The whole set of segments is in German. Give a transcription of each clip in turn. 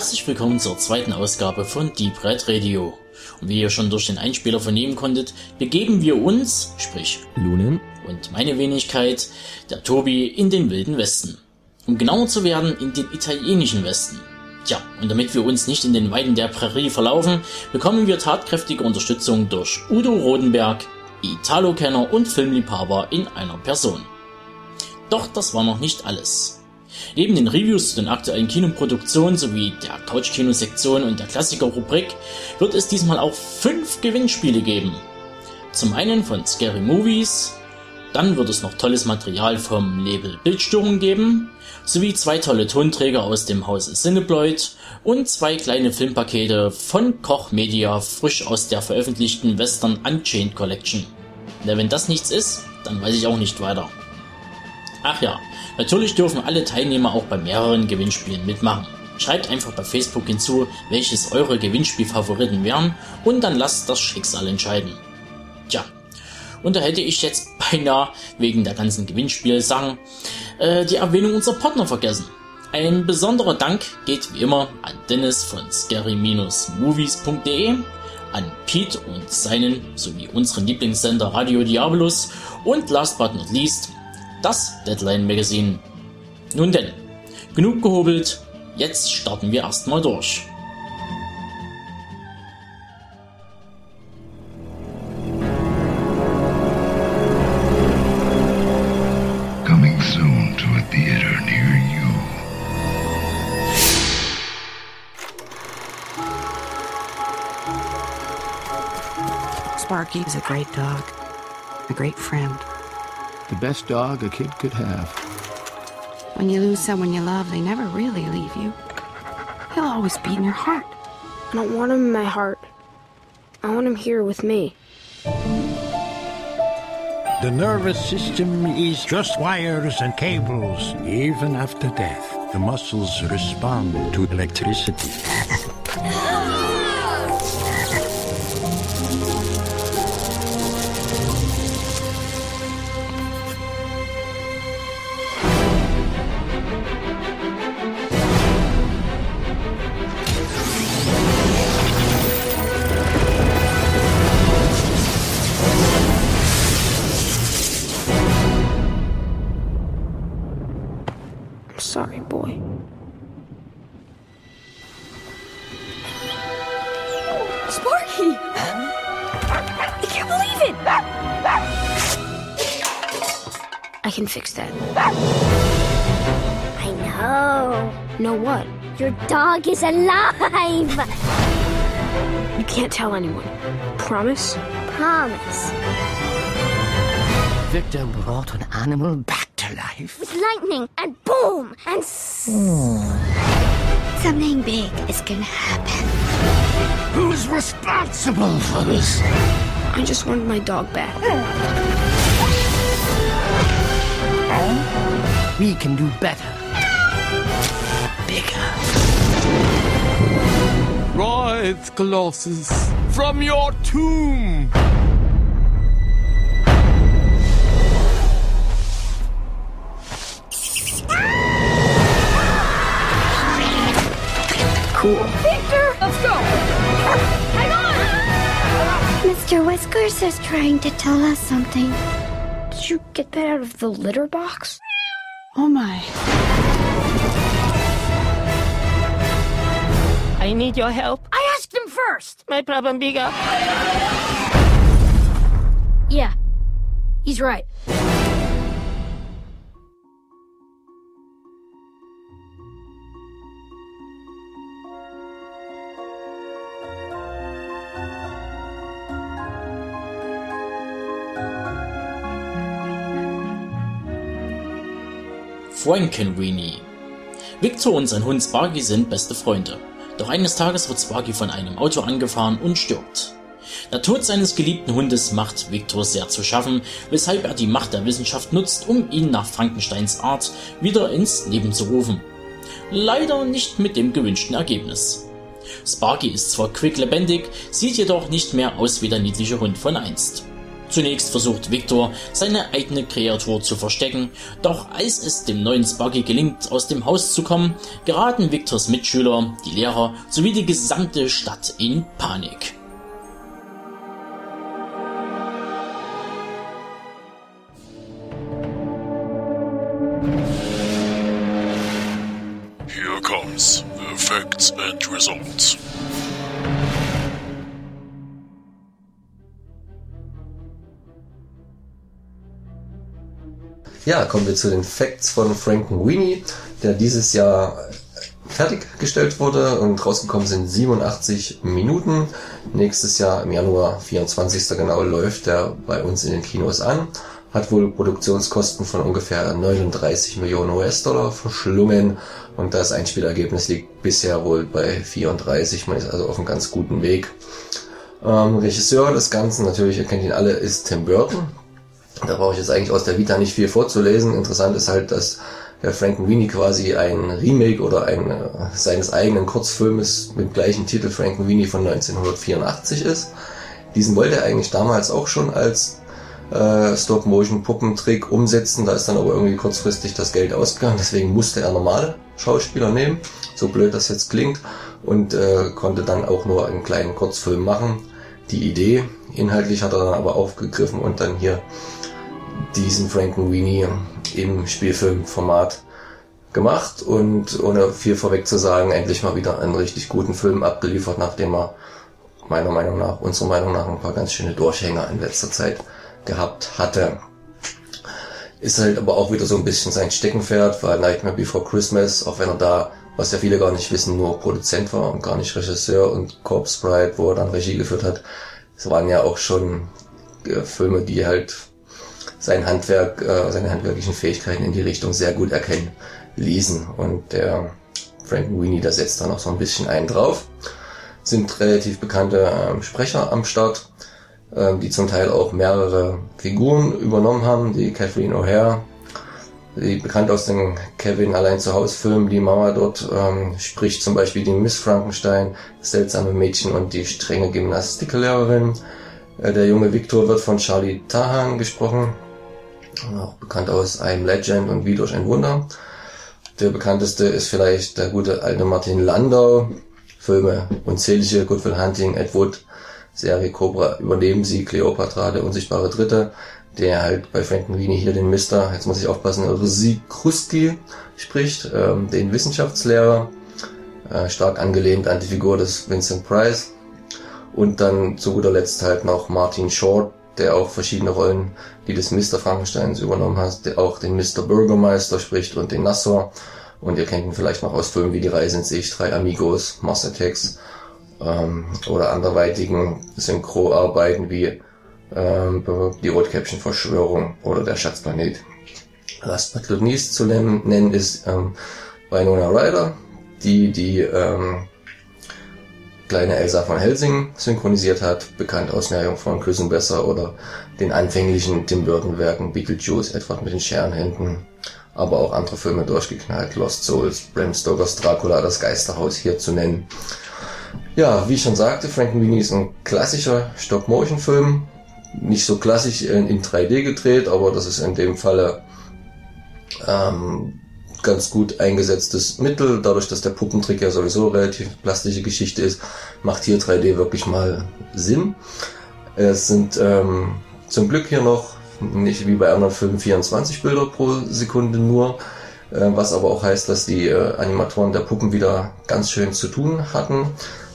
Herzlich willkommen zur zweiten Ausgabe von Deep Red Radio. Und wie ihr schon durch den Einspieler vernehmen konntet, begeben wir uns, sprich Lunen und meine Wenigkeit, der Tobi, in den wilden Westen. Um genauer zu werden, in den italienischen Westen. Tja, und damit wir uns nicht in den Weiden der Prärie verlaufen, bekommen wir tatkräftige Unterstützung durch Udo Rodenberg, Italo-Kenner und Filmliebhaber in einer Person. Doch das war noch nicht alles. Neben den Reviews zu den aktuellen Kinoproduktionen sowie der Couch-Kino-Sektion und der Klassiker-Rubrik wird es diesmal auch fünf Gewinnspiele geben. Zum einen von Scary Movies, dann wird es noch tolles Material vom Label Bildstörung geben, sowie zwei tolle Tonträger aus dem Hause Cineploid und zwei kleine Filmpakete von Koch Media frisch aus der veröffentlichten Western Unchained Collection. Na, wenn das nichts ist, dann weiß ich auch nicht weiter. Ach ja, natürlich dürfen alle Teilnehmer auch bei mehreren Gewinnspielen mitmachen. Schreibt einfach bei Facebook hinzu, welches eure Gewinnspielfavoriten wären und dann lasst das Schicksal entscheiden. Tja, und da hätte ich jetzt beinahe wegen der ganzen Gewinnspielsachen äh, die Erwähnung unserer Partner vergessen. Ein besonderer Dank geht wie immer an Dennis von scary-movies.de, an Pete und seinen sowie unseren Lieblingssender Radio Diabolus und last but not least das Deadline Magazine. Nun denn, genug gehobelt, jetzt starten wir erstmal durch. Coming soon to a theater near you. Sparky is a great dog, a great friend. The best dog a kid could have. When you lose someone you love, they never really leave you. He'll always be in your heart. I don't want him in my heart. I want him here with me. The nervous system is just wires and cables. Even after death, the muscles respond to electricity. Your dog is alive! You can't tell anyone. Promise? Promise. Victor brought an animal back to life. With lightning and boom and s- something big is gonna happen. Who's responsible for this? I just wanted my dog back. We can do better. Bigger. Rise, Colossus, from your tomb! Cool. Victor! Let's go! Hang on! Mr. Whiskers is trying to tell us something. Did you get that out of the litter box? Oh my. I need your help. I asked him first! My problem bigger. Yeah. He's right. Frankenweenie. Victor und sein Hund Sparky sind beste Freunde. Doch eines Tages wird Sparky von einem Auto angefahren und stirbt. Der Tod seines geliebten Hundes macht Victor sehr zu schaffen, weshalb er die Macht der Wissenschaft nutzt, um ihn nach Frankensteins Art wieder ins Leben zu rufen. leider nicht mit dem gewünschten Ergebnis. Sparky ist zwar quicklebendig, sieht jedoch nicht mehr aus wie der niedliche Hund von einst. Zunächst versucht Victor, seine eigene Kreatur zu verstecken, doch als es dem neuen Sparky gelingt, aus dem Haus zu kommen, geraten Victors Mitschüler, die Lehrer sowie die gesamte Stadt in Panik. Here comes the facts and results. Ja, kommen wir zu den Facts von Frankenweenie, der dieses Jahr fertiggestellt wurde und rausgekommen sind 87 Minuten. Nächstes Jahr im Januar 24. genau läuft der bei uns in den Kinos an. Hat wohl Produktionskosten von ungefähr 39 Millionen US-Dollar verschlungen und das Einspielergebnis liegt bisher wohl bei 34. Man ist also auf einem ganz guten Weg. Ähm, Regisseur des Ganzen, natürlich, ihr kennt ihn alle, ist Tim Burton. Da brauche ich jetzt eigentlich aus der Vita nicht viel vorzulesen. Interessant ist halt, dass der Frankenweenie quasi ein Remake oder ein äh, seines eigenen Kurzfilmes mit dem gleichen Titel Frankenweenie von 1984 ist. Diesen wollte er eigentlich damals auch schon als äh, Stop-Motion-Puppentrick umsetzen. Da ist dann aber irgendwie kurzfristig das Geld ausgegangen. Deswegen musste er normale Schauspieler nehmen. So blöd das jetzt klingt. Und äh, konnte dann auch nur einen kleinen Kurzfilm machen. Die Idee inhaltlich hat er dann aber aufgegriffen und dann hier diesen Frankenweenie im Spielfilmformat gemacht und ohne viel vorweg zu sagen, endlich mal wieder einen richtig guten Film abgeliefert, nachdem er meiner Meinung nach, unserer Meinung nach, ein paar ganz schöne Durchhänger in letzter Zeit gehabt hatte. Ist halt aber auch wieder so ein bisschen sein Steckenpferd, weil Nightmare Before Christmas, auch wenn er da, was ja viele gar nicht wissen, nur Produzent war und gar nicht Regisseur und Corpse Bride, wo er dann Regie geführt hat, es waren ja auch schon äh, Filme, die halt sein Handwerk, äh, seine handwerklichen Fähigkeiten in die Richtung sehr gut erkennen ließen. Und der Frank Weenie, da setzt dann noch so ein bisschen einen drauf. Sind relativ bekannte ähm, Sprecher am Start, ähm, die zum Teil auch mehrere Figuren übernommen haben. Die Kathleen O'Hare, die bekannt aus den Kevin allein zu Hause Filmen, die Mama dort ähm, spricht zum Beispiel die Miss Frankenstein, das seltsame Mädchen und die strenge Gymnastiklehrerin. Äh, der junge Victor wird von Charlie Tahan gesprochen auch bekannt aus I'm Legend und Wie durch ein Wunder. Der bekannteste ist vielleicht der gute alte Martin Landau. Filme unzählige, Good Will Hunting, Ed Wood, Serie Cobra übernehmen sie, Cleopatra, der unsichtbare Dritte, der halt bei Frankenweenie hier den Mister, jetzt muss ich aufpassen, Risi Kruski spricht, ähm, den Wissenschaftslehrer, äh, stark angelehnt an die Figur des Vincent Price. Und dann zu guter Letzt halt noch Martin Short, der auch verschiedene Rollen, die des Mr. Frankensteins übernommen hat, der auch den Mr. Bürgermeister spricht und den Nassau. Und ihr kennt ihn vielleicht noch aus Filmen wie Die Reise ins Ich, Drei Amigos, Mars Attacks ähm, oder anderweitigen Synchroarbeiten wie ähm, die Rotkäppchen-Verschwörung oder der Schatzplanet. Last but not least zu nennen ist ähm, Winona Ryder, die die ähm, kleine Elsa von Helsing synchronisiert hat, bekannt aus Meerjungfrau und Küssen besser oder den anfänglichen Tim Burton Werken Beetlejuice, etwa mit den Scherenhänden, aber auch andere Filme durchgeknallt, Lost Souls, Bram Stokers Dracula, das Geisterhaus hier zu nennen. Ja, wie ich schon sagte, Frankenweenie ist ein klassischer Stop-Motion-Film, nicht so klassisch in, in 3D gedreht, aber das ist in dem Falle ähm, ganz gut eingesetztes Mittel. Dadurch, dass der Puppentrick ja sowieso relativ plastische Geschichte ist, macht hier 3D wirklich mal Sinn. Es sind ähm, zum Glück hier noch nicht wie bei anderen Filmen 24 Bilder pro Sekunde nur, äh, was aber auch heißt, dass die äh, Animatoren der Puppen wieder ganz schön zu tun hatten,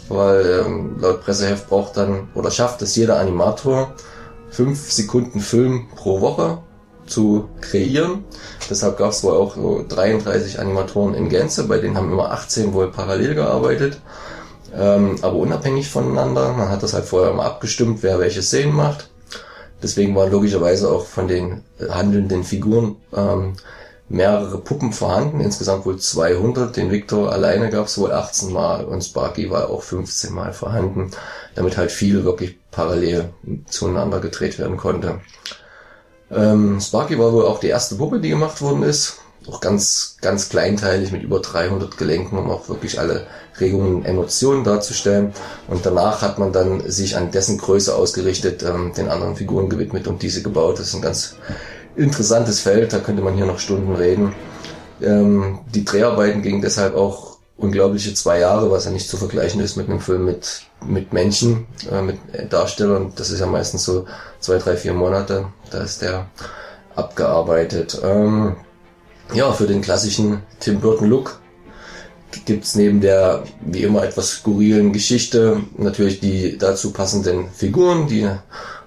weil ähm, laut Presseheft braucht dann oder schafft es jeder Animator fünf Sekunden Film pro Woche zu kreieren. Deshalb gab es wohl auch so 33 Animatoren in Gänze, bei denen haben immer 18 wohl parallel gearbeitet, ähm, aber unabhängig voneinander. Man hat das halt vorher immer abgestimmt, wer welche Szenen macht. Deswegen waren logischerweise auch von den handelnden Figuren ähm, mehrere Puppen vorhanden, insgesamt wohl 200. Den Victor alleine gab es wohl 18 Mal und Sparky war auch 15 Mal vorhanden, damit halt viel wirklich parallel zueinander gedreht werden konnte. Ähm, Sparky war wohl auch die erste Puppe, die gemacht worden ist. auch ganz, ganz kleinteilig mit über 300 Gelenken, um auch wirklich alle Regungen und Emotionen darzustellen. Und danach hat man dann sich an dessen Größe ausgerichtet, ähm, den anderen Figuren gewidmet und diese gebaut. Das ist ein ganz interessantes Feld, da könnte man hier noch Stunden reden. Ähm, die Dreharbeiten gingen deshalb auch unglaubliche zwei Jahre, was ja nicht zu vergleichen ist mit einem Film mit, mit Menschen, äh, mit Darstellern. Das ist ja meistens so zwei, drei, vier Monate. Da ist der abgearbeitet. Ähm, ja, für den klassischen Tim Burton Look gibt's neben der wie immer etwas skurrilen Geschichte natürlich die dazu passenden Figuren, die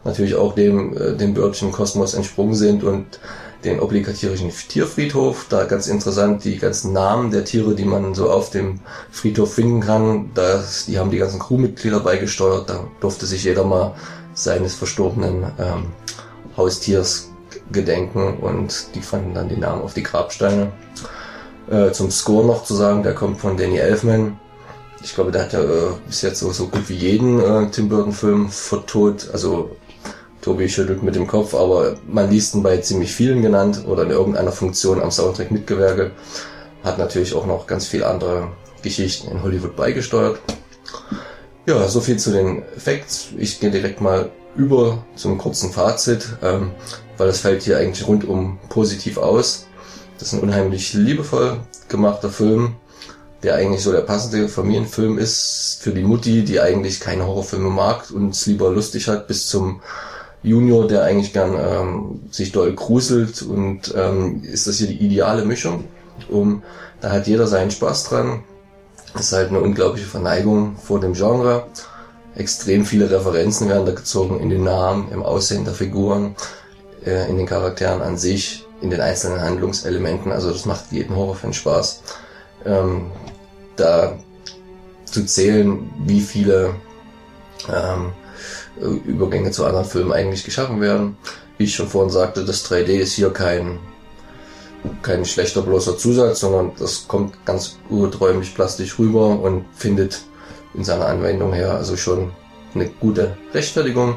natürlich auch dem, äh, dem Birdchen Kosmos entsprungen sind und den obligatorischen Tierfriedhof. Da ganz interessant die ganzen Namen der Tiere, die man so auf dem Friedhof finden kann. Das, die haben die ganzen Crewmitglieder beigesteuert. Da durfte sich jeder mal seines verstorbenen ähm, Haustiers gedenken und die fanden dann die Namen auf die Grabsteine. Äh, zum Score noch zu sagen, der kommt von Danny Elfman. Ich glaube, der hat ja äh, bis jetzt so, so gut wie jeden äh, Tim Burton Film vertont. Also Tobi schüttelt mit dem Kopf, aber man liest ihn bei ziemlich vielen genannt oder in irgendeiner Funktion am Soundtrack mitgewerkelt. Hat natürlich auch noch ganz viel andere Geschichten in Hollywood beigesteuert. Ja, so viel zu den Facts. Ich gehe direkt mal über zum kurzen Fazit, ähm, weil das fällt hier eigentlich rundum positiv aus. Das ist ein unheimlich liebevoll gemachter Film, der eigentlich so der passende Familienfilm ist für die Mutti, die eigentlich keine Horrorfilme mag und es lieber lustig hat, bis zum Junior, der eigentlich gern ähm, sich doll gruselt und ähm, ist das hier die ideale Mischung. Um, da hat jeder seinen Spaß dran. Ist halt eine unglaubliche Verneigung vor dem Genre. Extrem viele Referenzen werden da gezogen in den Namen, im Aussehen der Figuren, äh, in den Charakteren an sich in den einzelnen Handlungselementen. Also das macht jeden Horrorfan Spaß. Ähm, da zu zählen, wie viele ähm, Übergänge zu anderen Filmen eigentlich geschaffen werden. Wie ich schon vorhin sagte, das 3D ist hier kein, kein schlechter bloßer Zusatz, sondern das kommt ganz urträumlich plastisch rüber und findet in seiner Anwendung her also schon eine gute Rechtfertigung.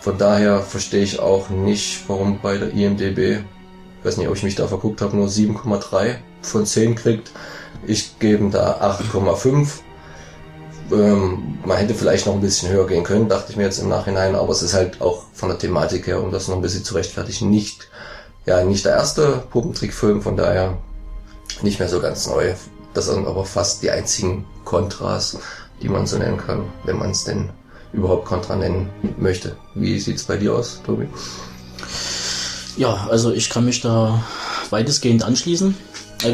Von daher verstehe ich auch nicht, warum bei der IMDB ich weiß nicht, ob ich mich da verguckt habe, nur 7,3 von 10 kriegt. Ich gebe da 8,5. Ähm, man hätte vielleicht noch ein bisschen höher gehen können, dachte ich mir jetzt im Nachhinein, aber es ist halt auch von der Thematik her, um das noch ein bisschen zu rechtfertigen, nicht, ja, nicht der erste Puppentrickfilm, von daher nicht mehr so ganz neu. Das sind aber fast die einzigen Kontras, die man so nennen kann, wenn man es denn überhaupt Kontra nennen möchte. Wie sieht's bei dir aus, Tobi? Ja, also ich kann mich da weitestgehend anschließen.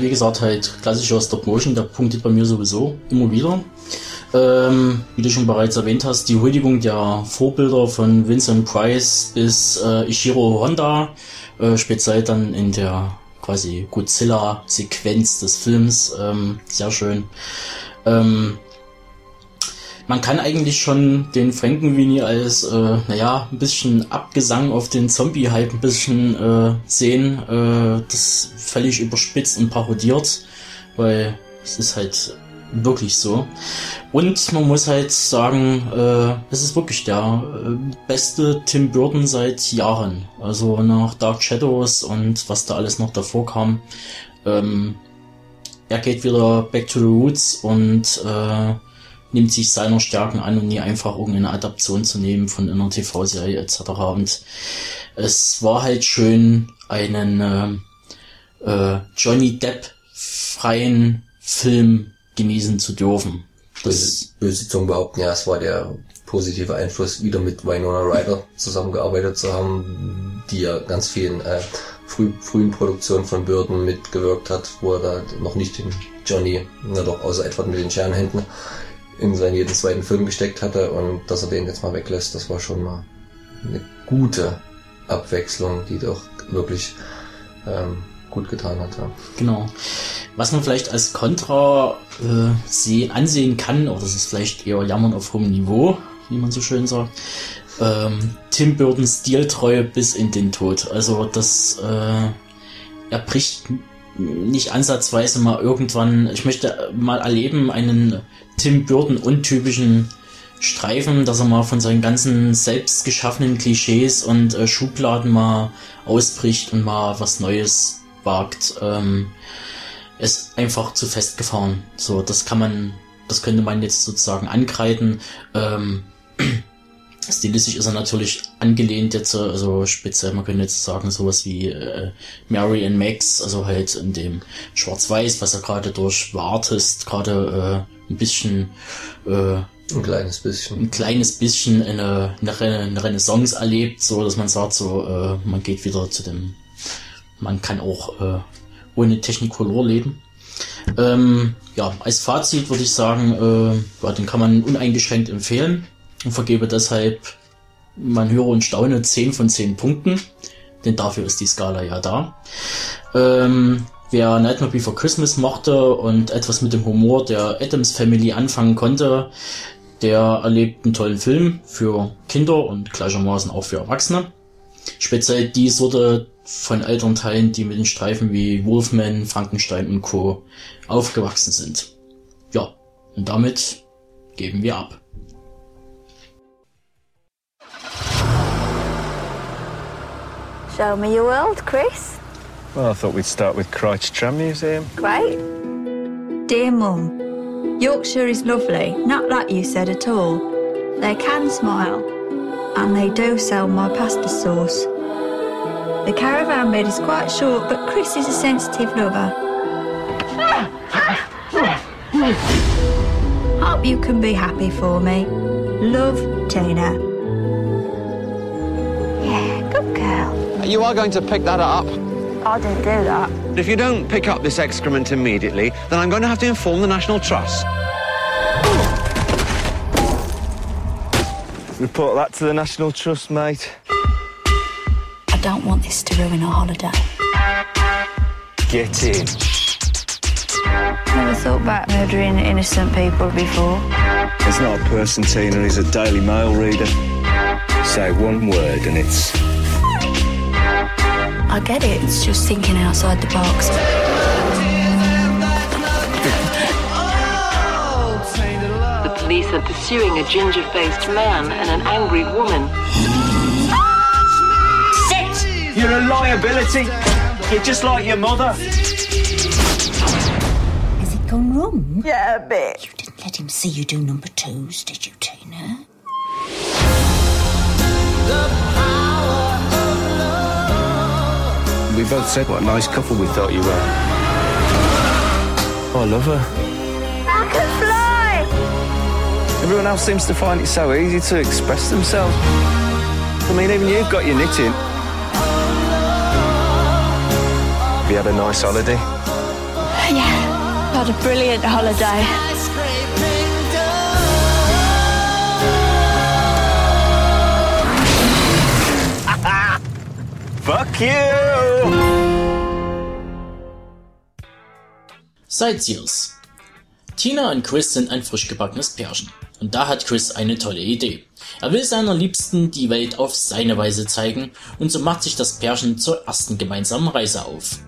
Wie gesagt, halt klassischer Stop Motion, der punktet bei mir sowieso immer wieder. Ähm, wie du schon bereits erwähnt hast, die Huldigung der Vorbilder von Vincent Price bis äh, Ishiro Honda, äh, speziell dann in der quasi Godzilla-Sequenz des Films, ähm, sehr schön. Ähm, man kann eigentlich schon den Frankenweenie als, äh, naja, ein bisschen Abgesang auf den Zombie-Hype ein bisschen äh, sehen. Äh, das völlig überspitzt und parodiert, weil es ist halt wirklich so. Und man muss halt sagen, äh, es ist wirklich der äh, beste Tim Burton seit Jahren. Also nach Dark Shadows und was da alles noch davor kam. Ähm, er geht wieder back to the roots und äh, nimmt sich seiner Stärken an und nie einfach irgendeine Adaption zu nehmen von einer TV-Serie etc. Und es war halt schön, einen äh, äh, Johnny Depp freien Film genießen zu dürfen. Das böse Zungen behaupten, ja, es war der positive Einfluss, wieder mit Winona Ryder zusammengearbeitet zu haben, die ja ganz vielen äh, früh, frühen Produktionen von Burton mitgewirkt hat, wo er da noch nicht den Johnny, na doch, außer etwa mit den Scherenhänden, in seinen jeden zweiten Film gesteckt hatte und dass er den jetzt mal weglässt, das war schon mal eine gute Abwechslung, die doch wirklich ähm, gut getan hat. Ja. Genau. Was man vielleicht als Kontra äh, sehen, ansehen kann, oder das ist vielleicht eher Jammern auf hohem Niveau, wie man so schön sagt, ähm, Tim Burtons Stiltreue bis in den Tod. Also das, äh, er bricht nicht ansatzweise mal irgendwann, ich möchte mal erleben, einen Tim Burton untypischen Streifen, dass er mal von seinen ganzen selbst geschaffenen Klischees und äh, Schubladen mal ausbricht und mal was Neues wagt, ähm, ist einfach zu festgefahren. So, das kann man, das könnte man jetzt sozusagen ankreiden. Ähm, stilistisch ist er natürlich angelehnt jetzt, also speziell, man könnte jetzt sagen, sowas wie äh, Mary and Max, also halt in dem Schwarz-Weiß, was er gerade durch Wartest gerade äh, ein bisschen äh, ein kleines bisschen. Ein kleines bisschen eine, eine, eine Renaissance erlebt, so dass man sagt, so äh, man geht wieder zu dem, man kann auch äh, ohne Technicolor leben. Ähm, ja, als Fazit würde ich sagen, äh, ja, den kann man uneingeschränkt empfehlen und vergebe deshalb, man höre und staune, 10 von 10 Punkten, denn dafür ist die Skala ja da. Ähm, wer Nightmare Before Christmas mochte und etwas mit dem Humor der Adams Family anfangen konnte, der erlebt einen tollen Film für Kinder und gleichermaßen auch für Erwachsene. Speziell die Sorte von Elternteilen, die mit den Streifen wie Wolfman, Frankenstein und Co. aufgewachsen sind. Ja, und damit geben wir ab. Show me your world, Chris. Well, I thought we'd start with Crouch Tram Museum. Great. Dear Mum, Yorkshire is lovely, not like you said at all. They can smile, and they do sell my pasta sauce. The caravan bed is quite short, but Chris is a sensitive lover. Hope you can be happy for me. Love, Tina. Yeah, good girl. You are going to pick that up. I didn't do that. If you don't pick up this excrement immediately, then I'm going to have to inform the National Trust. Report that to the National Trust, mate. I don't want this to ruin our holiday. Get in. Never thought about murdering innocent people before. He's not a person, Tina. He's a Daily Mail reader. Say one word and it's. I get it, it's just thinking outside the box. The police are pursuing a ginger faced man and an angry woman. Sit! You're a liability. You're just like your mother. Has it gone wrong? Yeah, a bit. You didn't let him see you do number twos, did you, Tina? We both said what a nice couple we thought you were. Oh, I love her. I can fly! Everyone else seems to find it so easy to express themselves. I mean, even you've got your knitting. Have you had a nice holiday? Yeah, had a brilliant holiday. Fuck you! Sightseers. Tina und Chris sind ein frisch gebackenes Pärchen. Und da hat Chris eine tolle Idee. Er will seiner Liebsten die Welt auf seine Weise zeigen und so macht sich das Pärchen zur ersten gemeinsamen Reise auf.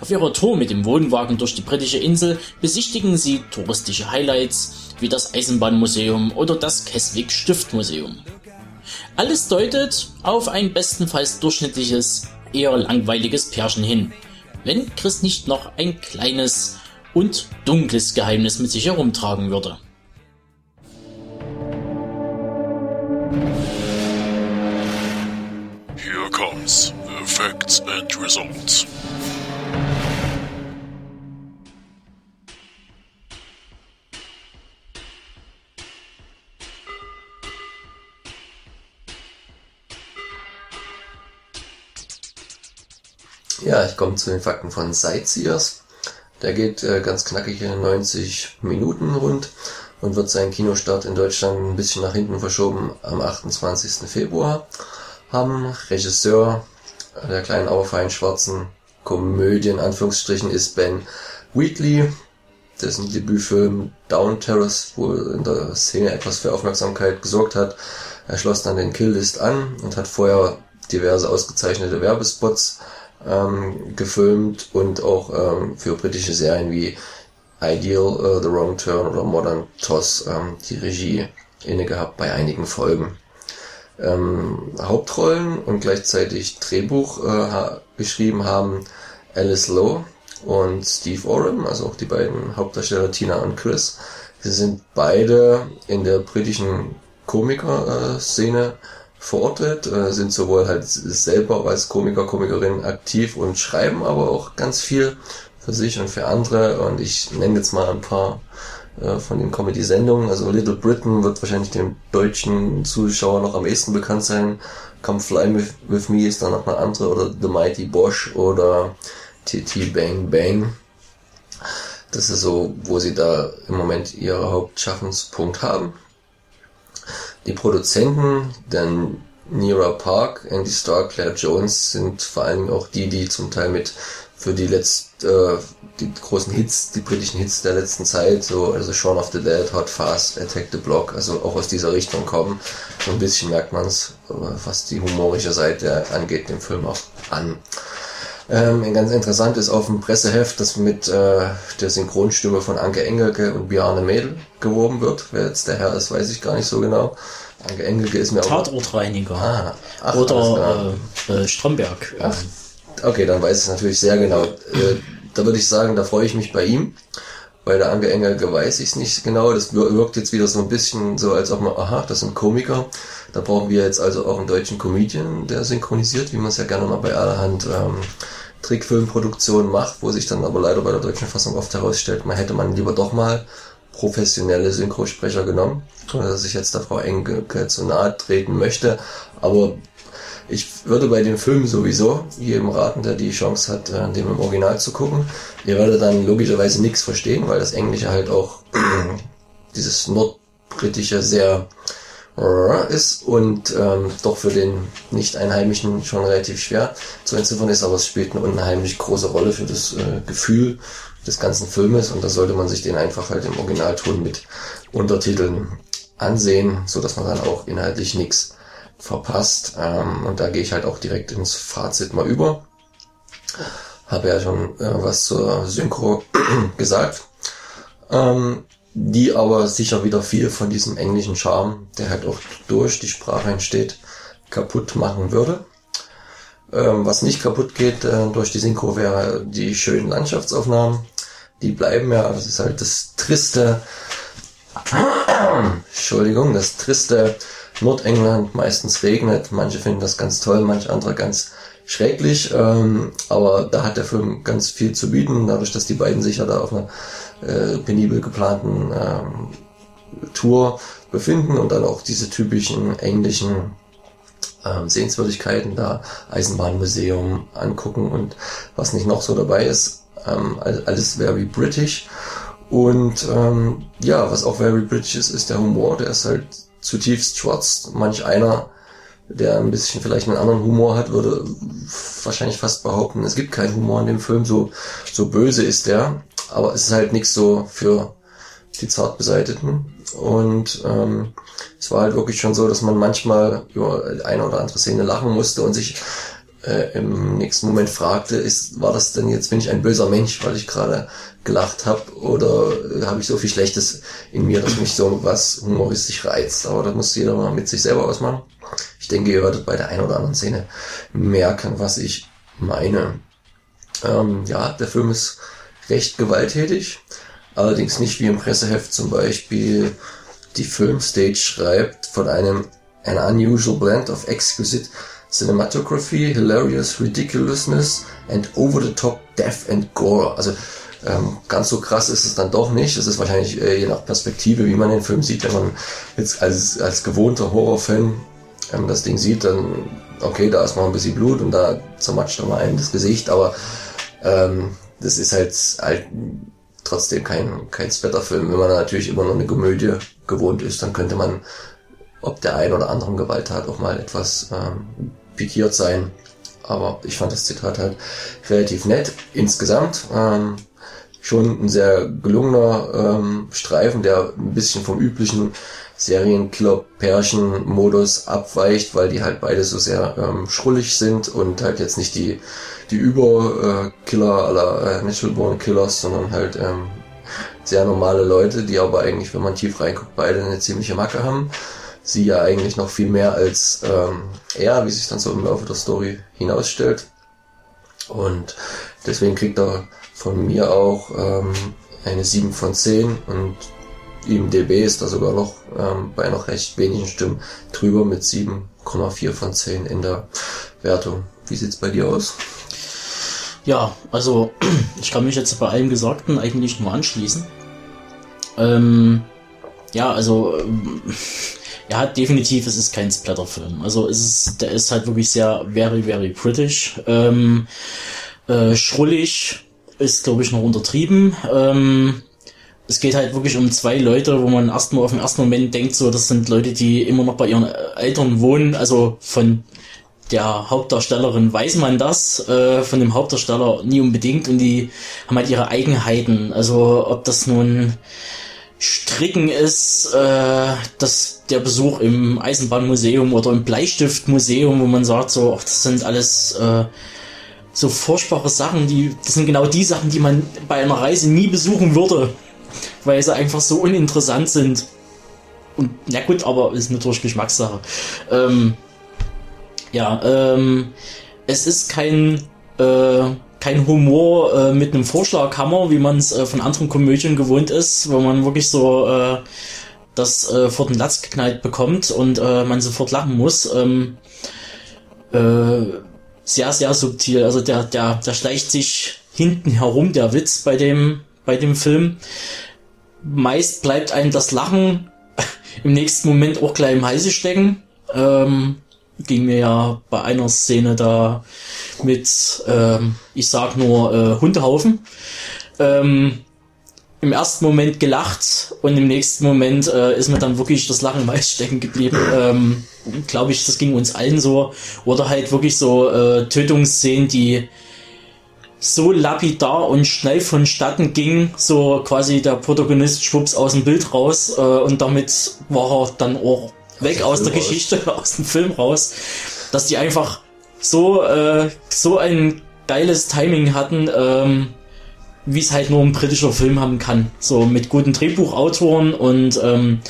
Auf ihrer Tour mit dem Wohnwagen durch die britische Insel besichtigen sie touristische Highlights wie das Eisenbahnmuseum oder das Keswick Stiftmuseum. Alles deutet auf ein bestenfalls durchschnittliches, eher langweiliges Pärchen hin, wenn Chris nicht noch ein kleines und dunkles Geheimnis mit sich herumtragen würde. Comes the facts and results. Ja, ich komme zu den Fakten von Sightseers. Der geht äh, ganz knackig in 90 Minuten rund und wird seinen Kinostart in Deutschland ein bisschen nach hinten verschoben am 28. Februar haben. Regisseur der kleinen, aber feinen schwarzen Komödie in Anführungsstrichen ist Ben Wheatley, dessen Debütfilm Down Terrace wohl in der Szene etwas für Aufmerksamkeit gesorgt hat. Er schloss dann den Killlist an und hat vorher diverse ausgezeichnete Werbespots ähm, gefilmt und auch ähm, für britische Serien wie Ideal, uh, The Wrong Turn oder Modern Toss ähm, die Regie inne gehabt bei einigen Folgen. Ähm, Hauptrollen und gleichzeitig Drehbuch äh, geschrieben haben Alice Lowe und Steve Oram, also auch die beiden Hauptdarsteller Tina und Chris. Sie sind beide in der britischen Komiker-Szene verortet, äh, sind sowohl halt selber als Komiker, Komikerin aktiv und schreiben aber auch ganz viel für sich und für andere. Und ich nenne jetzt mal ein paar äh, von den Comedy-Sendungen. Also Little Britain wird wahrscheinlich dem deutschen Zuschauer noch am ehesten bekannt sein. Come Fly With, Me ist dann noch eine andere oder The Mighty Bosch oder TT Bang Bang. Das ist so, wo sie da im Moment ihren Hauptschaffenspunkt haben. Die Produzenten, denn Nira Park, Andy Starr, Claire Jones sind vor allem auch die, die zum Teil mit für die letzten, äh, die großen Hits, die britischen Hits der letzten Zeit, so, also Shaun of the Dead, Hot Fast, Attack the Block, also auch aus dieser Richtung kommen. So ein bisschen merkt man es, was die humorische Seite angeht, dem Film auch an. Ähm, ganz interessant ist auf dem Presseheft, dass mit äh, der Synchronstimme von Anke Engelke und Bjarne Mädel geworben wird. Wer jetzt der Herr ist, weiß ich gar nicht so genau. Anke Engelke ist mir auch... Tatortreiniger. Ah, ach, Oder äh, äh, Stromberg. Ach, okay, dann weiß ich es natürlich sehr genau. Äh, da würde ich sagen, da freue ich mich bei ihm. Bei der Anke Engelke weiß ich es nicht genau. Das wirkt jetzt wieder so ein bisschen so, als ob man, aha, das sind Komiker. Da brauchen wir jetzt also auch einen deutschen Comedian, der synchronisiert, wie man es ja gerne mal bei allerhand ähm, Trickfilmproduktionen macht, wo sich dann aber leider bei der deutschen Fassung oft herausstellt, man hätte man lieber doch mal professionelle Synchrosprecher genommen, dass ich jetzt der Frau Engelke zu nahe treten möchte. Aber ich würde bei dem Film sowieso jedem raten, der die Chance hat, äh, dem im Original zu gucken. Ihr werdet dann logischerweise nichts verstehen, weil das Englische halt auch dieses nordbritische sehr ist und ähm, doch für den Nicht-Einheimischen schon relativ schwer zu entziffern ist, aber es spielt eine unheimlich große Rolle für das äh, Gefühl des ganzen Filmes und da sollte man sich den einfach halt im Originalton mit Untertiteln ansehen, so dass man dann auch inhaltlich nichts verpasst. Ähm, und da gehe ich halt auch direkt ins Fazit mal über. Habe ja schon äh, was zur Synchro gesagt. Ähm, die aber sicher wieder viel von diesem englischen Charme, der halt auch durch die Sprache entsteht, kaputt machen würde. Ähm, was nicht kaputt geht äh, durch die Synchro wäre die schönen Landschaftsaufnahmen. Die bleiben ja, das ist halt das triste, Entschuldigung, das triste Nordengland, meistens regnet. Manche finden das ganz toll, manche andere ganz schrecklich. Ähm, aber da hat der Film ganz viel zu bieten, dadurch, dass die beiden sich ja da auf einer äh, penibel geplanten ähm, Tour befinden und dann auch diese typischen englischen ähm, Sehenswürdigkeiten da, Eisenbahnmuseum angucken und was nicht noch so dabei ist. Ähm, alles very British. Und ähm, ja, was auch very British ist, ist der Humor, der ist halt zutiefst schwarz. Manch einer, der ein bisschen vielleicht einen anderen Humor hat, würde wahrscheinlich fast behaupten, es gibt keinen Humor in dem Film, so, so böse ist der aber es ist halt nichts so für die Zartbeseiteten. Und ähm, es war halt wirklich schon so, dass man manchmal über eine oder andere Szene lachen musste und sich äh, im nächsten Moment fragte, ist, war das denn jetzt, bin ich ein böser Mensch, weil ich gerade gelacht habe, oder äh, habe ich so viel Schlechtes in mir, dass mich so was humoristisch reizt. Aber das muss jeder mal mit sich selber ausmachen. Ich denke, ihr werdet bei der einen oder anderen Szene merken, was ich meine. Ähm, ja, der Film ist recht gewalttätig. Allerdings nicht wie im Presseheft zum Beispiel die Filmstage schreibt von einem an unusual blend of exquisite cinematography, hilarious ridiculousness and over the top death and gore. Also ähm, ganz so krass ist es dann doch nicht. Es ist wahrscheinlich äh, je nach Perspektive, wie man den Film sieht. Wenn man jetzt als, als gewohnter Horrorfan ähm, das Ding sieht, dann okay, da ist mal ein bisschen Blut und da zermatscht er mal ein das Gesicht, aber ähm, das ist halt, halt trotzdem kein, kein Splatterfilm. Wenn man natürlich immer noch eine Komödie gewohnt ist, dann könnte man ob der ein oder anderen Gewalttat auch mal etwas ähm, pikiert sein. Aber ich fand das Zitat halt relativ nett. Insgesamt ähm, schon ein sehr gelungener ähm, Streifen, der ein bisschen vom üblichen Serienkiller-Pärchen-Modus abweicht, weil die halt beide so sehr ähm, schrullig sind und halt jetzt nicht die die Überkiller aller äh, Natural Killers, sondern halt ähm, sehr normale Leute, die aber eigentlich, wenn man tief reinguckt, beide eine ziemliche Macke haben. Sie ja eigentlich noch viel mehr als ähm, er, wie sich dann so im Laufe der Story hinausstellt. Und deswegen kriegt er von mir auch ähm, eine 7 von 10 und IMDB ist da sogar noch ähm, bei noch recht wenigen Stimmen drüber mit 7,4 von 10 in der Wertung. Wie sieht's bei dir aus? Ja, also ich kann mich jetzt bei allem Gesagten eigentlich nur anschließen. Ähm, ja, also er hat definitiv, es ist kein Splatterfilm. Also es ist, der ist halt wirklich sehr very, very British. Ähm, äh, schrullig ist, glaube ich, noch untertrieben. Ähm, es geht halt wirklich um zwei Leute, wo man erstmal auf den ersten Moment denkt, so, das sind Leute, die immer noch bei ihren Eltern wohnen, also von der Hauptdarstellerin weiß man das, äh, von dem Hauptdarsteller nie unbedingt und die haben halt ihre Eigenheiten. Also ob das nun Stricken ist, äh, dass der Besuch im Eisenbahnmuseum oder im Bleistiftmuseum, wo man sagt, so, ach, das sind alles äh, so furchtbare Sachen, die, das sind genau die Sachen, die man bei einer Reise nie besuchen würde, weil sie einfach so uninteressant sind. Und na gut, aber ist natürlich Geschmackssache. Ähm, ja, ähm, es ist kein äh, kein Humor äh, mit einem Vorschlaghammer, wie man es äh, von anderen Komödien gewohnt ist, wo man wirklich so äh, das äh, vor den Latz geknallt bekommt und äh, man sofort lachen muss. Ähm, äh, sehr, sehr subtil. Also der, der, der schleicht sich hinten herum, der Witz bei dem, bei dem Film. Meist bleibt einem das Lachen im nächsten Moment auch gleich im Halse stecken. Ähm, ging mir ja bei einer Szene da mit, ähm, ich sag nur, äh, Hundehaufen. Ähm, Im ersten Moment gelacht und im nächsten Moment äh, ist mir dann wirklich das Lachen im stecken geblieben. Ähm, Glaube ich, das ging uns allen so. Oder halt wirklich so äh, Tötungsszenen, die so lapidar und schnell vonstatten ging, so quasi der Protagonist schwupps aus dem Bild raus äh, und damit war er dann auch weg aus der Geschichte, aus dem Film raus, dass die einfach so, äh, so ein geiles Timing hatten, ähm, wie es halt nur ein britischer Film haben kann. So mit guten Drehbuchautoren und ähm,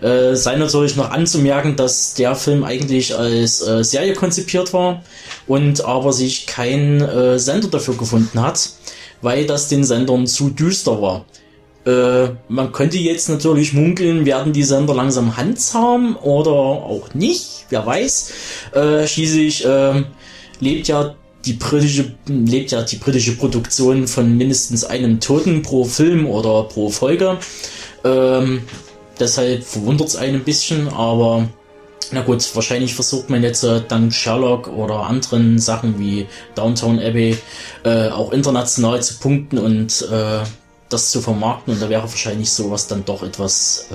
äh, sei natürlich noch anzumerken, dass der Film eigentlich als äh, Serie konzipiert war und aber sich kein äh, Sender dafür gefunden hat, weil das den Sendern zu düster war. Äh, man könnte jetzt natürlich munkeln, werden die Sender langsam handzahm oder auch nicht, wer weiß. Äh, schließlich äh, lebt ja die britische lebt ja die britische Produktion von mindestens einem Toten pro Film oder pro Folge. Ähm, deshalb verwundert es einen ein bisschen, aber na gut, wahrscheinlich versucht man jetzt äh, dank Sherlock oder anderen Sachen wie Downtown Abbey äh, auch international zu punkten und äh, das zu vermarkten und da wäre wahrscheinlich sowas dann doch etwas,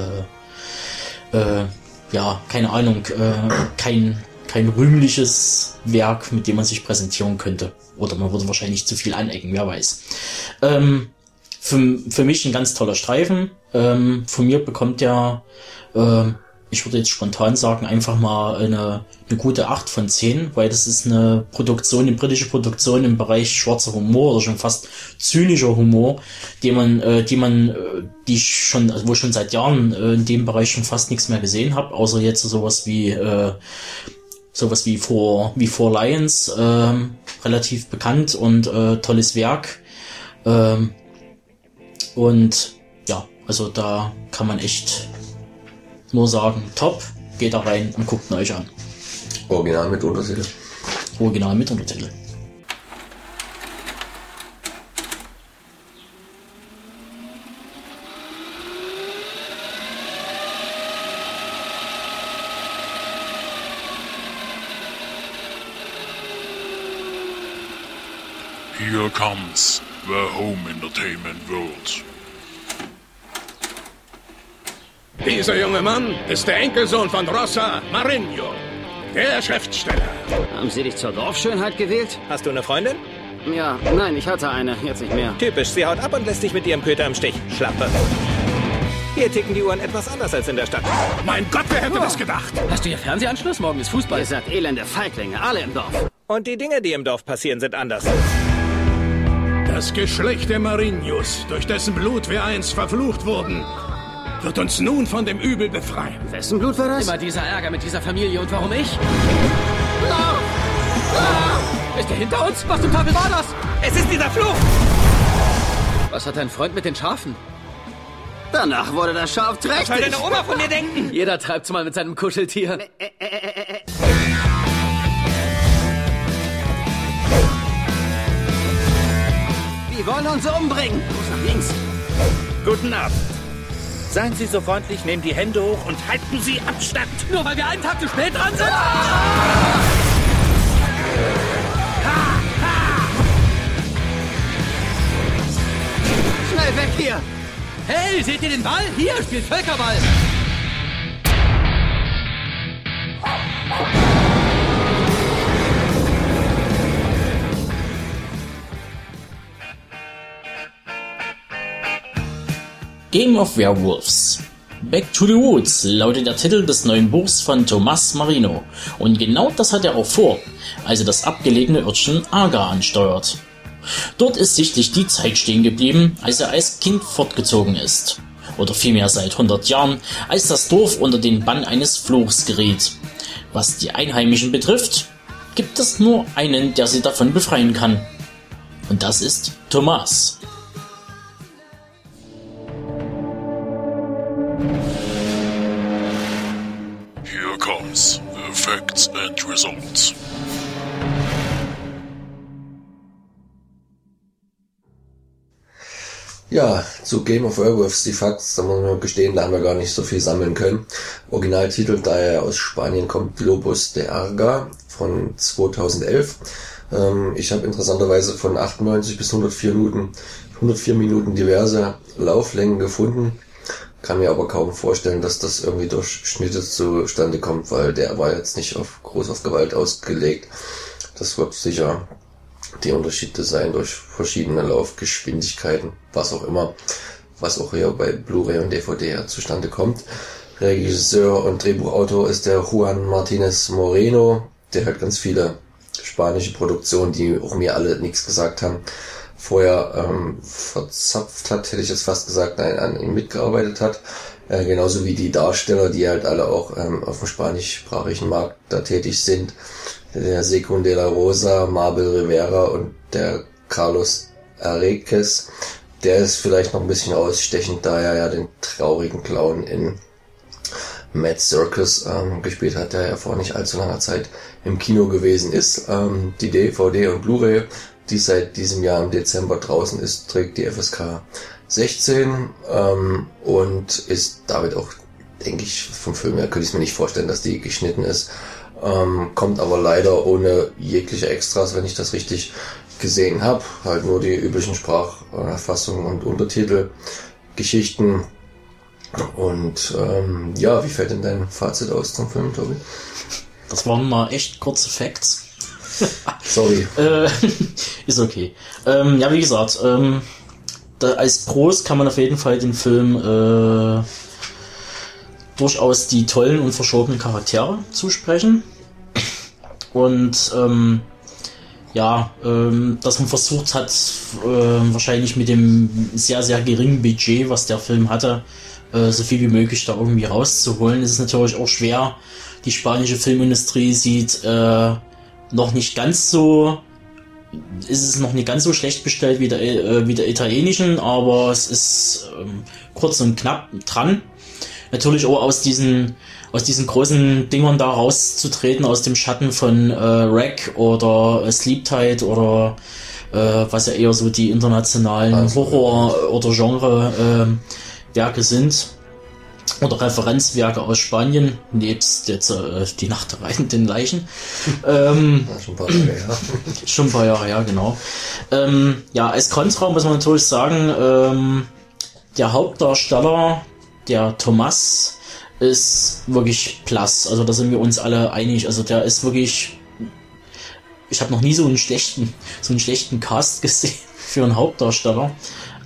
äh, äh, ja, keine Ahnung, äh, kein, kein rühmliches Werk, mit dem man sich präsentieren könnte. Oder man würde wahrscheinlich zu viel anecken, wer weiß. Ähm, für, für mich ein ganz toller Streifen. Ähm, von mir bekommt der äh, ich würde jetzt spontan sagen, einfach mal eine, eine gute 8 von 10, weil das ist eine Produktion, eine britische Produktion im Bereich schwarzer Humor oder schon fast zynischer Humor, die man, äh, die man, äh, die schon, also wo ich schon seit Jahren äh, in dem Bereich schon fast nichts mehr gesehen habe, außer jetzt sowas wie äh, sowas wie vor wie vor Lions, äh, relativ bekannt und äh, tolles Werk. Ähm, und ja, also da kann man echt nur sagen, top, geht da rein und guckt ihn euch an. Original mit Untertitel. Original mit Untertitel. Here comes the home entertainment world. Dieser junge Mann ist der Enkelsohn von Rossa Marinho, der Schriftsteller. Haben Sie dich zur Dorfschönheit gewählt? Hast du eine Freundin? Ja, nein, ich hatte eine, jetzt nicht mehr. Typisch, sie haut ab und lässt dich mit ihrem Köter im Stich. Schlappe. Hier ticken die Uhren etwas anders als in der Stadt. Mein Gott, wer hätte oh. das gedacht? Hast du hier Fernsehanschluss? Morgen ist Fußball. Ihr seid elende Feiglinge, alle im Dorf. Und die Dinge, die im Dorf passieren, sind anders. Das Geschlecht der Marinos, durch dessen Blut wir einst verflucht wurden, wird uns nun von dem Übel befreien. Wessen Blut war das? Immer dieser Ärger mit dieser Familie und warum ich? Ist er hinter uns? Was zum Teufel war das? Es ist dieser Fluch! Was hat dein Freund mit den Schafen? Danach wurde das Schaf Was trächtig. soll deine Oma von dir denken? Jeder treibt's mal mit seinem Kuscheltier. Die wollen uns umbringen. Los nach links. Guten Abend. Seien Sie so freundlich, nehmen die Hände hoch und halten Sie Abstand. Nur weil wir einen Tag zu spät dran sind? Schnell weg hier! Hey, seht ihr den Ball? Hier spielt Völkerball! Game of Werewolves. Back to the Woods lautet der Titel des neuen Buchs von Thomas Marino. Und genau das hat er auch vor, als er das abgelegene Örtchen Aga ansteuert. Dort ist sichtlich die Zeit stehen geblieben, als er als Kind fortgezogen ist. Oder vielmehr seit 100 Jahren, als das Dorf unter den Bann eines Fluchs geriet. Was die Einheimischen betrifft, gibt es nur einen, der sie davon befreien kann. Und das ist Thomas. The effects and results. Ja, zu Game of Werewolves, die Facts, da muss man gestehen, da haben wir gar nicht so viel sammeln können. Originaltitel, da er aus Spanien kommt, Globus de Arga von 2011. Ähm, ich habe interessanterweise von 98 bis 104 Minuten, 104 Minuten diverse Lauflängen gefunden. Kann mir aber kaum vorstellen, dass das irgendwie durch Schnitte zustande kommt, weil der war jetzt nicht auf groß auf Gewalt ausgelegt. Das wird sicher die Unterschiede sein durch verschiedene Laufgeschwindigkeiten, was auch immer, was auch hier bei Blu-ray und DVD ja zustande kommt. Regisseur und Drehbuchautor ist der Juan Martinez Moreno, der hat ganz viele spanische Produktionen, die auch mir alle nichts gesagt haben, vorher ähm, verzapft hat, hätte ich jetzt fast gesagt, nein, an ihm mitgearbeitet hat. Äh, genauso wie die Darsteller, die halt alle auch ähm, auf dem spanischsprachigen Markt da tätig sind. Der Secund de la Rosa, Mabel Rivera und der Carlos Areques. Der ist vielleicht noch ein bisschen ausstechend, da er ja den traurigen Clown in Mad Circus ähm, gespielt hat, der ja vor nicht allzu langer Zeit im Kino gewesen ist. Ähm, die DVD und Blu-ray, die seit diesem Jahr im Dezember draußen ist, trägt die FSK 16 ähm, und ist damit auch, denke ich, vom Film her könnte ich mir nicht vorstellen, dass die geschnitten ist. Ähm, kommt aber leider ohne jegliche Extras, wenn ich das richtig gesehen habe. Halt nur die üblichen Spracherfassungen und Untertitel, Geschichten. Und ähm, ja, wie fällt denn dein Fazit aus zum Film, Tobi? Das waren mal echt kurze Facts. Sorry. äh, ist okay. Ähm, ja, wie gesagt, ähm, da, als Pros kann man auf jeden Fall den Film äh, durchaus die tollen und verschobenen Charaktere zusprechen. Und ähm, ja, ähm, dass man versucht hat, äh, wahrscheinlich mit dem sehr, sehr geringen Budget, was der Film hatte, äh, so viel wie möglich da irgendwie rauszuholen. Es ist natürlich auch schwer. Die spanische Filmindustrie sieht äh, noch nicht ganz so, ist es noch nicht ganz so schlecht bestellt wie der, äh, wie der italienischen, aber es ist ähm, kurz und knapp dran. Natürlich auch aus diesen aus diesen großen Dingern da rauszutreten, aus dem Schatten von äh, Rack oder äh, Sleep Tide oder äh, was ja eher so die internationalen Also, Horror- oder Genre-Werke sind. Oder Referenzwerke aus Spanien, nebst jetzt äh, die Nacht der reitenden Leichen. ähm, Ja, schon ein paar Tage her. Schon ein paar Jahre, ja, genau. Ähm, ja, als Kontra muss man natürlich sagen, ähm, der Hauptdarsteller, der Thomas, ist wirklich plus. Also da sind wir uns alle einig. Also der ist wirklich. Ich habe noch nie so einen schlechten, so einen schlechten Cast gesehen für einen Hauptdarsteller.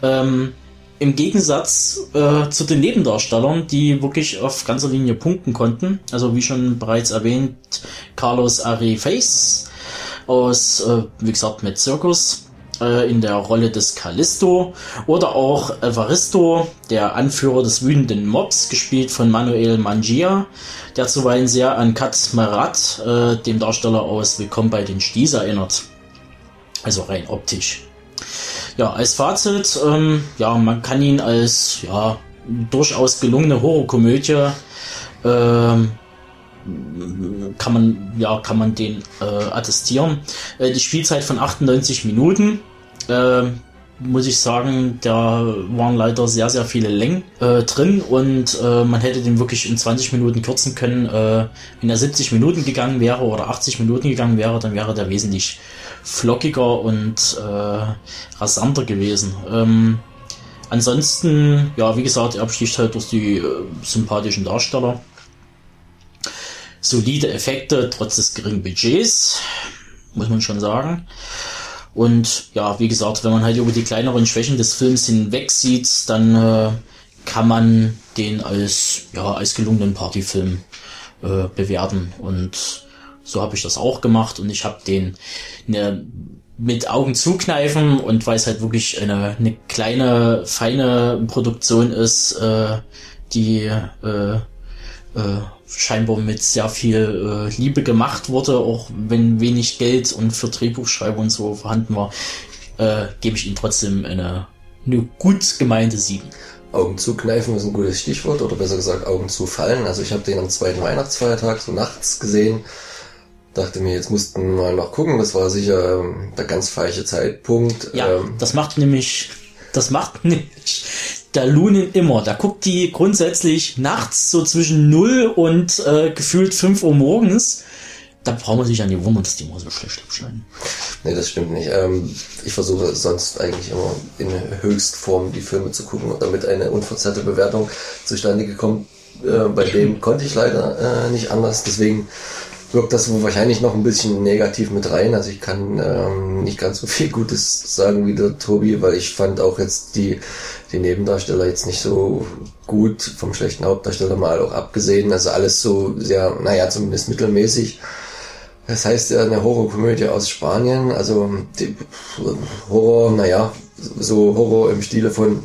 Ähm, Im Gegensatz äh, zu den Nebendarstellern, die wirklich auf ganzer Linie punkten konnten. Also wie schon bereits erwähnt, Carlos Areface aus, äh, wie gesagt, mit Circus äh, in der Rolle des Callisto oder auch Evaristo, der Anführer des wütenden Mobs, gespielt von Manuel Mangia, der zuweilen sehr an Kat Marat, äh, dem Darsteller aus Willkommen bei den Sties, erinnert. Also rein optisch. Ja, als Fazit, ähm, ja, man kann ihn als ja durchaus gelungene Horrorkomödie ähm, kann man ja kann man den äh, attestieren. Äh, die Spielzeit von 98 Minuten. Äh, muss ich sagen, da waren leider sehr, sehr viele Längen äh, drin und äh, man hätte den wirklich in 20 Minuten kürzen können. Äh, wenn er 70 Minuten gegangen wäre oder 80 Minuten gegangen wäre, dann wäre der wesentlich flockiger und äh, rasanter gewesen. Ähm, ansonsten, ja, wie gesagt, er absticht halt durch die äh, sympathischen Darsteller. Solide Effekte, trotz des geringen Budgets, muss man schon sagen. Und ja, wie gesagt, wenn man halt über die kleineren Schwächen des Films hinweg sieht, dann äh, kann man den als, ja, als gelungenen Partyfilm äh, bewerten. Und so habe ich das auch gemacht und ich habe den ne, mit Augen zukneifen und weil es halt wirklich eine, eine kleine, feine Produktion ist, äh, die äh, äh, scheinbar mit sehr viel äh, Liebe gemacht wurde, auch wenn wenig Geld und für Drehbuchschreiber und so vorhanden war, äh, gebe ich ihm trotzdem eine, eine gut gemeinte 7. Augen zukneifen ist ein gutes Stichwort, oder besser gesagt Augen zufallen. Also ich habe den am zweiten Weihnachtsfeiertag so nachts gesehen. Dachte mir, jetzt mussten wir mal noch gucken. Das war sicher ähm, der ganz falsche Zeitpunkt. Ja, ähm, das macht nämlich, das macht nämlich der Lunin immer. Da guckt die grundsätzlich nachts so zwischen 0 und äh, gefühlt 5 Uhr morgens. Da braucht man sich ja nicht wundern, dass die immer so schlecht abschneiden. Nee, das stimmt nicht. Ähm, ich versuche sonst eigentlich immer in Höchstform die Filme zu gucken, damit eine unverzerrte Bewertung zustande gekommen. Äh, bei dem konnte ich leider äh, nicht anders. Deswegen wirkt das wahrscheinlich noch ein bisschen negativ mit rein. Also ich kann ähm, nicht ganz so viel Gutes sagen wie der Tobi, weil ich fand auch jetzt die, die Nebendarsteller jetzt nicht so gut, vom schlechten Hauptdarsteller mal auch abgesehen. Also alles so sehr, naja, zumindest mittelmäßig. Das heißt ja eine Horrorkomödie aus Spanien, also die Horror, naja, so Horror im Stile von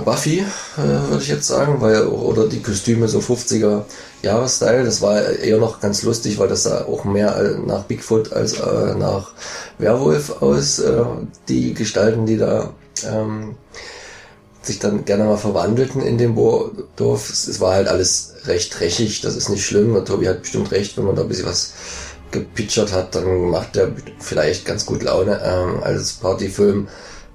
Buffy, äh, würde ich jetzt sagen, weil oder die Kostüme so 50er Jahrestyle. Das war eher noch ganz lustig, weil das sah auch mehr nach Bigfoot als äh, nach Werwolf aus. Äh, die Gestalten, die da ähm, sich dann gerne mal verwandelten in dem Dorf. Es, es war halt alles recht trechig, das ist nicht schlimm. Und Tobi hat bestimmt recht, wenn man da ein bisschen was gepitchert hat, dann macht der vielleicht ganz gut Laune ähm, als Partyfilm,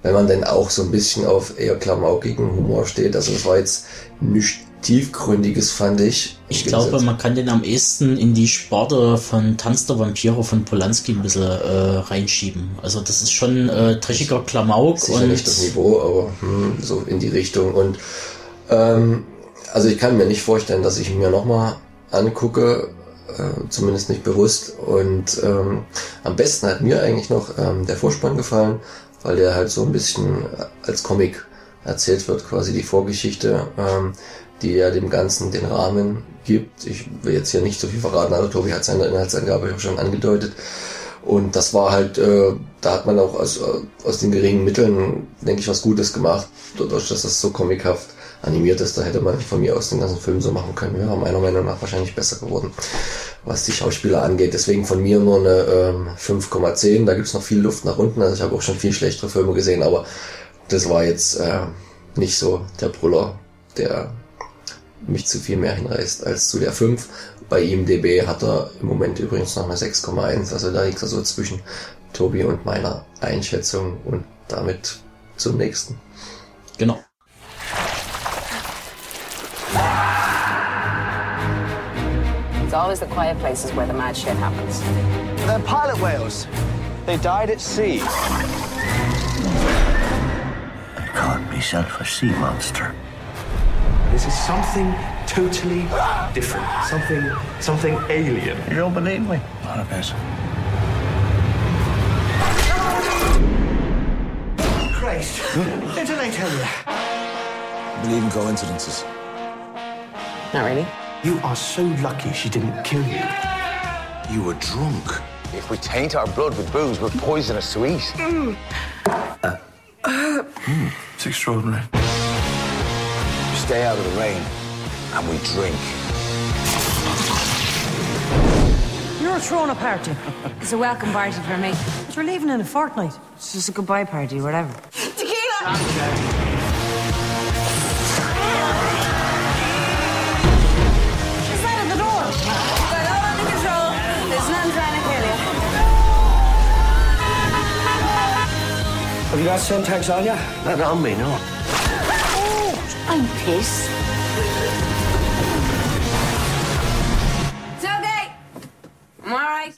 wenn man denn auch so ein bisschen auf eher klamaukigen Humor steht. Also das war jetzt nichts tiefgründiges, fand ich. Ich glaube, man kann den am ehesten in die Sparte von Tanz der Vampire von Polanski ein bisschen äh, reinschieben. Also das ist schon äh, dreckiger Klamauk. Sicher und nicht das Niveau, aber hm, so in die Richtung. Und ähm, also ich kann mir nicht vorstellen, dass ich ihn mir nochmal angucke, äh, zumindest nicht bewusst. Und ähm, am besten hat mir eigentlich noch ähm, der Vorspann gefallen, weil der halt so ein bisschen als Comic erzählt wird, quasi die Vorgeschichte, ähm, die ja dem Ganzen den Rahmen gibt. Ich will jetzt hier nicht so viel verraten, aber Tobi hat seine Inhaltsangabe schon angedeutet. Und das war halt, äh, da hat man auch aus, aus den geringen Mitteln, denke ich, was Gutes gemacht. Dadurch, dass das so comichaft animiert ist, da hätte man von mir aus den ganzen Film so machen können. Ja, meiner Meinung nach wahrscheinlich besser geworden, was die Schauspieler angeht. Deswegen von mir nur eine ähm, 5,10. Da gibt's noch viel Luft nach unten. Also ich habe auch schon viel schlechtere Filme gesehen, aber das war jetzt äh, nicht so der Brüller, der mich zu viel mehr hinreißt als zu der 5. Bei IMDB hat er im Moment übrigens noch eine 6,1. Also da liegt er so zwischen Tobi und meiner Einschätzung und damit zum nächsten. Genau. Always the quiet places where the mad shit happens. They're pilot whales. They died at sea. I can't be self-a sea monster. This is something totally different. Something, something alien. You don't believe me? Not a bit. Christ, didn't I tell you? Believe in coincidences. Not really. You are so lucky she didn't kill you. You were drunk. If we taint our blood with booze, we're poisonous to eat. Mm. Mm, it's extraordinary. We stay out of the rain and we drink. You're throwing a party. It's a welcome party for me. But we're leaving in a fortnight. It's just a goodbye party, whatever. Tequila! Have you got syntax on you? Not on me, no. I'm pissed. It's okay. I'm all right.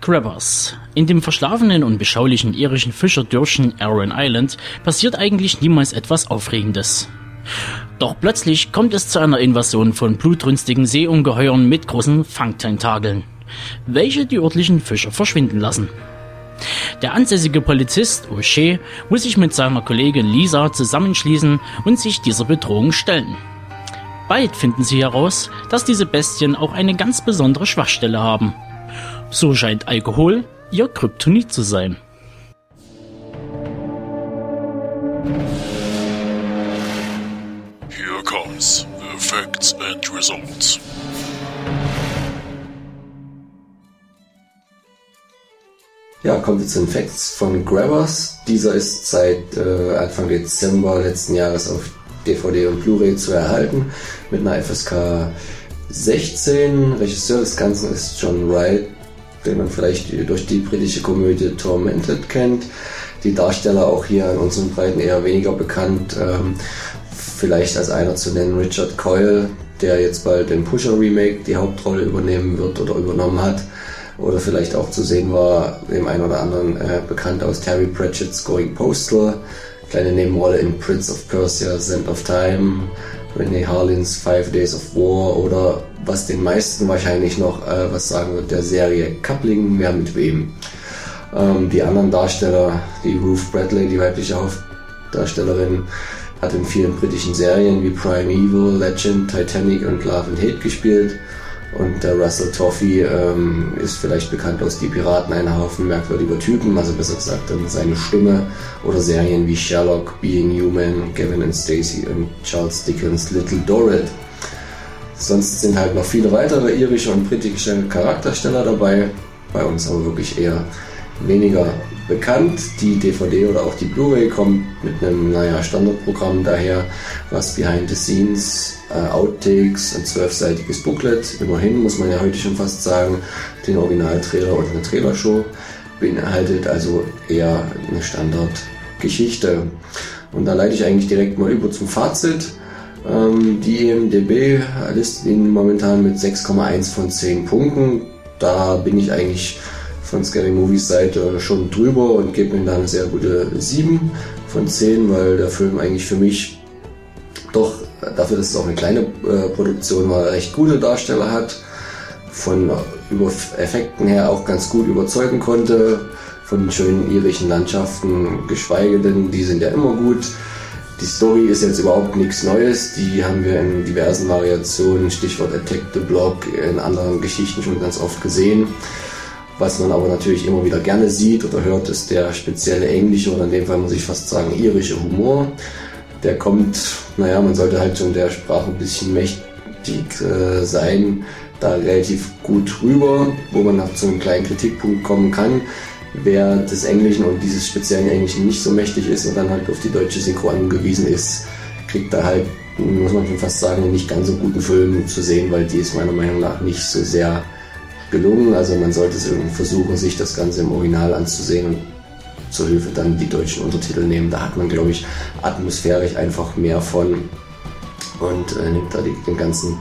Crabbers. In dem verschlafenen und beschaulichen irischen Fischerdörfchen Arran Island passiert eigentlich niemals etwas Aufregendes. Doch plötzlich kommt es zu einer Invasion von blutrünstigen Seeungeheuern mit großen Fangtentakeln, welche die örtlichen Fischer verschwinden lassen. Der ansässige Polizist O'Shea muss sich mit seiner Kollegin Lisa zusammenschließen und sich dieser Bedrohung stellen. Bald finden sie heraus, dass diese Bestien auch eine ganz besondere Schwachstelle haben. So scheint Alkohol ihr Kryptonit zu sein. Here comes the facts and results. Ja, kommen wir zu den Facts von Grabbers. Dieser ist seit äh, Anfang Dezember letzten Jahres auf DVD und Blu-ray zu erhalten mit einer FSK 16. Regisseur des Ganzen ist John Wright, den man vielleicht durch die britische Komödie Tormented kennt. Die Darsteller auch hier in unseren Breiten eher weniger bekannt. Ähm, vielleicht als einer zu nennen Richard Coyle, der jetzt bald im Pusher Remake die Hauptrolle übernehmen wird oder übernommen hat. Oder vielleicht auch zu sehen war, dem einen oder anderen äh, bekannt aus Terry Pratchett's Going Postal. Kleine Nebenrolle in Prince of Persia, Sand of Time, Renee Harlins Five Days of War oder was den meisten wahrscheinlich noch äh, was sagen wird, der Serie Coupling, wer mit wem. Ähm, die anderen Darsteller, die Ruth Bradley, die weibliche Hauptdarstellerin, hat in vielen britischen Serien wie Prime Evil, Legend, Titanic und Love and Hate gespielt. Und der Russell Toffee ähm, ist vielleicht bekannt aus Die Piraten, ein Haufen merkwürdiger Typen, also besser gesagt dann seine Stimme oder Serien wie Sherlock, Being Human, Gavin and Stacey und Charles Dickens' Little Dorrit. Sonst sind halt noch viele weitere irische und britische Charaktersteller dabei, bei uns aber wirklich eher weniger bekannt. Die DVD oder auch die Blu-ray kommt mit einem, naja, Standardprogramm daher, was Behind the Scenes, äh, Outtakes, ein zwölfseitiges Booklet, immerhin muss man ja heute schon fast sagen, den Originaltrailer und eine Trailershow beinhaltet, also eher eine Standardgeschichte. Und da leite ich eigentlich direkt mal über zum Fazit. Ähm, die IMDB listet ihn momentan mit 6,1 von 10 Punkten. Da bin ich eigentlich von Scary Movies Seite schon drüber und gebe ihm da eine sehr gute 7 von 10, weil der Film eigentlich für mich doch dafür, dass es auch eine kleine äh, Produktion war, recht gute Darsteller hat, von über Effekten her auch ganz gut überzeugen konnte, von den schönen irischen Landschaften, geschweige denn, die sind ja immer gut. Die Story ist jetzt überhaupt nichts Neues, die haben wir in diversen Variationen, Stichwort Attack the Block, in anderen Geschichten schon ganz oft gesehen. Was man aber natürlich immer wieder gerne sieht oder hört, ist der spezielle englische oder in dem Fall muss ich fast sagen irische Humor. Der kommt, naja, man sollte halt schon der Sprache ein bisschen mächtig äh, sein, da relativ gut rüber, wo man noch zu einem kleinen Kritikpunkt kommen kann. Wer des Englischen und dieses speziellen Englischen nicht so mächtig ist und dann halt auf die deutsche Synchro angewiesen ist, kriegt da halt, muss man schon fast sagen, einen nicht ganz so guten Film zu sehen, weil die ist meiner Meinung nach nicht so sehr gelungen. Also man sollte es versuchen, sich das Ganze im Original anzusehen und zur Hilfe dann die deutschen Untertitel nehmen. Da hat man, glaube ich, atmosphärisch einfach mehr von und äh, nimmt da die, den ganzen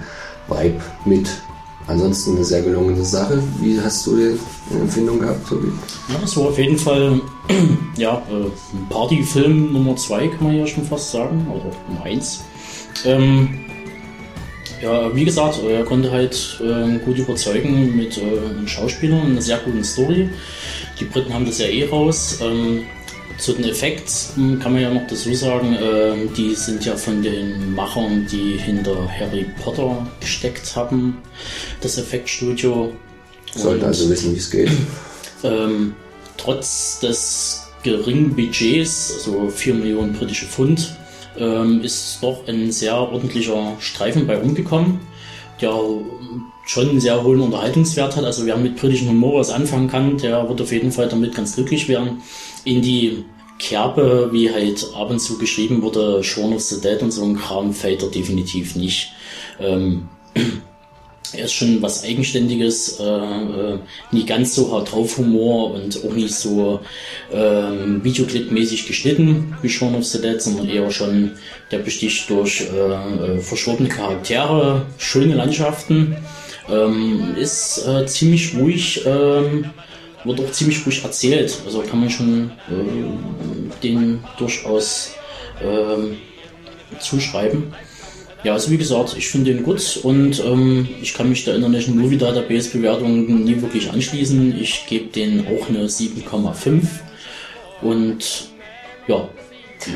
Vibe mit. Ansonsten eine sehr gelungene Sache. Wie hast du die Empfindung gehabt, Tobi? Ja, das war auf jeden Fall ja, äh, Partyfilm Nummer 2, kann man ja schon fast sagen, oder Nummer 1. Ähm, ja, wie gesagt, er konnte halt äh, gut überzeugen mit äh, den Schauspielern, einer sehr guten Story. Die Briten haben das ja eh raus. Ähm, zu den Effekten kann man ja noch dazu sagen, äh, die sind ja von den Machern, die hinter Harry Potter gesteckt haben, das Effektstudio. Sollten also wissen, wie es geht. Ähm, trotz des geringen Budgets, also 4 Millionen britische Pfund, ähm, ist doch ein sehr ordentlicher Streifen bei umgekommen, der schon einen sehr hohen Unterhaltungswert hat. Also wer mit britischem Humor was anfangen kann, der wird auf jeden Fall damit ganz glücklich werden. In die Kerbe, wie halt ab und zu geschrieben wurde, Shaun of the Dead und so ein Kram, fällt er definitiv nicht. Ähm, er ist schon was Eigenständiges, äh, äh, nie ganz so hart drauf Humor und auch nicht so ähm, Videoclip-mäßig geschnitten wie Shaun of the Dead, sondern eher schon, der besticht durch äh, äh, verschworene Charaktere, schöne Landschaften, ähm, ist äh, ziemlich ruhig, ähm, wird auch ziemlich ruhig erzählt, also kann man schon äh, den durchaus äh, zuschreiben. Ja, also wie gesagt, ich finde den gut und ähm, ich kann mich der International Movie Database Bewertung nie wirklich anschließen. Ich gebe den auch eine 7,5 und ja.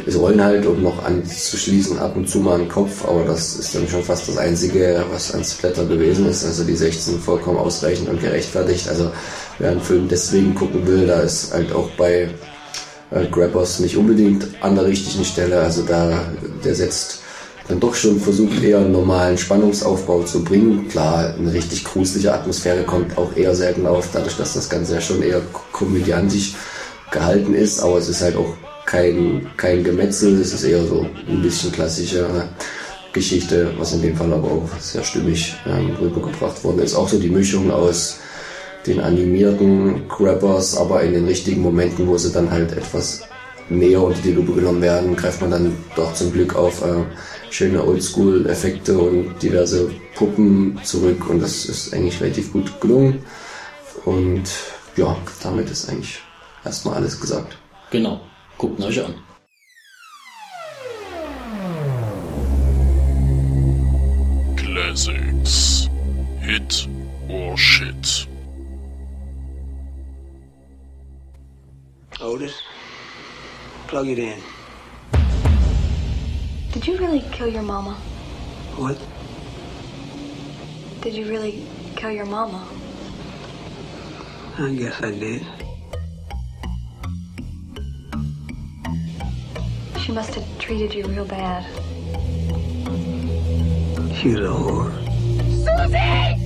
Es rollen halt, um noch anzuschließen, ab und zu mal einen Kopf, aber das ist dann schon fast das Einzige, was an Splatter gewesen ist. Also die 16 vollkommen ausreichend und gerechtfertigt. Also wer einen Film deswegen gucken will, da ist halt auch bei äh, Grabbers nicht unbedingt an der richtigen Stelle. Also da, der setzt dann doch schon versucht, eher einen normalen Spannungsaufbau zu bringen. Klar, eine richtig gruselige Atmosphäre kommt auch eher selten auf, dadurch, dass das Ganze ja schon eher komödiantisch gehalten ist, aber es ist halt auch kein, kein Gemetzel, es ist eher so ein bisschen klassische Geschichte, was in dem Fall aber auch sehr stimmig ähm, rübergebracht worden ist. Auch so die Mischung aus den animierten Grabbers, aber in den richtigen Momenten, wo sie dann halt etwas näher unter die Lupe genommen werden, greift man dann doch zum Glück auf äh, schöne Oldschool-Effekte und diverse Puppen zurück und das ist eigentlich relativ gut gelungen. Und ja, damit ist eigentlich erstmal alles gesagt. Genau, guckt euch an. Classics. Hit or shit. Otis, plug it in. Did you really kill your mama? What? Did you really kill your mama? I guess I did. She must have treated you real bad. She was a whore. Susie!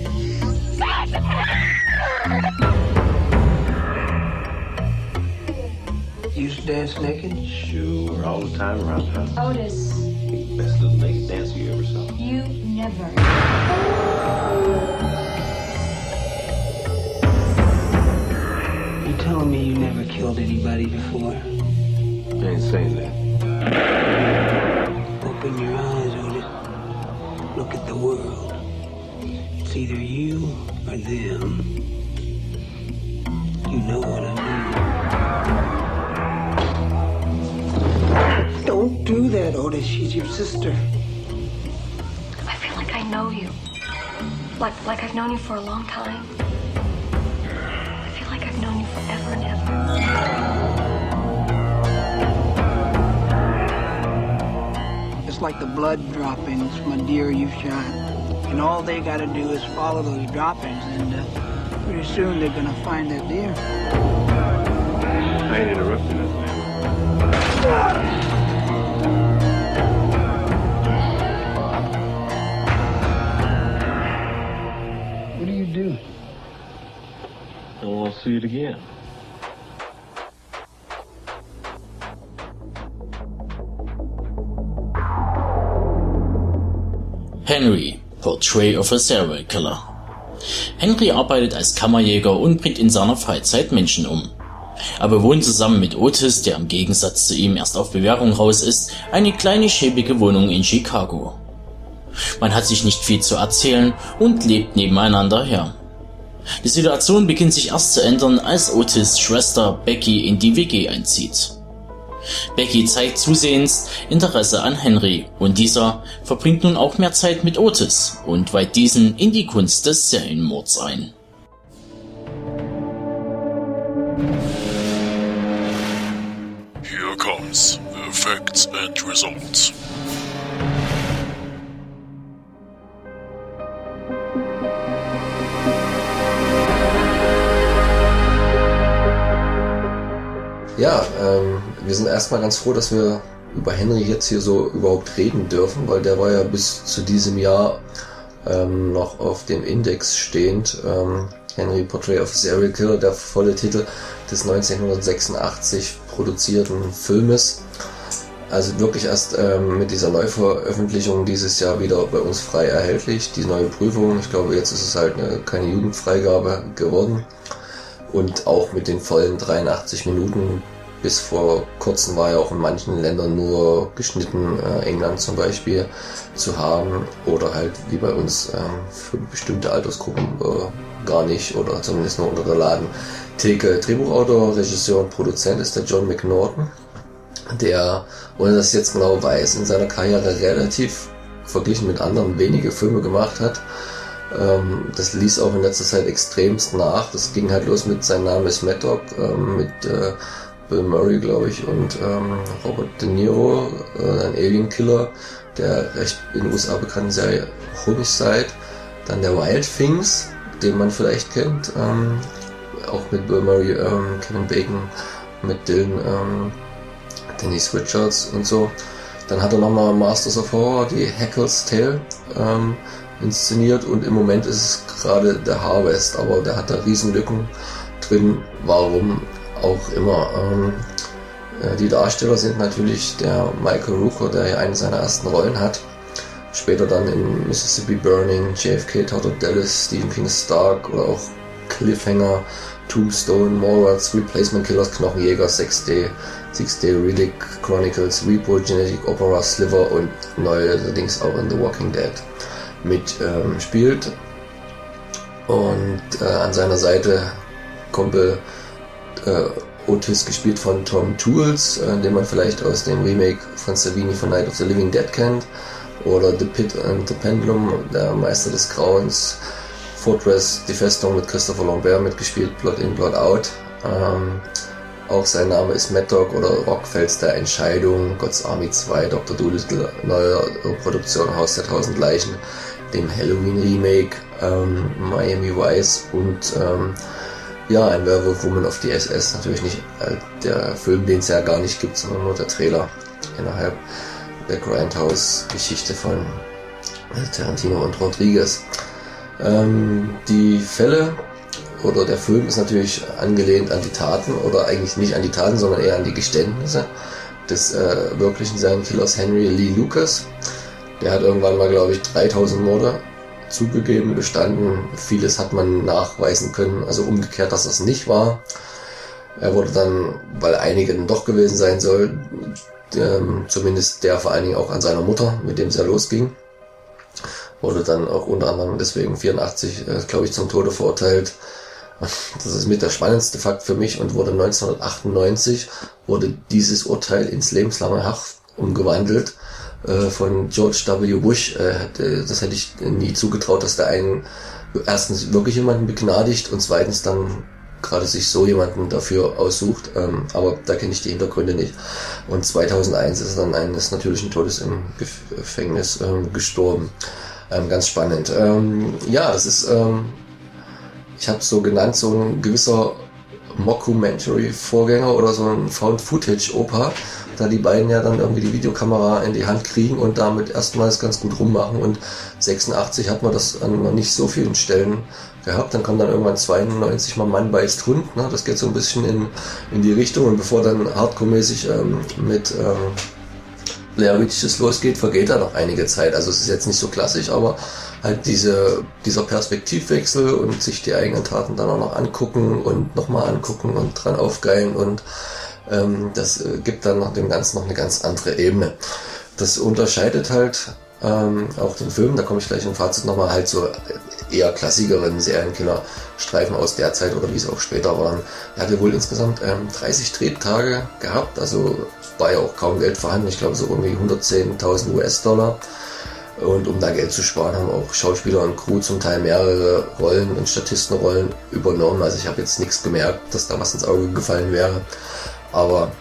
You used to dance naked? Sure, all the time around the house. Otis, Best little naked dancer you ever saw. you never. You telling me you never killed anybody before? I ain't saying that. Open your eyes, Otis. Look at the world. It's either you or them. Sister. I feel like I know you. Like, like I've known you for a long time. I feel like I've known you forever and ever. It's like the blood droppings from a deer you've shot. And all they gotta do is follow those droppings, and uh, pretty soon they're gonna find that deer. I ain't interrupting nothing. What See it again. Henry, Portrait of a Serial Killer. Henry arbeitet als Kammerjäger und bringt in seiner Freizeit Menschen um. Er bewohnt zusammen mit Otis, der im Gegensatz zu ihm erst auf Bewährung raus ist, eine kleine schäbige Wohnung in Chicago. Man hat sich nicht viel zu erzählen und lebt nebeneinander her. Die Situation beginnt sich erst zu ändern, als Otis Schwester Becky in die WG einzieht. Becky zeigt zusehends Interesse an Henry und dieser verbringt nun auch mehr Zeit mit Otis und weiht diesen in die Kunst des Serienmords ein. Here comes the facts and results. Ja, ähm, wir sind erstmal ganz froh, dass wir über Henry jetzt hier so überhaupt reden dürfen, weil der war ja bis zu diesem Jahr ähm, noch auf dem Index stehend. Ähm, Henry Portrait of Serial Killer, der volle Titel des 1986 produzierten Filmes. Also wirklich erst ähm, mit dieser Neuveröffentlichung dieses Jahr wieder bei uns frei erhältlich. Die neue Prüfung, ich glaube jetzt ist es halt eine, keine Jugendfreigabe geworden. Und auch mit den vollen 83 Minuten. Bis vor kurzem war ja auch in manchen Ländern nur geschnitten, äh, England zum Beispiel, zu haben. Oder halt wie bei uns ähm, für bestimmte Altersgruppen äh, gar nicht oder zumindest nur unter der Ladentheke. Drehbuchautor, Regisseur und Produzent ist der John McNaughton der, ohne dass ich jetzt genau weiß, in seiner Karriere relativ verglichen mit anderen wenige Filme gemacht hat. Ähm, das ließ auch in letzter Zeit extremst nach. Das ging halt los mit Sein Name ist Mad Dog, ähm, mit äh, Bill Murray, glaube ich, und ähm, Robert De Niro, äh, ein Alien Killer, der recht in den USA bekannten Serie Homicide. Dann der Wild Things, den man vielleicht kennt, ähm, auch mit Bill Murray, ähm, Kevin Bacon, mit Dylan, ähm, Dennis Richards und so. Dann hat er nochmal Masters of Horror, die Hackles Tale, ähm, inszeniert und im Moment ist es gerade der Harvest, aber der hat da Riesenlücken drin, warum auch immer. Ähm, äh, die Darsteller sind natürlich der Michael Rooker, der ja eine seiner ersten Rollen hat. Später dann in Mississippi Burning, JFK, Total Dallas, Stephen King Stark oder auch Cliffhanger, Tombstone, Mallrats, Replacement Killers, Knochenjäger, 6D, Six Day Relic Chronicles, Repo, Genetic Opera, Sliver und neuerdings auch in The Walking Dead mitspielt. Ähm, und äh, an seiner Seite Kumpel äh, Otis, gespielt von Tom Tools, äh, den man vielleicht aus dem Remake von Savini von Night of the Living Dead kennt. Oder The Pit and the Pendulum, der Meister des Grauens. Fortress, die Festung mit Christopher Lambert mitgespielt, Plot in, Plot out. Ähm, auch sein Name ist Mad Dog oder Rockfels der Entscheidung, God's Army 2, Dr. Doolittle, neue Produktion Haus der Tausend Leichen, dem Halloween Remake, ähm, Miami Vice und ähm, ja, ein Werewolf Woman of the SS, natürlich nicht äh, der Film, den es ja gar nicht gibt, sondern nur der Trailer innerhalb der Grindhouse-Geschichte von Tarantino und Rodriguez. Ähm, die Fälle oder der Film ist natürlich angelehnt an die Taten oder eigentlich nicht an die Taten, sondern eher an die Geständnisse des äh, wirklichen Serienkillers Henry Lee Lucas. Der hat irgendwann mal, glaube ich, 3000 Morde zugegeben, gestanden. Vieles hat man nachweisen können, also umgekehrt, dass das nicht war. Er wurde dann, weil einige dann doch gewesen sein soll, ähm, zumindest der vor allen Dingen auch an seiner Mutter, mit dem es ja losging, wurde dann auch unter anderem deswegen 84, äh, glaube ich, zum Tode verurteilt. Das ist mit der spannendste Fakt für mich und wurde 1998 wurde dieses Urteil ins lebenslange Haft umgewandelt äh, von George W. Bush. Äh, das hätte ich nie zugetraut, dass der einen erstens wirklich jemanden begnadigt und zweitens dann gerade sich so jemanden dafür aussucht. Ähm, aber da kenne ich die Hintergründe nicht. Und 2001 ist er dann eines natürlichen Todes im Gefängnis ähm, gestorben. Ähm, ganz spannend. Ja, das ist ich habe so genannt, so ein gewisser Mockumentary-Vorgänger oder so ein Found-Footage-Oper, da die beiden ja dann irgendwie die Videokamera in die Hand kriegen und damit erstmals ganz gut rummachen. Und 86 hat man das an noch nicht so vielen Stellen gehabt. Dann kommt dann irgendwann 92 mal Mann beißt Hund. Ne? Das geht so ein bisschen in, in die Richtung. Und bevor dann hardcore-mäßig ähm, mit ähm, Blair Witch losgeht, vergeht da noch einige Zeit. Also es ist jetzt nicht so klassisch, aber halt diese, dieser Perspektivwechsel und sich die eigenen Taten dann auch noch angucken und nochmal angucken und dran aufgeilen und ähm, das äh, gibt dann noch dem Ganzen noch eine ganz andere Ebene. Das unterscheidet halt ähm, auch den Film, da komme ich gleich im Fazit nochmal halt so eher klassikeren Serienkiller-Streifen aus der Zeit oder wie es auch später waren. Er hatte wohl insgesamt ähm, 30 Drehtage gehabt, also war ja auch kaum Geld vorhanden, ich glaube so irgendwie 110.000 US-Dollar. Und um da Geld zu sparen, haben auch Schauspieler und Crew zum Teil mehrere Rollen und Statistenrollen übernommen. Also ich habe jetzt nichts gemerkt, dass da was ins Auge gefallen wäre. Aber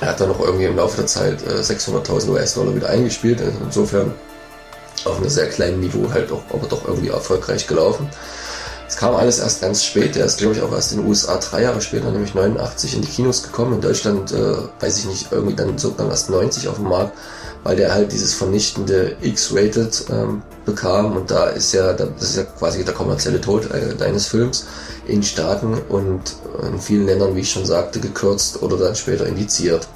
er hat dann noch irgendwie im Laufe der Zeit 600.000 äh, US-Dollar wieder eingespielt. Also insofern auf einem sehr kleinen Niveau halt auch, aber doch irgendwie erfolgreich gelaufen. Es kam alles erst ganz spät. Der ist, glaube ich, auch erst in den USA drei Jahre später, nämlich 89, in die Kinos gekommen. In Deutschland, äh, weiß ich nicht, irgendwie dann sogar erst 90 auf dem Markt, weil der halt dieses vernichtende X-Rated ähm, bekam. Und da ist ja, das ist ja quasi der kommerzielle Tod äh, deines Films in Staaten und in vielen Ländern, wie ich schon sagte, gekürzt oder dann später indiziert.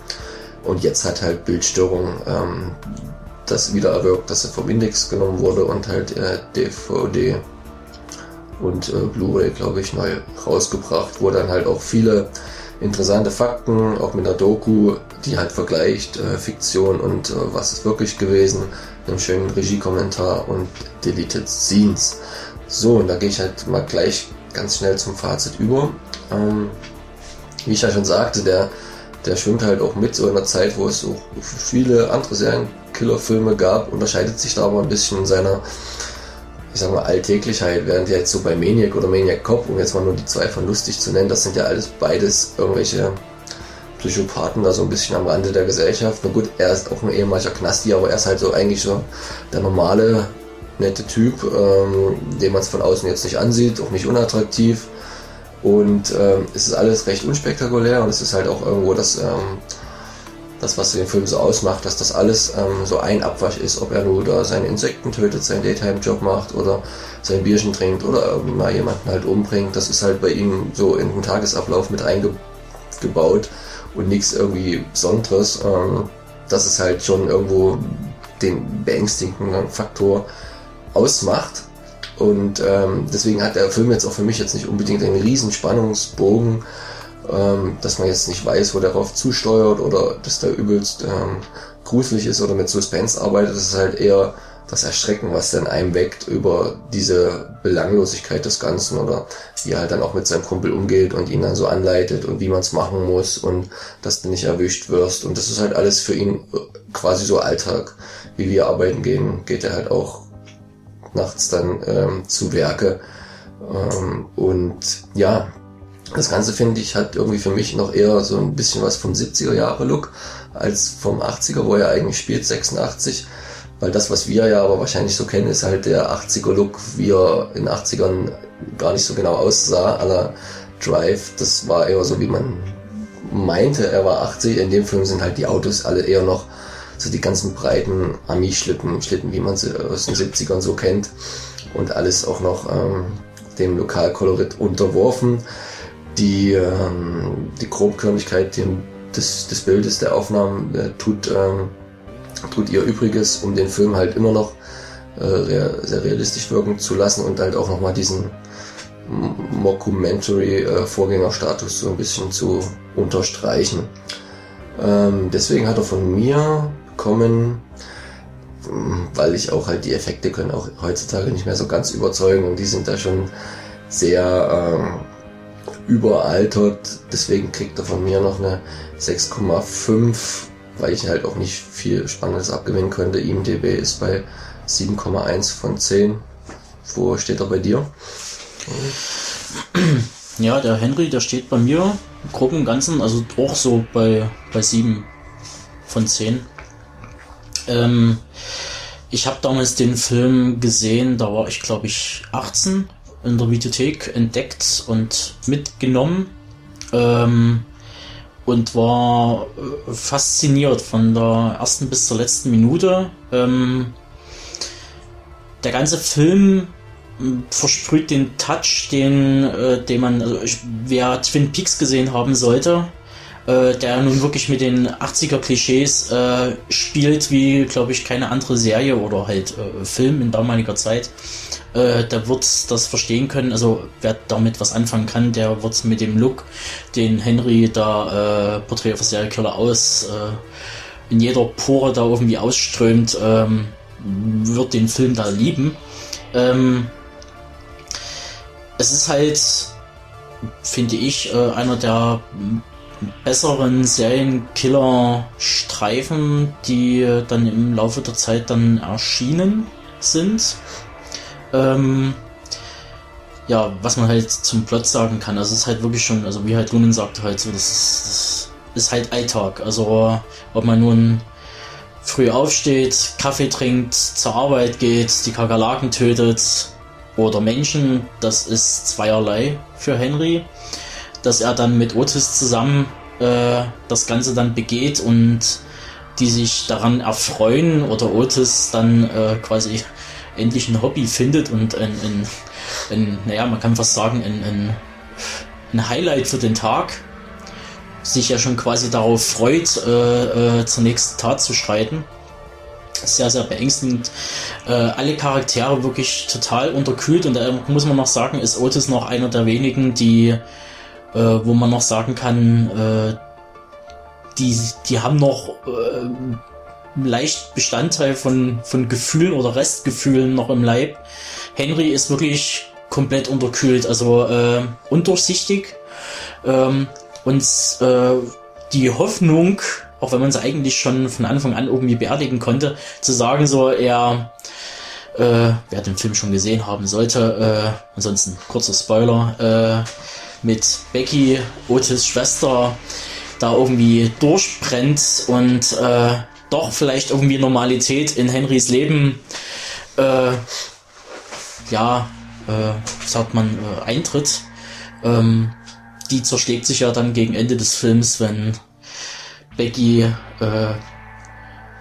Und jetzt hat halt Bildstörung ähm, das wieder erwirkt, dass er vom Index genommen wurde und halt äh, DVD und äh, Blu-ray, glaube ich, neu rausgebracht, wo dann halt auch viele interessante Fakten, auch mit einer Doku, die halt vergleicht äh, Fiktion und äh, was ist wirklich gewesen, einem schönen Regiekommentar und Deleted Scenes. So, und da gehe ich halt mal gleich ganz schnell zum Fazit über. Ähm, wie ich ja schon sagte, der, der schwimmt halt auch mit so in einer Zeit, wo es so viele andere Serienkiller-Filme gab, unterscheidet sich da aber ein bisschen in seiner ich sag mal, Alltäglichkeit, während jetzt so bei Maniac oder Maniac Cop, um jetzt mal nur die zwei von lustig zu nennen, das sind ja alles beides irgendwelche Psychopathen da so ein bisschen am Rande der Gesellschaft. Na gut, er ist auch ein ehemaliger Knasti, aber er ist halt so eigentlich so der normale, nette Typ, ähm, den man es von außen jetzt nicht ansieht, auch nicht unattraktiv. Und ähm, es ist alles recht unspektakulär und es ist halt auch irgendwo das ähm, das, was den Film so ausmacht, dass das alles ähm, so ein Abwasch ist, ob er nur da seine Insekten tötet, seinen Daytime-Job macht oder sein Bierchen trinkt oder irgendwie mal jemanden halt umbringt. Das ist halt bei ihm so in den Tagesablauf mit eingebaut und nichts irgendwie Besonderes. Ähm, das ist halt schon irgendwo den beängstigenden Faktor ausmacht. Und ähm, deswegen hat der Film jetzt auch für mich jetzt nicht unbedingt einen riesen Spannungsbogen ähm, dass man jetzt nicht weiß, wo der darauf zusteuert oder dass der übelst ähm, gruselig ist oder mit Suspense arbeitet. Das ist halt eher das Erschrecken, was dann einem weckt über diese Belanglosigkeit des Ganzen oder wie er halt dann auch mit seinem Kumpel umgeht und ihn dann so anleitet und wie man es machen muss und dass du nicht erwischt wirst. Und das ist halt alles für ihn äh, quasi so Alltag. Wie wir arbeiten gehen, geht er halt auch nachts dann ähm, zu Werke. Ähm, und ja, das Ganze finde ich hat irgendwie für mich noch eher so ein bisschen was vom 70er Jahre Look als vom 80er, wo er eigentlich spielt, 86. Weil das, was wir ja aber wahrscheinlich so kennen, ist halt der 80er Look, wie er in 80ern gar nicht so genau aussah, aller Drive. Das war eher so, wie man meinte, er war 80. In dem Film sind halt die Autos alle eher noch so die ganzen breiten Ami-Schlitten, Schlitten, wie man sie aus den 70ern so kennt. Und alles auch noch ähm, dem Lokalkolorit unterworfen die, ähm, die Grobkörnigkeit des, des Bildes, der Aufnahmen äh, tut, ähm, tut ihr Übriges, um den Film halt immer noch äh, sehr realistisch wirken zu lassen und halt auch nochmal diesen Mockumentary-Vorgängerstatus äh, so ein bisschen zu unterstreichen. Ähm, deswegen hat er von mir bekommen, weil ich auch halt die Effekte können auch heutzutage nicht mehr so ganz überzeugen und die sind da schon sehr ähm, überaltert. Deswegen kriegt er von mir noch eine 6,5, weil ich halt auch nicht viel Spannendes abgewinnen könnte. IMDB ist bei 7,1 von 10. Wo steht er bei dir? Ja, der Henry, der steht bei mir im Groben Ganzen, also auch so bei, bei 7 von 10. Ähm, ich habe damals den Film gesehen, da war ich glaube ich 18 in der Videothek entdeckt und mitgenommen ähm, und war äh, fasziniert von der ersten bis zur letzten Minute. Ähm, der ganze Film hm, versprüht den Touch, den, äh, den man, also ich, wer Twin Peaks gesehen haben sollte, äh, der nun wirklich mit den 80er Klischees äh, spielt, wie, glaube ich, keine andere Serie oder halt äh, Film in damaliger Zeit äh, der wird das verstehen können. Also wer damit was anfangen kann, der wird mit dem Look, den Henry da Portrait of a Killer aus äh, in jeder Pore da irgendwie ausströmt, ähm, wird den Film da lieben. Ähm, es ist halt, finde ich, einer der besseren Serienkiller-Streifen, die dann im Laufe der Zeit dann erschienen sind. Ähm, ja, was man halt zum Plot sagen kann, also es ist halt wirklich schon, also wie halt Lunen sagte halt so, das ist, das ist halt Alltag. Also ob man nun früh aufsteht, Kaffee trinkt, zur Arbeit geht, die Kakerlaken tötet, oder Menschen, das ist zweierlei für Henry, dass er dann mit Otis zusammen äh, das Ganze dann begeht und die sich daran erfreuen oder Otis dann äh, quasi endlich ein Hobby findet und ein, ein, ein naja, man kann fast sagen, ein, ein, ein Highlight für den Tag, sich ja schon quasi darauf freut, äh, äh, zur nächsten Tat zu schreiten. Sehr, sehr beängstigend. Äh, alle Charaktere wirklich total unterkühlt und da muss man noch sagen, ist Otis noch einer der wenigen, die, äh, wo man noch sagen kann, äh, die, die haben noch äh, leicht Bestandteil von, von Gefühlen oder Restgefühlen noch im Leib. Henry ist wirklich komplett unterkühlt, also äh, undurchsichtig. Ähm, und äh, die Hoffnung, auch wenn man sie eigentlich schon von Anfang an irgendwie beerdigen konnte, zu sagen, so er, äh, wer den Film schon gesehen haben sollte, äh, ansonsten kurzer Spoiler, äh, mit Becky, Otis Schwester, da irgendwie durchbrennt und äh, doch vielleicht irgendwie Normalität in Henrys Leben, äh, ja, äh, sagt man, äh, eintritt. Ähm, die zerschlägt sich ja dann gegen Ende des Films, wenn Becky äh,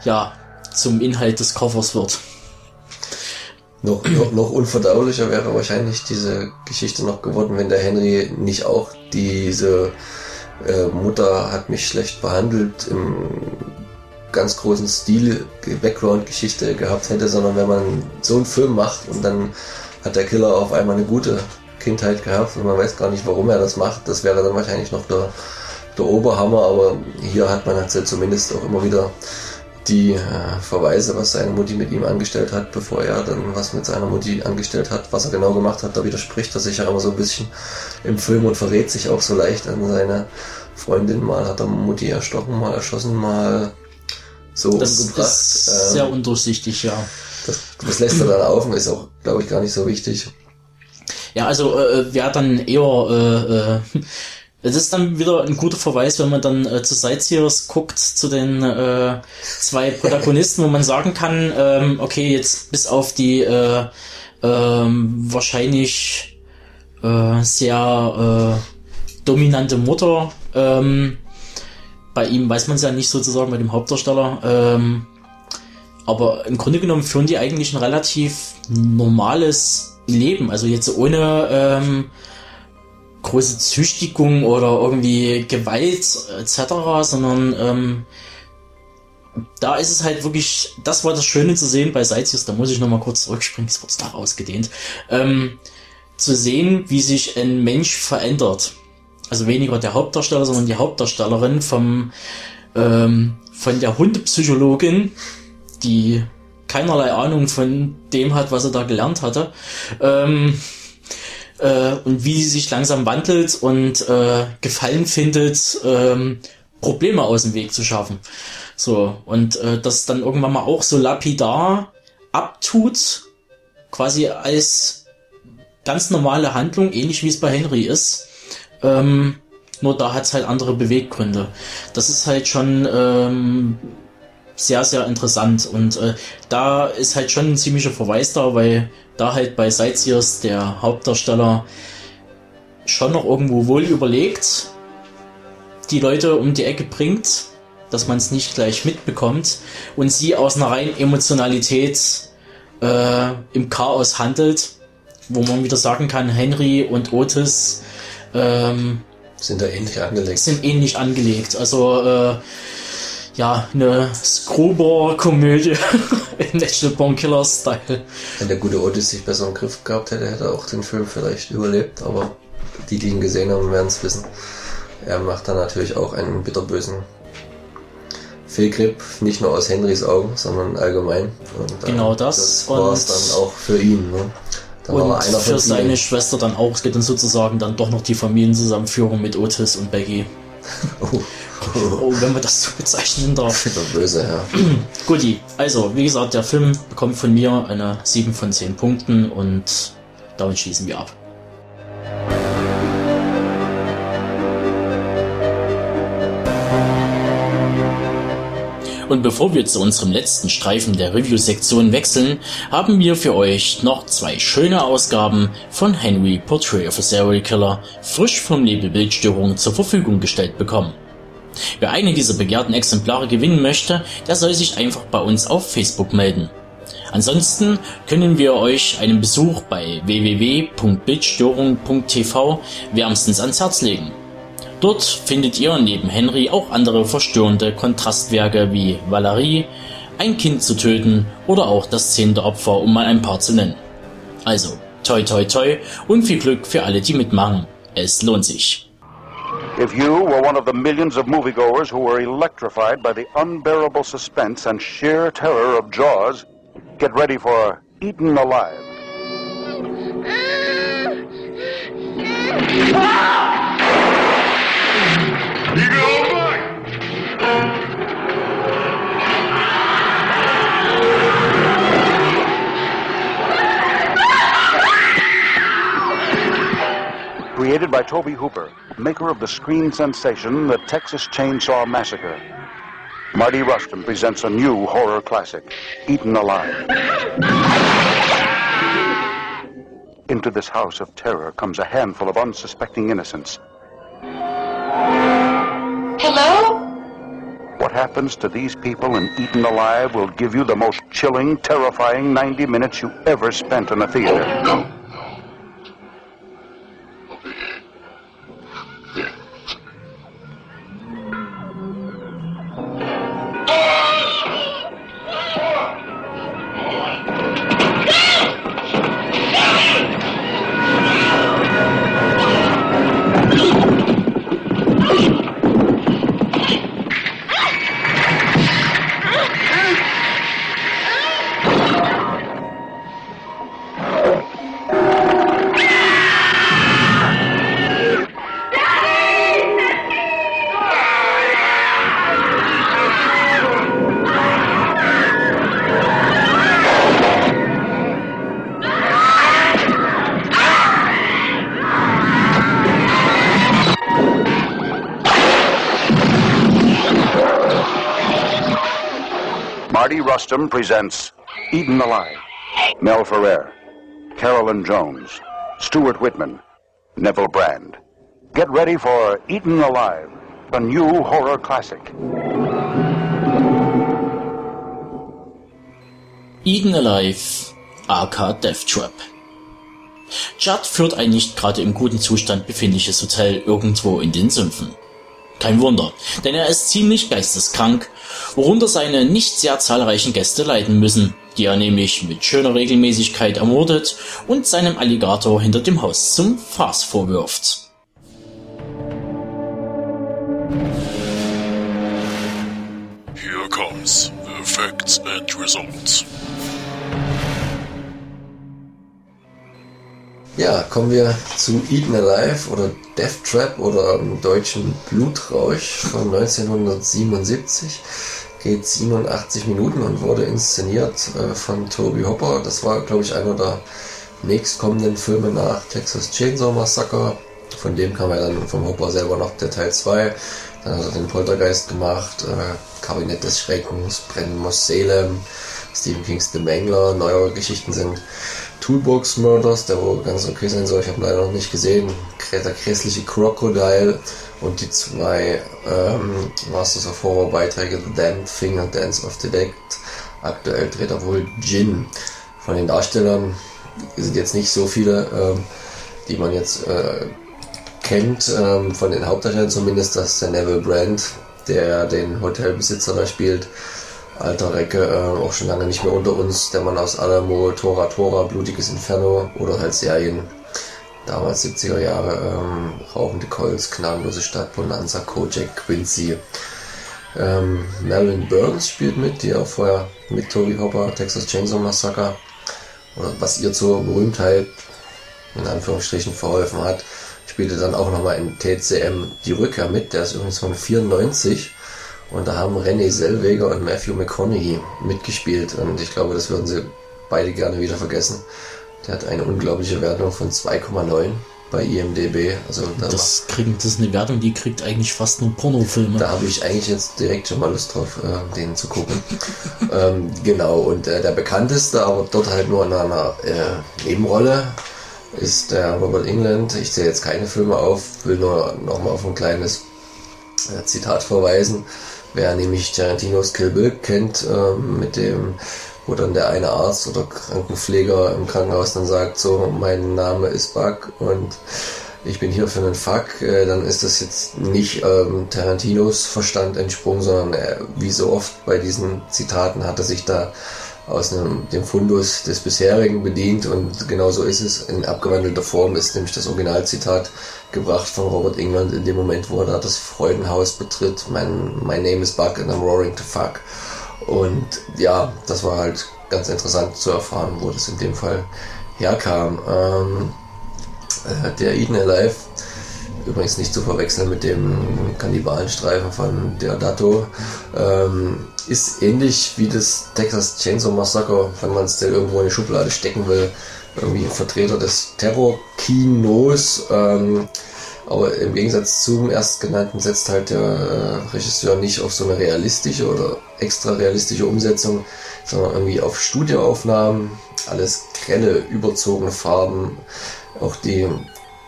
ja zum Inhalt des Koffers wird. Noch, noch, noch unverdaulicher wäre wahrscheinlich diese Geschichte noch geworden, wenn der Henry nicht auch diese äh, Mutter hat mich schlecht behandelt im ganz großen Stil Background-Geschichte gehabt hätte, sondern wenn man so einen Film macht und dann hat der Killer auf einmal eine gute Kindheit gehabt und man weiß gar nicht, warum er das macht. Das wäre dann wahrscheinlich noch der, der Oberhammer, aber hier hat man halt zumindest auch immer wieder die äh, Verweise, was seine Mutti mit ihm angestellt hat, bevor er dann was mit seiner Mutti angestellt hat, was er genau gemacht hat, da widerspricht er sich ja immer so ein bisschen im Film und verrät sich auch so leicht an seine Freundin. Mal hat er Mutti erstochen, mal erschossen, mal so das umgebracht. Ist ähm, sehr undurchsichtig, ja. Das, das lässt er dann auf und ist auch, glaube ich, gar nicht so wichtig. Ja, also äh, wer dann eher äh, äh, es ist dann wieder ein guter Verweis, wenn man dann äh, zu Sightseers guckt, zu den äh, zwei Protagonisten, wo man sagen kann, ähm, okay, jetzt bis auf die äh, ähm, wahrscheinlich äh, sehr äh, dominante Mutter, ähm, bei ihm weiß man es ja nicht sozusagen, bei dem Hauptdarsteller, ähm, aber im Grunde genommen führen die eigentlich ein relativ normales Leben, also jetzt ohne große Züchtigung oder irgendwie Gewalt etc., sondern ähm, da ist es halt wirklich, das war das Schöne zu sehen bei Sightseers, da muss ich nochmal kurz zurückspringen, es wird doch ausgedehnt, ähm, zu sehen, wie sich ein Mensch verändert. Also weniger der Hauptdarsteller, sondern die Hauptdarstellerin vom, ähm, von der Hundepsychologin, die keinerlei Ahnung von dem hat, was er da gelernt hatte. Ähm, äh, und wie sie sich langsam wandelt und äh, Gefallen findet, ähm, Probleme aus dem Weg zu schaffen. So, und äh, das dann irgendwann mal auch so lapidar abtut, quasi als ganz normale Handlung, ähnlich wie es bei Henry ist. Ähm, nur da hat es halt andere Beweggründe. Das ist halt schon ähm, sehr, sehr interessant. Und äh, da ist halt schon ein ziemlicher Verweis da, weil da halt bei Sightseers der Hauptdarsteller schon noch irgendwo wohl überlegt, die Leute um die Ecke bringt, dass man es nicht gleich mitbekommt und sie aus einer reinen Emotionalität äh, im Chaos handelt, wo man wieder sagen kann, Henry und Otis ähm, sind da ähnlich angelegt. Sind ähnlich angelegt. Also äh, ja, eine Screwball-Komödie in National Born Killer Style. Wenn der gute Otis sich besser im Griff gehabt hätte, hätte er auch den Film vielleicht überlebt, aber die, die ihn gesehen haben, werden es wissen. Er macht da natürlich auch einen bitterbösen Fehlgrip, nicht nur aus Henrys Augen, sondern allgemein. Äh, genau das. War es dann auch für ihn. Ne? Dann und für seine ihnen. Schwester dann auch. Es geht dann sozusagen dann doch noch die Familienzusammenführung mit Otis und Becky. oh. Oh, wenn man das so bezeichnen darf. Böse, ja. Guti, also, wie gesagt, der Film bekommt von mir eine 7 von 10 Punkten und damit schließen wir ab. Und bevor wir zu unserem letzten Streifen der Review-Sektion wechseln, haben wir für euch noch zwei schöne Ausgaben von Henry Portrait of a Serial Killer frisch vom Label Bildstörung zur Verfügung gestellt bekommen. Wer eine dieser begehrten Exemplare gewinnen möchte, der soll sich einfach bei uns auf Facebook melden. Ansonsten können wir euch einen Besuch bei www.bildstörung.tv wärmstens ans Herz legen. Dort findet ihr neben Henry auch andere verstörende Kontrastwerke wie Valerie, Ein Kind zu töten oder auch das zehnte Opfer, um mal ein paar zu nennen. Also, toi toi toi und viel Glück für alle, die mitmachen. Es lohnt sich. If you were one of the millions of moviegoers who were electrified by the unbearable suspense and sheer terror of Jaws, get ready for Eaten Alive. Ah! Ah! Created by Toby Hooper, maker of the screen sensation The Texas Chainsaw Massacre. Marty Rustin presents a new horror classic, Eaten Alive. Into this house of terror comes a handful of unsuspecting innocents. Hello? What happens to these people in Eaten Alive will give you the most chilling, terrifying 90 minutes you ever spent in a theater. Rustum presents Eden Alive. Mel Ferrer, Carolyn Jones, Stuart Whitman, Neville Brand. Get ready for Eaten Alive, a new horror classic. Eden Alive, aka Death Trap. Judd führt ein nicht gerade im guten Zustand befindliches Hotel irgendwo in den Sümpfen. Kein Wunder, denn er ist ziemlich geisteskrank, worunter seine nicht sehr zahlreichen Gäste leiden müssen, die er nämlich mit schöner Regelmäßigkeit ermordet und seinem Alligator hinter dem Haus zum Fraß vorwirft. Here comes the facts and results. Ja, kommen wir zu Eaten Alive oder Death Trap oder im deutschen Blutrausch von 1977. Geht 87 Minuten und wurde inszeniert äh, von Toby Hopper. Das war, glaube ich, einer der nächstkommenden Filme nach Texas Chainsaw Massacre. Von dem kam ja dann vom Hopper selber noch der Teil 2. Dann hat er den Poltergeist gemacht, äh, Kabinett des Schreckens, Brennen muss Salem, Stephen Kings The Mangler, neuere Geschichten sind Toolbox Murders, der wohl ganz okay sein soll. Ich habe leider noch nicht gesehen. Der grässliche Crocodile und die zwei ähm, Masters of Horror Beiträge The Damned Finger Dance of the Dead. Aktuell dreht er wohl Gin. Von den Darstellern sind jetzt nicht so viele, ähm, die man jetzt äh, kennt. Ähm, von den Hauptdarstellern zumindest, das ist der Neville Brand, der den Hotelbesitzer da spielt alter Recke, äh, auch schon lange nicht mehr unter uns. Der Mann aus Alamo, Tora Tora, Blutiges Inferno oder halt Serien. Damals 70er Jahre, ähm, Rauchende Colts, Gnadenlose Stadt, Bonanza, Kojak, Quincy. Ähm, Marilyn Burns spielt mit, die auch vorher mit Toby Hopper, Texas Chainsaw Massacre, oder was ihr zur Berühmtheit in Anführungsstrichen verholfen hat, spielte dann auch nochmal in TCM die Rückkehr mit, der ist übrigens von 94 und da haben René Selweger und Matthew McConaughey mitgespielt. Und ich glaube, das würden sie beide gerne wieder vergessen. Der hat eine unglaubliche Wertung von 2,9. bei IMDB. Also da, Das, kriegen, das ist eine Wertung, die kriegt eigentlich fast nur Pornofilme. da habe ich eigentlich jetzt direkt schon mal Lust drauf, äh, den zu gucken. ähm, genau, und äh, der bekannteste, aber dort halt nur in einer äh, Nebenrolle, ist der Robert England. Ich zähle jetzt keine Filme auf, will nur nochmal auf ein kleines äh, Zitat verweisen. Wer nämlich Tarantinos Kill Bill kennt, ähm, mit dem, wo dann der eine Arzt oder Krankenpfleger im Krankenhaus dann sagt, so, mein Name ist Buck und ich bin hier für einen Fuck, äh, dann ist das jetzt nicht ähm, Tarantinos Verstand entsprungen, sondern äh, wie so oft bei diesen Zitaten hat er sich da aus einem, dem Fundus des bisherigen bedient und genau so ist es. In abgewandelter Form ist nämlich das Originalzitat gebracht von Robert England in dem Moment, wo er da das Freudenhaus betritt. Mein, my name is Buck and I'm roaring to fuck. Und ja, das war halt ganz interessant zu erfahren, wo das in dem Fall herkam. Ähm, äh, der Eden Alive, übrigens nicht zu verwechseln mit dem Kannibalenstreifen von Deodato, ähm, ist ähnlich wie das Texas Chainsaw Massacre, wenn man es denn irgendwo in die Schublade stecken will. Irgendwie ein Vertreter des Terrorkinos. Ähm, aber im Gegensatz zum erstgenannten setzt halt der äh, Regisseur nicht auf so eine realistische oder extra realistische Umsetzung, sondern irgendwie auf Studioaufnahmen, alles grelle, überzogene Farben. Auch die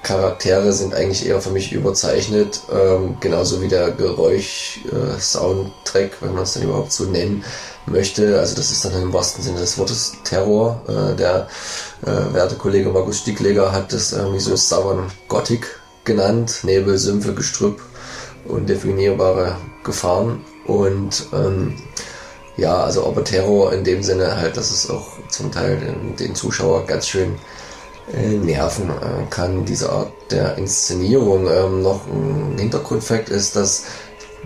Charaktere sind eigentlich eher für mich überzeichnet, ähm, genauso wie der Geräusch-Soundtrack, wenn man es dann überhaupt so nennen möchte. Also das ist dann im wahrsten Sinne des Wortes Terror. Äh, der äh, werte Kollege Markus Stiegleger hat das irgendwie so Southern Gothic genannt. Nebel, Sümpfe, Gestrüpp, undefinierbare Gefahren. Und ähm, ja, also aber Terror in dem Sinne halt, dass es auch zum Teil den, den Zuschauer ganz schön äh, nerven äh, kann, diese Art der Inszenierung. Ähm, noch ein Hintergrundfakt ist, dass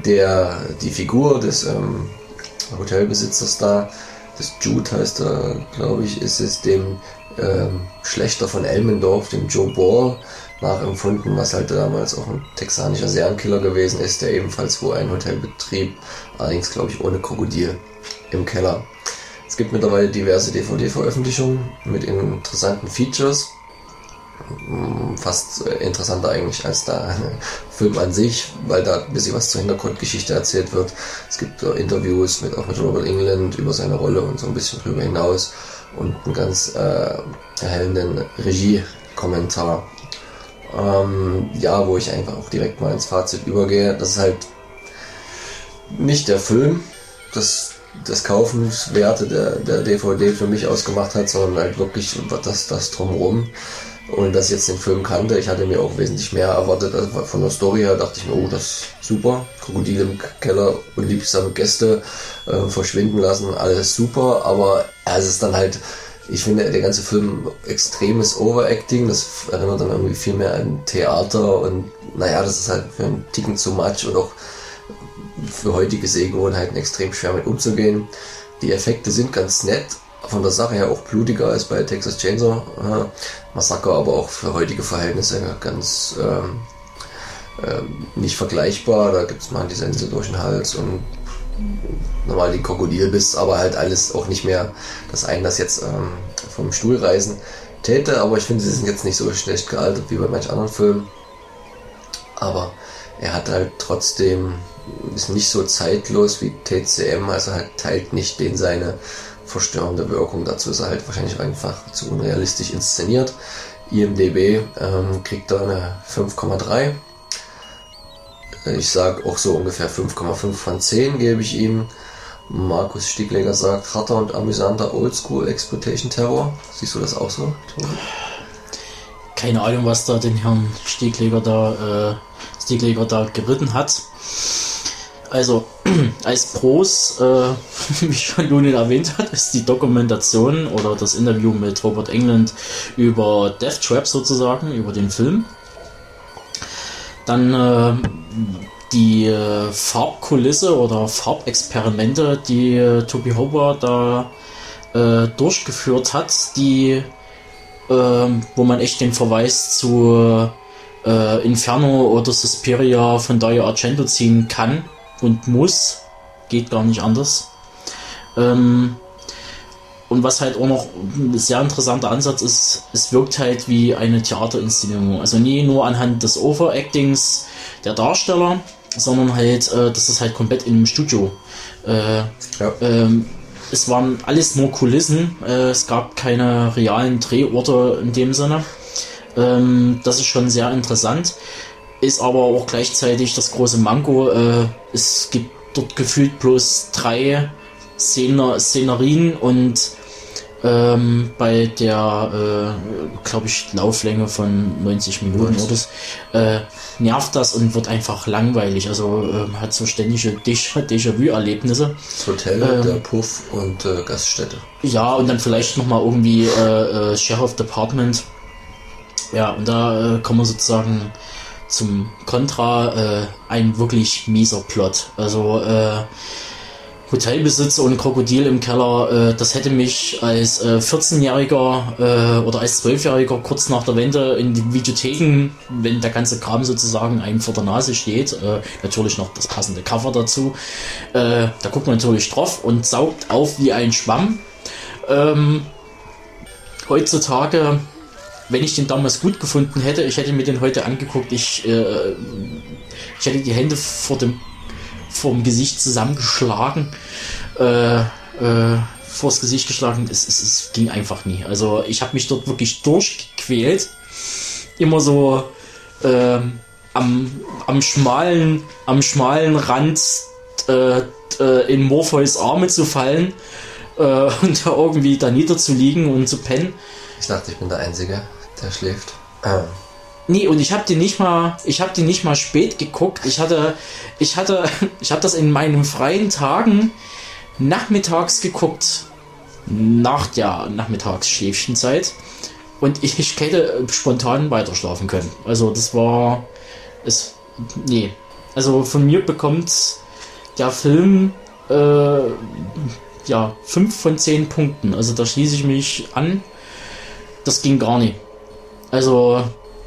der, die Figur des ähm, Hotelbesitzers da, das Jude heißt er, glaube ich, ist es dem ähm, Schlechter von Elmendorf, dem Joe Ball, nachempfunden, was halt damals auch ein texanischer Serienkiller gewesen ist, der ebenfalls wo ein Hotel betrieb, allerdings glaube ich ohne Krokodil im Keller. Es gibt mittlerweile diverse DVD-Veröffentlichungen mit interessanten Features. Mm, Fast äh, interessanter eigentlich als der Film an sich, weil da ein bisschen was zur Hintergrundgeschichte erzählt wird. Es gibt äh, Interviews mit, auch mit Robert England über seine Rolle und so ein bisschen drüber hinaus und einen ganz äh, erhellenden Regie-Kommentar. Ähm, ja, wo ich einfach auch direkt mal ins Fazit übergehe. Das ist halt nicht der Film, das das Kaufenswerte der, der DVD für mich ausgemacht hat, sondern halt wirklich das, das drumherum. Und dass ich jetzt den Film kannte, ich hatte mir auch wesentlich mehr erwartet. Also von der Story her dachte ich mir, oh, das ist super. Krokodil im Keller, unliebsame Gäste äh, verschwinden lassen, alles super. Aber es ist dann halt, ich finde, der ganze Film extremes Overacting. Das erinnert dann irgendwie viel mehr an Theater und naja, das ist halt für einen Ticken zu much und auch für heutige Sehgewohnheiten extrem schwer mit umzugehen. Die Effekte sind ganz nett, von der Sache her auch blutiger als bei Texas Chainsaw äh, Massacre, aber auch für heutige Verhältnisse ganz ähm, ähm, nicht vergleichbar. Da gibt es mal die Sense durch den Hals und normal die Krokodilbiss, aber halt alles auch nicht mehr das einen, das jetzt ähm, vom Stuhl reißen täte. Aber ich finde, sie sind jetzt nicht so schlecht gealtert wie bei manch anderen Filmen. Aber er hat halt trotzdem ist nicht so zeitlos wie TCM, also halt teilt nicht den seine verstörende Wirkung. Dazu ist er halt wahrscheinlich einfach zu unrealistisch inszeniert. IMDB ähm, kriegt da eine 5,3. Ich sag auch so ungefähr 5,5 von 10 gebe ich ihm. Markus Stiegleger sagt, harter und amüsanter Oldschool Exploitation Terror. Siehst du das auch so? Keine Ahnung, was da den Herrn Stiegleger da, äh, Stiegleger da geritten hat. Also, als Pros, äh, wie schon Lunin erwähnt hat, ist die Dokumentation oder das Interview mit Robert England über Death Trap sozusagen, über den Film. Dann äh, die äh, Farbkulisse oder Farbexperimente, die äh, Toby Hopper da äh, durchgeführt hat, die, ähm, wo man echt den Verweis zu äh, Inferno oder Suspiria von Dario Argento ziehen kann und muss. Geht gar nicht anders. Ähm, und was halt auch noch ein sehr interessanter Ansatz ist, es wirkt halt wie eine Theaterinszenierung. Also nie nur anhand des Overactings der Darsteller, sondern halt, äh, dass das halt komplett in einem Studio. Äh, ja. ähm, es waren alles nur Kulissen, äh, es gab keine realen Drehorte in dem Sinne. Ähm, das ist schon sehr interessant. Ist aber auch gleichzeitig das große Manko. Äh, es gibt dort gefühlt bloß drei Szener Szenerien und ähm, bei der, äh, glaube ich, Lauflänge von 90 Minuten oder so, äh, nervt das und wird einfach langweilig. Also äh, hat so ständige Déjà-vu-Erlebnisse. Das Hotel, ähm, der Puff und äh, Gaststätte. Ja, und dann vielleicht nochmal irgendwie äh, äh, Sheriff Department. Ja, und da äh, kommen wir sozusagen zum Kontra, äh, ein wirklich mieser Plot. Also äh, Hotelbesitzer und Krokodil im Keller, äh, das hätte mich als äh, 14-Jähriger äh, oder als 12-Jähriger kurz nach der Wende in den Videotheken, wenn der ganze Kram sozusagen einem vor der Nase steht, äh, natürlich noch das passende Cover dazu, äh, da guckt man natürlich drauf und saugt auf wie ein Schwamm. Ähm, heutzutage, wenn ich den damals gut gefunden hätte, ich hätte mir den heute angeguckt, ich, äh, ich hätte die Hände vor dem vorm Gesicht zusammengeschlagen, äh, äh, vors Gesicht geschlagen. Es, es, es ging einfach nie. Also ich habe mich dort wirklich durchgequält. Immer so ähm, am, am schmalen, am schmalen Rand äh, äh, in Morpheus Arme zu fallen äh, und da irgendwie da niederzuliegen und zu pennen. Ich dachte, ich bin der Einzige, der schläft. Ah. Nee, und ich habe die nicht mal, ich habe die nicht mal spät geguckt. Ich hatte, ich hatte, ich habe das in meinen freien Tagen nachmittags geguckt, nach der Nachmittagsschläfchenzeit. Und ich, ich hätte spontan weiterschlafen können. Also das war, es, nee. Also von mir bekommt der Film, äh, ja, 5 von 10 Punkten. Also da schließe ich mich an. Das ging gar nicht. Also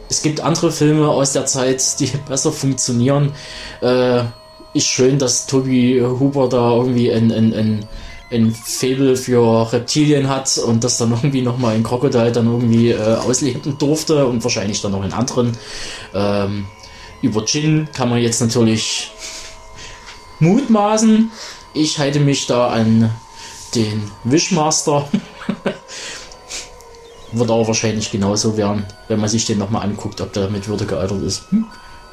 es gibt andere Filme aus der Zeit, die besser funktionieren. Äh, ist schön, dass Toby Huber da irgendwie ein, ein, ein, ein Fable für Reptilien hat und das dann irgendwie nochmal in Crocodile dann irgendwie äh, ausleben durfte und wahrscheinlich dann noch in anderen. Ähm, über Jin kann man jetzt natürlich mutmaßen. Ich halte mich da an den Wishmaster wird aber wahrscheinlich genauso werden, wenn man sich den nochmal anguckt, ob der mit Würde gealtert ist. Hm?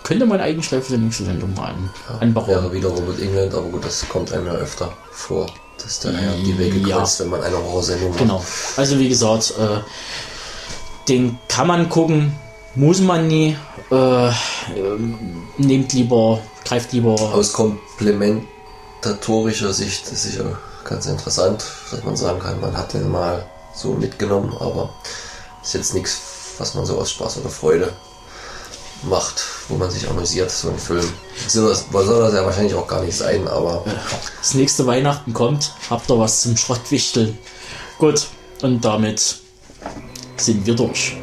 Könnte man eigentlich gleich für die nächste Sendung mal an, ja, anbauen. Wäre wieder Robert England, aber gut, das kommt einem ja öfter vor, dass der Herr die Wege ja. kreuzt, wenn man eine Horrorsendung macht. Genau. Also wie gesagt, äh, den kann man gucken, muss man nie. Äh, nehmt lieber, greift lieber. Aus komplementatorischer Sicht ist sicher ganz interessant, dass man sagen kann, man hat den mal so mitgenommen, aber ist jetzt nichts, was man so aus Spaß oder Freude macht, wo man sich amüsiert, so ein Film. Soll das, soll das ja wahrscheinlich auch gar nicht sein, aber. Das nächste Weihnachten kommt, habt ihr was zum Schrottwichteln. Gut, und damit sind wir durch.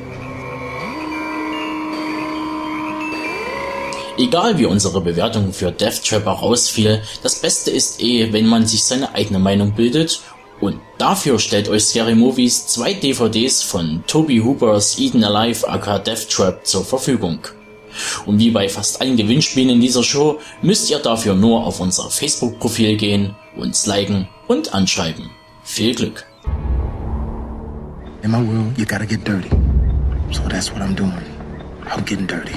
Egal wie unsere Bewertung für Death Trapper rausfiel, das Beste ist eh, wenn man sich seine eigene Meinung bildet und dafür stellt euch Scary Movies zwei DVDs von Toby Hoopers Eden Alive aka Death Trap zur Verfügung. Und wie bei fast allen Gewinnspielen in dieser Show müsst ihr dafür nur auf unser Facebook-Profil gehen, uns liken und anschreiben. Viel Glück! In my world, you gotta get dirty. So that's what I'm doing. I'm getting dirty.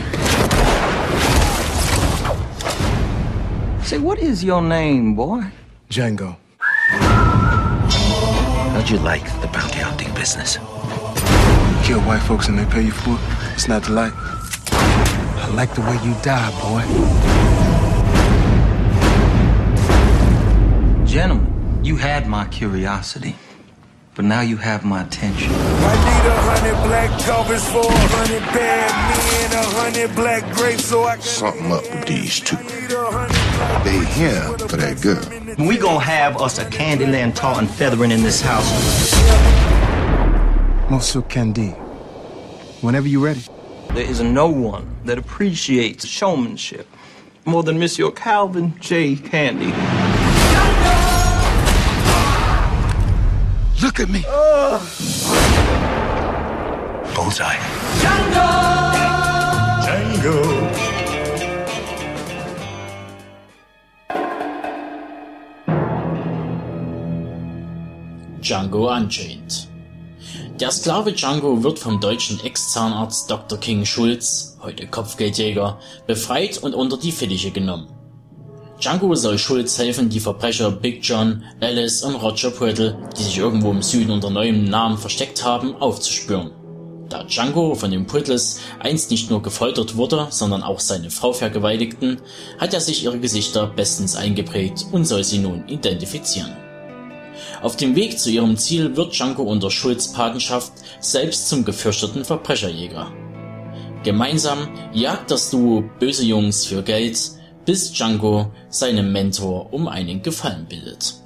Say, what is your name, boy? Django. How'd you like the bounty hunting business? You kill white folks and they pay you for it? It's not the light. I like the way you die, boy. Gentlemen, you had my curiosity. But now you have my attention. I need a hundred black covers for a hundred bad men, a hundred black grapes so I can. Something up with these two. They here for that girl. We gonna have us a Candyland tartan feathering in this house. Monsieur Candy, whenever you're ready. There is no one that appreciates showmanship more than Monsieur Calvin J. Candy. Look at me. Bullseye. Django! Django Unchained. Der Sklave Django wird vom deutschen Ex-Zahnarzt Dr. King Schulz, heute Kopfgeldjäger, befreit und unter die Fittiche genommen. Django soll Schulz helfen, die Verbrecher Big John, Alice und Roger Prittle, die sich irgendwo im Süden unter neuem Namen versteckt haben, aufzuspüren. Da Django von den Prittles einst nicht nur gefoltert wurde, sondern auch seine Frau vergewaltigten, hat er sich ihre Gesichter bestens eingeprägt und soll sie nun identifizieren. Auf dem Weg zu ihrem Ziel wird Django unter Schulz Patenschaft selbst zum gefürchteten Verbrecherjäger. Gemeinsam jagt das Duo böse Jungs für Geld, bis Django seinem Mentor um einen Gefallen bittet.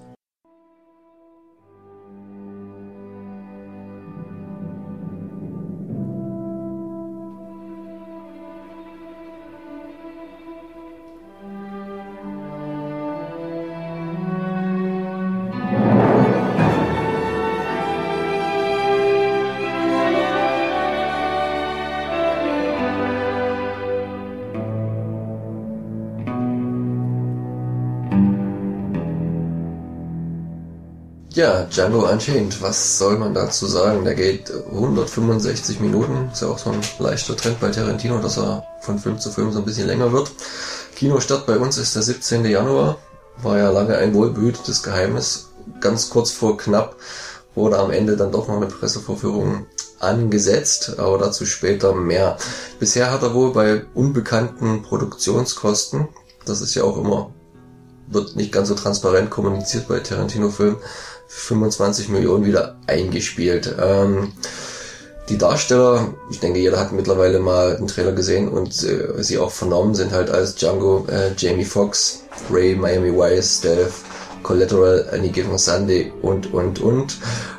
Ja, Django Unchained, was soll man dazu sagen? Der geht 165 Minuten. Ist ja auch so ein leichter Trend bei Tarantino, dass er von Film zu Film so ein bisschen länger wird. Kinostart bei uns ist der 17. Januar. War ja lange ein wohlbehütetes Geheimnis. Ganz kurz vor knapp wurde am Ende dann doch noch eine Pressevorführung angesetzt, aber dazu später mehr. Bisher hat er wohl bei unbekannten Produktionskosten, das ist ja auch immer, wird nicht ganz so transparent kommuniziert bei Tarantino-Filmen, 25 Millionen wieder eingespielt. Ähm, die Darsteller, ich denke, jeder hat mittlerweile mal den Trailer gesehen und äh, sie auch vernommen, sind halt als Django äh, Jamie Foxx, Ray, Miami Vice, Stealth, Collateral, Any Given Sunday und, und, und.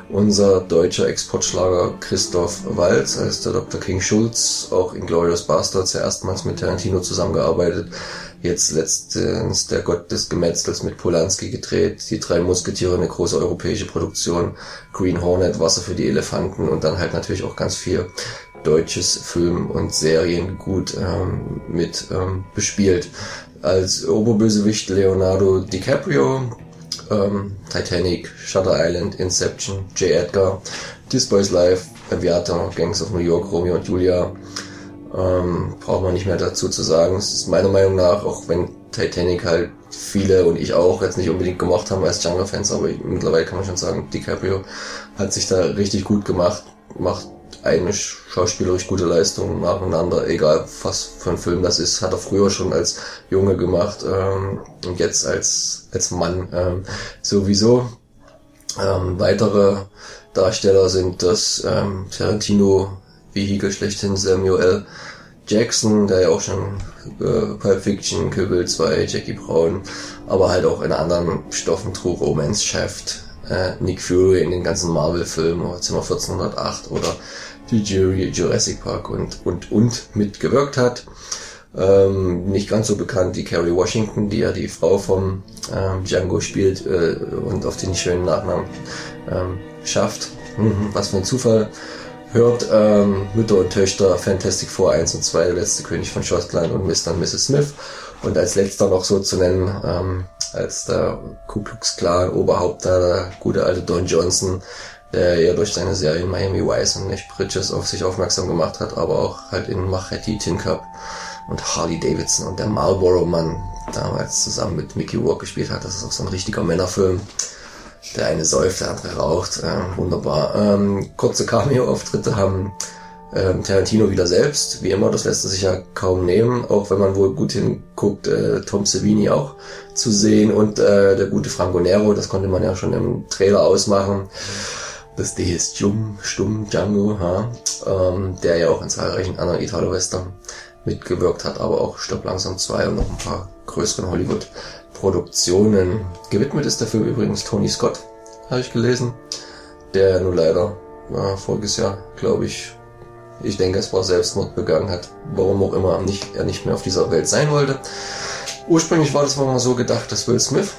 Unser deutscher Exportschlager Christoph Waltz als der Dr. King Schulz, auch in Glorious Bastards, ja erstmals mit Tarantino zusammengearbeitet. Jetzt letztens der Gott des Gemetzels mit Polanski gedreht, die drei Musketiere, eine große europäische Produktion, Green Hornet, Wasser für die Elefanten und dann halt natürlich auch ganz viel deutsches Film- und Seriengut ähm, mit ähm, bespielt. Als Oberbösewicht Leonardo DiCaprio, ähm, Titanic, Shutter Island, Inception, J. Edgar, This Boy's Life, Aviator, Gangs of New York, Romeo und Julia, ähm, braucht man nicht mehr dazu zu sagen. Es ist meiner Meinung nach, auch wenn Titanic halt viele und ich auch jetzt nicht unbedingt gemocht haben als Django-Fans, aber mittlerweile kann man schon sagen, DiCaprio hat sich da richtig gut gemacht, macht eine schauspielerisch gute Leistung nacheinander, egal was für ein Film das ist, hat er früher schon als Junge gemacht ähm, und jetzt als, als Mann ähm, sowieso. Ähm, weitere Darsteller sind das ähm, Tarantino Vehikel schlechthin Samuel Jackson, der ja auch schon äh, Pulp Fiction, Kill 2, Jackie Brown, aber halt auch in anderen Stoffen trug, Romance Shaft, äh, Nick Fury in den ganzen Marvel-Filmen, Zimmer 1408 oder die Jury, Jurassic Park und, und, und mitgewirkt hat. Ähm, nicht ganz so bekannt die Carrie Washington, die ja die Frau vom ähm, Django spielt äh, und auf den schönen Nachnamen ähm, schafft. Mhm, was für ein Zufall hört ähm, Mütter und Töchter Fantastic Four 1 und 2, der letzte König von Schottland und Mr. und Mrs. Smith. Und als letzter noch so zu nennen, ähm, als der Ku Klux Klan Oberhaupt, der gute alte Don Johnson, der ja durch seine Serie Miami Vice und nicht Bridges auf sich aufmerksam gemacht hat, aber auch halt in Machete, Tin Cup und Harley Davidson und der Marlboro Mann damals zusammen mit Mickey Rourke gespielt hat. Das ist auch so ein richtiger Männerfilm. Der eine säuft, der andere raucht. Äh, wunderbar. Ähm, kurze Cameo-Auftritte haben ähm, Tarantino wieder selbst. Wie immer, das lässt er sich ja kaum nehmen. Auch wenn man wohl gut hinguckt, äh, Tom Savini auch zu sehen und äh, der gute Franco Nero, das konnte man ja schon im Trailer ausmachen. Das D ist stumm, stumm, Django, ha? Ähm, der ja auch in zahlreichen anderen Italo-Western mitgewirkt hat, aber auch Stopp langsam 2 und noch ein paar größeren Hollywood Produktionen. Gewidmet ist der Film übrigens Tony Scott, habe ich gelesen, der nur leider äh, voriges Jahr, glaube ich, ich denke, es war Selbstmord begangen hat, warum auch immer nicht, er nicht mehr auf dieser Welt sein wollte. Ursprünglich war das mal so gedacht, dass Will Smith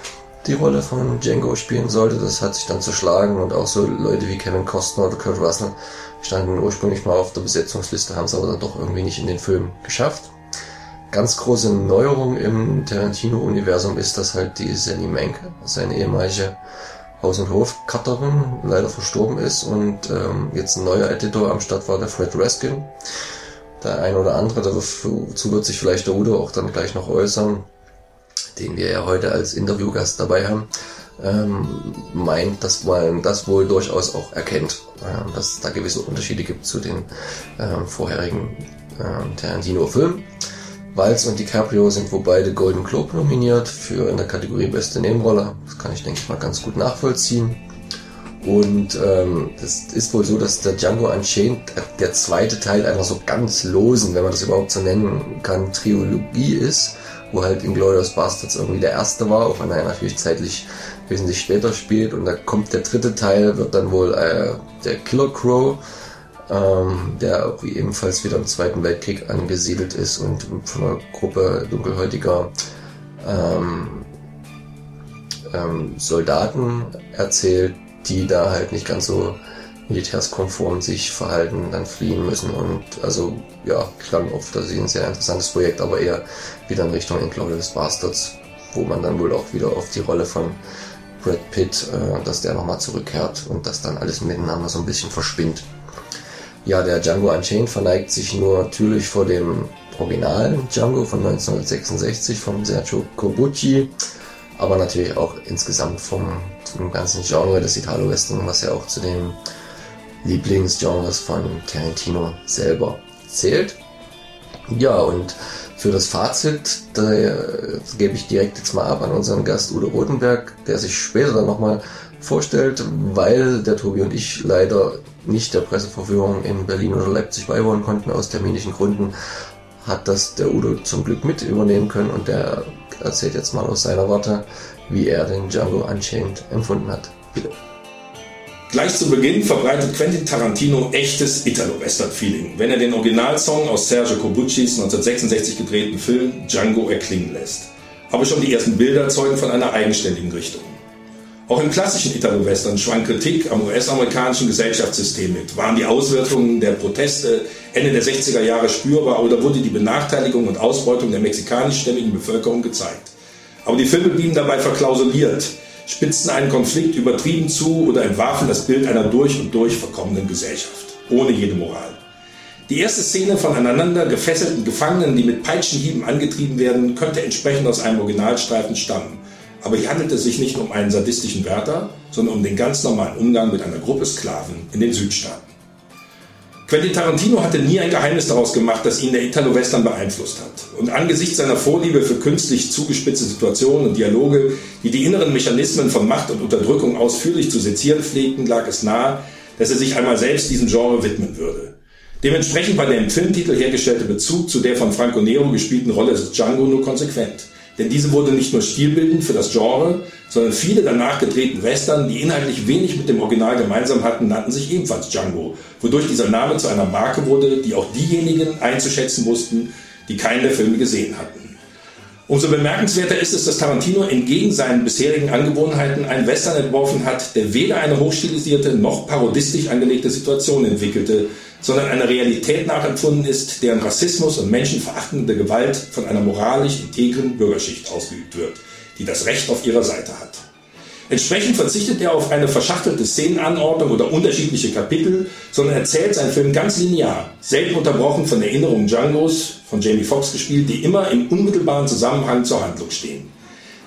die Rolle von Django spielen sollte. Das hat sich dann zerschlagen und auch so Leute wie Kevin Costner oder Kurt Russell standen ursprünglich mal auf der Besetzungsliste, haben es aber dann doch irgendwie nicht in den Film geschafft. Ganz große Neuerung im Tarantino-Universum ist, dass halt die Sally Menke, seine ehemalige Haus- und Hof-Cutterin, leider verstorben ist und ähm, jetzt ein neuer Editor am Start war, der Fred Raskin. Der ein oder andere, dazu wird sich vielleicht der Udo auch dann gleich noch äußern, den wir ja heute als Interviewgast dabei haben, ähm, meint, dass man das wohl durchaus auch erkennt, äh, dass es da gewisse Unterschiede gibt zu den äh, vorherigen äh, Tarantino-Filmen. Walz und DiCaprio sind wohl beide Golden Globe nominiert für in der Kategorie Beste Nebenrolle. Das kann ich, denke ich mal, ganz gut nachvollziehen. Und ähm, das ist wohl so, dass der Django Unchained der zweite Teil einer so ganz losen, wenn man das überhaupt so nennen kann, Trilogie ist, wo halt Inglourious Bastards irgendwie der erste war, auch wenn er natürlich zeitlich wesentlich später spielt. Und da kommt der dritte Teil, wird dann wohl äh, der Killer Crow ähm, der ebenfalls wieder im Zweiten Weltkrieg angesiedelt ist und von einer Gruppe dunkelhäutiger ähm, ähm, Soldaten erzählt, die da halt nicht ganz so militärskonform sich verhalten, dann fliehen müssen und also ja, klang oft, dass sie ein sehr interessantes Projekt, aber eher wieder in Richtung Inglourious Bastards, wo man dann wohl auch wieder auf die Rolle von Brad Pitt, äh, dass der nochmal zurückkehrt und dass dann alles miteinander so ein bisschen verschwindet. Ja, der Django Unchained verneigt sich nur natürlich vor dem originalen Django von 1966 von Sergio Corbucci, aber natürlich auch insgesamt vom, vom ganzen Genre des Italo-Western, was ja auch zu den Lieblingsgenres von Tarantino selber zählt. Ja, und für das Fazit, da äh, gebe ich direkt jetzt mal ab an unseren Gast Udo Rotenberg, der sich später dann nochmal vorstellt, weil der Tobi und ich leider nicht der Presseverführung in Berlin oder Leipzig beiwohnen konnten aus terminischen Gründen, hat das der Udo zum Glück mit übernehmen können und der erzählt jetzt mal aus seiner Warte, wie er den Django Unchained empfunden hat. Bitte. Gleich zu Beginn verbreitet Quentin Tarantino echtes Italo-Western-Feeling, wenn er den Originalsong aus Sergio Corbuccis 1966 gedrehten Film Django erklingen lässt. Aber schon die ersten Bilder zeugen von einer eigenständigen Richtung. Auch im klassischen Italo-Western schwang Kritik am US-amerikanischen Gesellschaftssystem mit. Waren die Auswirkungen der Proteste Ende der 60er Jahre spürbar oder wurde die Benachteiligung und Ausbeutung der mexikanischstämmigen Bevölkerung gezeigt? Aber die Filme blieben dabei verklausuliert, spitzten einen Konflikt übertrieben zu oder entwarfen das Bild einer durch und durch verkommenen Gesellschaft, ohne jede Moral. Die erste Szene von aneinander gefesselten Gefangenen, die mit Peitschenhieben angetrieben werden, könnte entsprechend aus einem Originalstreifen stammen. Aber hier handelt es sich nicht um einen sadistischen Wärter, sondern um den ganz normalen Umgang mit einer Gruppe Sklaven in den Südstaaten. Quentin Tarantino hatte nie ein Geheimnis daraus gemacht, dass ihn der Italo-Western beeinflusst hat. Und angesichts seiner Vorliebe für künstlich zugespitzte Situationen und Dialoge, die die inneren Mechanismen von Macht und Unterdrückung ausführlich zu sezieren pflegten, lag es nahe, dass er sich einmal selbst diesem Genre widmen würde. Dementsprechend war der im Filmtitel hergestellte Bezug zu der von Franco Nero gespielten Rolle des Django nur konsequent. Denn diese wurde nicht nur stilbildend für das Genre, sondern viele danach gedrehten Western, die inhaltlich wenig mit dem Original gemeinsam hatten, nannten sich ebenfalls Django, wodurch dieser Name zu einer Marke wurde, die auch diejenigen einzuschätzen wussten, die keinen der Filme gesehen hatten. Umso bemerkenswerter ist es, dass Tarantino entgegen seinen bisherigen Angewohnheiten einen Western entworfen hat, der weder eine hochstilisierte noch parodistisch angelegte Situation entwickelte, sondern einer Realität nachempfunden ist, deren Rassismus und menschenverachtende Gewalt von einer moralisch integren Bürgerschicht ausgeübt wird, die das Recht auf ihrer Seite hat. Entsprechend verzichtet er auf eine verschachtelte Szenenanordnung oder unterschiedliche Kapitel, sondern erzählt seinen Film ganz linear, selten unterbrochen von Erinnerungen Djangos, von Jamie Foxx gespielt, die immer im unmittelbaren Zusammenhang zur Handlung stehen.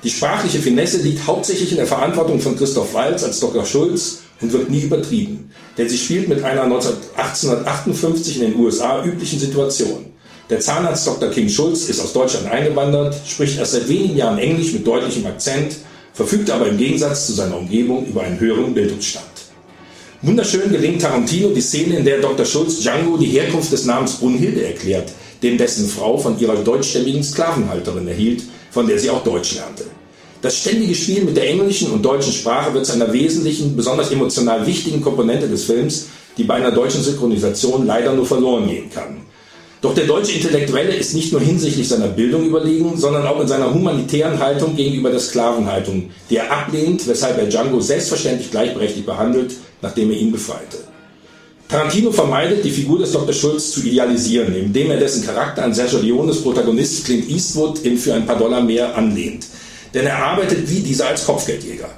Die sprachliche Finesse liegt hauptsächlich in der Verantwortung von Christoph Waltz als Dr. Schulz und wird nie übertrieben, denn sie spielt mit einer 1858 in den USA üblichen Situation. Der Zahnarzt Dr. King Schulz ist aus Deutschland eingewandert, spricht erst seit wenigen Jahren Englisch mit deutlichem Akzent verfügt aber im Gegensatz zu seiner Umgebung über einen höheren Bildungsstand. Wunderschön gelingt Tarantino die Szene, in der Dr. Schulz Django die Herkunft des Namens Brunhilde erklärt, den dessen Frau von ihrer deutschstämmigen Sklavenhalterin erhielt, von der sie auch Deutsch lernte. Das ständige Spiel mit der englischen und deutschen Sprache wird zu einer wesentlichen, besonders emotional wichtigen Komponente des Films, die bei einer deutschen Synchronisation leider nur verloren gehen kann. Doch der deutsche Intellektuelle ist nicht nur hinsichtlich seiner Bildung überlegen, sondern auch in seiner humanitären Haltung gegenüber der Sklavenhaltung, die er ablehnt, weshalb er Django selbstverständlich gleichberechtigt behandelt, nachdem er ihn befreite. Tarantino vermeidet, die Figur des Dr. Schulz zu idealisieren, indem er dessen Charakter an Sergio Leones Protagonist Clint Eastwood in Für ein paar Dollar mehr anlehnt. Denn er arbeitet wie dieser als Kopfgeldjäger.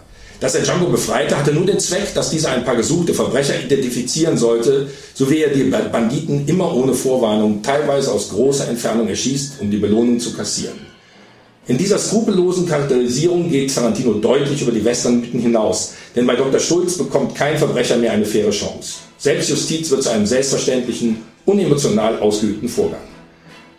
Dass er Django befreite, hatte nur den Zweck, dass dieser ein paar gesuchte Verbrecher identifizieren sollte, so wie er die Banditen immer ohne Vorwarnung, teilweise aus großer Entfernung erschießt, um die Belohnung zu kassieren. In dieser skrupellosen Charakterisierung geht Tarantino deutlich über die Westernmythen hinaus, denn bei Dr. Schulz bekommt kein Verbrecher mehr eine faire Chance. Selbstjustiz wird zu einem selbstverständlichen, unemotional ausgeübten Vorgang.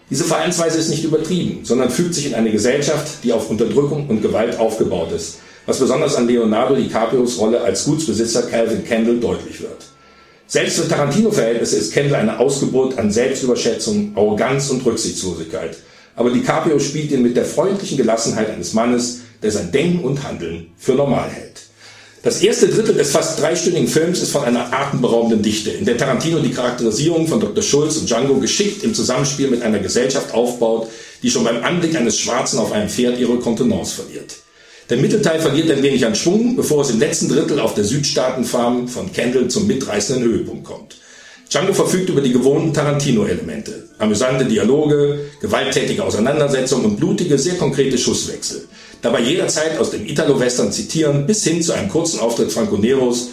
Diese Verhaltensweise ist nicht übertrieben, sondern fügt sich in eine Gesellschaft, die auf Unterdrückung und Gewalt aufgebaut ist, was besonders an Leonardo DiCaprios Rolle als Gutsbesitzer Calvin Kendall deutlich wird. Selbst für Tarantino-Verhältnisse ist Kendall eine Ausgeburt an Selbstüberschätzung, Arroganz und Rücksichtslosigkeit. Aber DiCaprio spielt ihn mit der freundlichen Gelassenheit eines Mannes, der sein Denken und Handeln für normal hält. Das erste Drittel des fast dreistündigen Films ist von einer atemberaubenden Dichte, in der Tarantino die Charakterisierung von Dr. Schulz und Django geschickt im Zusammenspiel mit einer Gesellschaft aufbaut, die schon beim Anblick eines Schwarzen auf einem Pferd ihre Kontenance verliert. Der Mittelteil verliert ein wenig an Schwung, bevor es im letzten Drittel auf der Südstaatenfarm von Kendall zum mitreißenden Höhepunkt kommt. Django verfügt über die gewohnten Tarantino-Elemente. Amüsante Dialoge, gewalttätige Auseinandersetzungen und blutige, sehr konkrete Schusswechsel. Dabei jederzeit aus dem Italo-Western zitieren, bis hin zu einem kurzen Auftritt Franco Neros.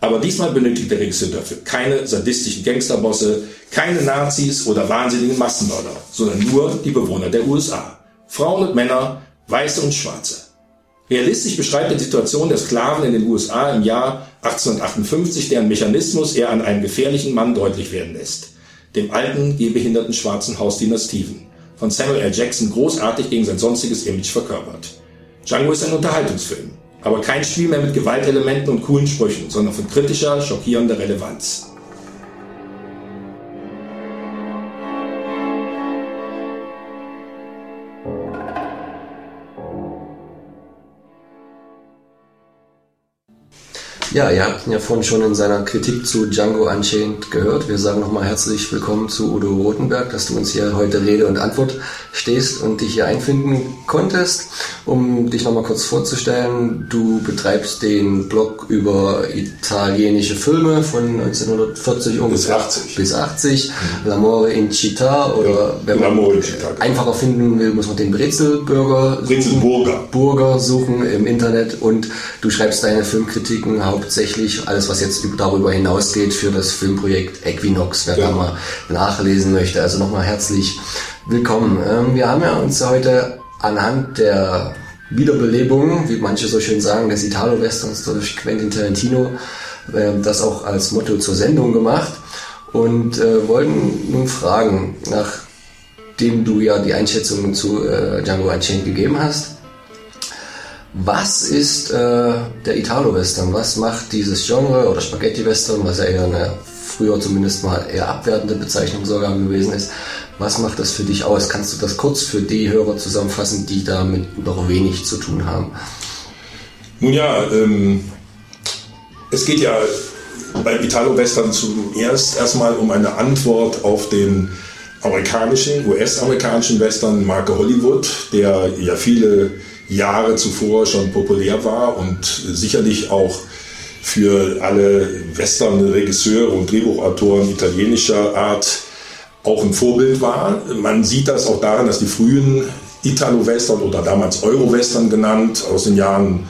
Aber diesmal benötigt der Regisseur dafür keine sadistischen Gangsterbosse, keine Nazis oder wahnsinnigen Massenmörder, sondern nur die Bewohner der USA. Frauen und Männer, Weiße und Schwarze. Realistisch beschreibt er die Situation der Sklaven in den USA im Jahr 1858, deren Mechanismus er an einem gefährlichen Mann deutlich werden lässt. Dem alten, gehbehinderten schwarzen Hausdiener Stephen, von Samuel L. Jackson großartig gegen sein sonstiges Image verkörpert. Django ist ein Unterhaltungsfilm, aber kein Spiel mehr mit Gewaltelementen und coolen Sprüchen, sondern von kritischer, schockierender Relevanz. Ja, ihr habt ihn ja vorhin schon in seiner Kritik zu Django Unchained gehört. Wir sagen nochmal herzlich willkommen zu Udo Rotenberg, dass du uns hier heute Rede und Antwort stehst und dich hier einfinden konntest. Um dich nochmal kurz vorzustellen, du betreibst den Blog über italienische Filme von 1940 ungefähr bis 80. Bis 80. Mhm. L'amore in Città oder ja, wenn man Città, genau. einfacher finden will, muss man den Brezelburger. Burger suchen im Internet und du schreibst deine Filmkritiken hauptsächlich hauptsächlich alles, was jetzt darüber hinausgeht für das Filmprojekt Equinox, wer ja. da mal nachlesen möchte. Also nochmal herzlich willkommen. Ähm, wir haben ja uns heute anhand der Wiederbelebung, wie manche so schön sagen, des Italo-Westerns durch Quentin Tarantino, ähm, das auch als Motto zur Sendung gemacht und äh, wollten nun fragen, nachdem du ja die Einschätzung zu äh, Django Unchained gegeben hast, was ist äh, der Italo-Western? Was macht dieses Genre oder Spaghetti-Western, was ja eher eine früher zumindest mal eher abwertende Bezeichnung sogar gewesen ist? Was macht das für dich aus? Kannst du das kurz für die Hörer zusammenfassen, die damit noch wenig zu tun haben? Nun ja, ähm, es geht ja beim Italo-Western zuerst erstmal um eine Antwort auf den amerikanischen, US-amerikanischen Western Marke Hollywood, der ja viele Jahre zuvor schon populär war und sicherlich auch für alle Western-Regisseure und Drehbuchautoren italienischer Art auch ein Vorbild war. Man sieht das auch daran, dass die frühen Italo-Western oder damals Euro-Western genannt aus den Jahren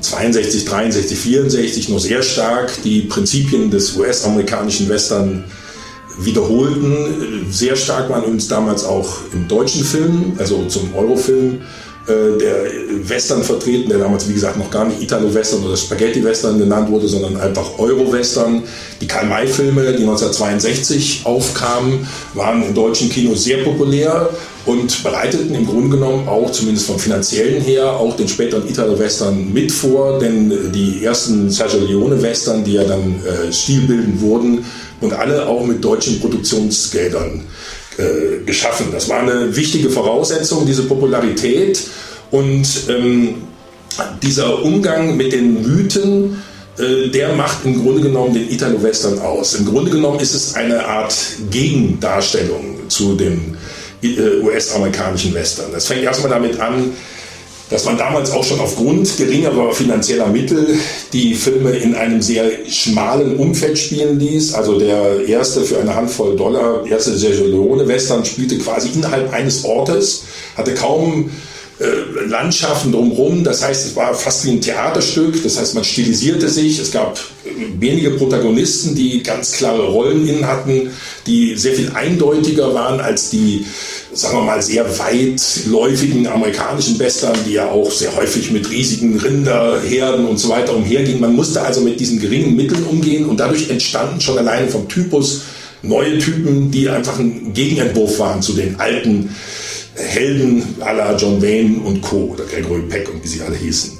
62, 63, 64 nur sehr stark die Prinzipien des US-amerikanischen Western wiederholten. Sehr stark waren uns damals auch im deutschen Film, also zum Eurofilm der Western vertreten, der damals, wie gesagt, noch gar nicht Italo-Western oder Spaghetti-Western genannt wurde, sondern einfach Euro-Western. Die Karl-May-Filme, die 1962 aufkamen, waren im deutschen Kino sehr populär und bereiteten im Grunde genommen auch, zumindest vom finanziellen her, auch den späteren Italo-Western mit vor, denn die ersten Sergio Leone-Western, die ja dann äh, stilbildend wurden und alle auch mit deutschen Produktionsgeldern äh, geschaffen. Das war eine wichtige Voraussetzung, diese Popularität und ähm, dieser Umgang mit den Mythen äh, der macht im Grunde genommen den Italo-Western aus. Im Grunde genommen ist es eine Art Gegendarstellung zu dem äh, US-amerikanischen Western. Das fängt erstmal damit an, dass man damals auch schon aufgrund geringerer finanzieller Mittel die Filme in einem sehr schmalen Umfeld spielen ließ. Also der erste für eine Handvoll Dollar, erste Sergio Leone-Western spielte quasi innerhalb eines Ortes, hatte kaum Landschaften drumherum. Das heißt, es war fast wie ein Theaterstück. Das heißt, man stilisierte sich. Es gab wenige Protagonisten, die ganz klare Rollen innen hatten, die sehr viel eindeutiger waren als die sagen wir mal, sehr weitläufigen amerikanischen Western, die ja auch sehr häufig mit riesigen Rinderherden und so weiter umhergingen. Man musste also mit diesen geringen Mitteln umgehen und dadurch entstanden schon alleine vom Typus neue Typen, die einfach ein Gegenentwurf waren zu den alten Helden à la John Wayne und Co. oder Gregory Peck und wie sie alle hießen.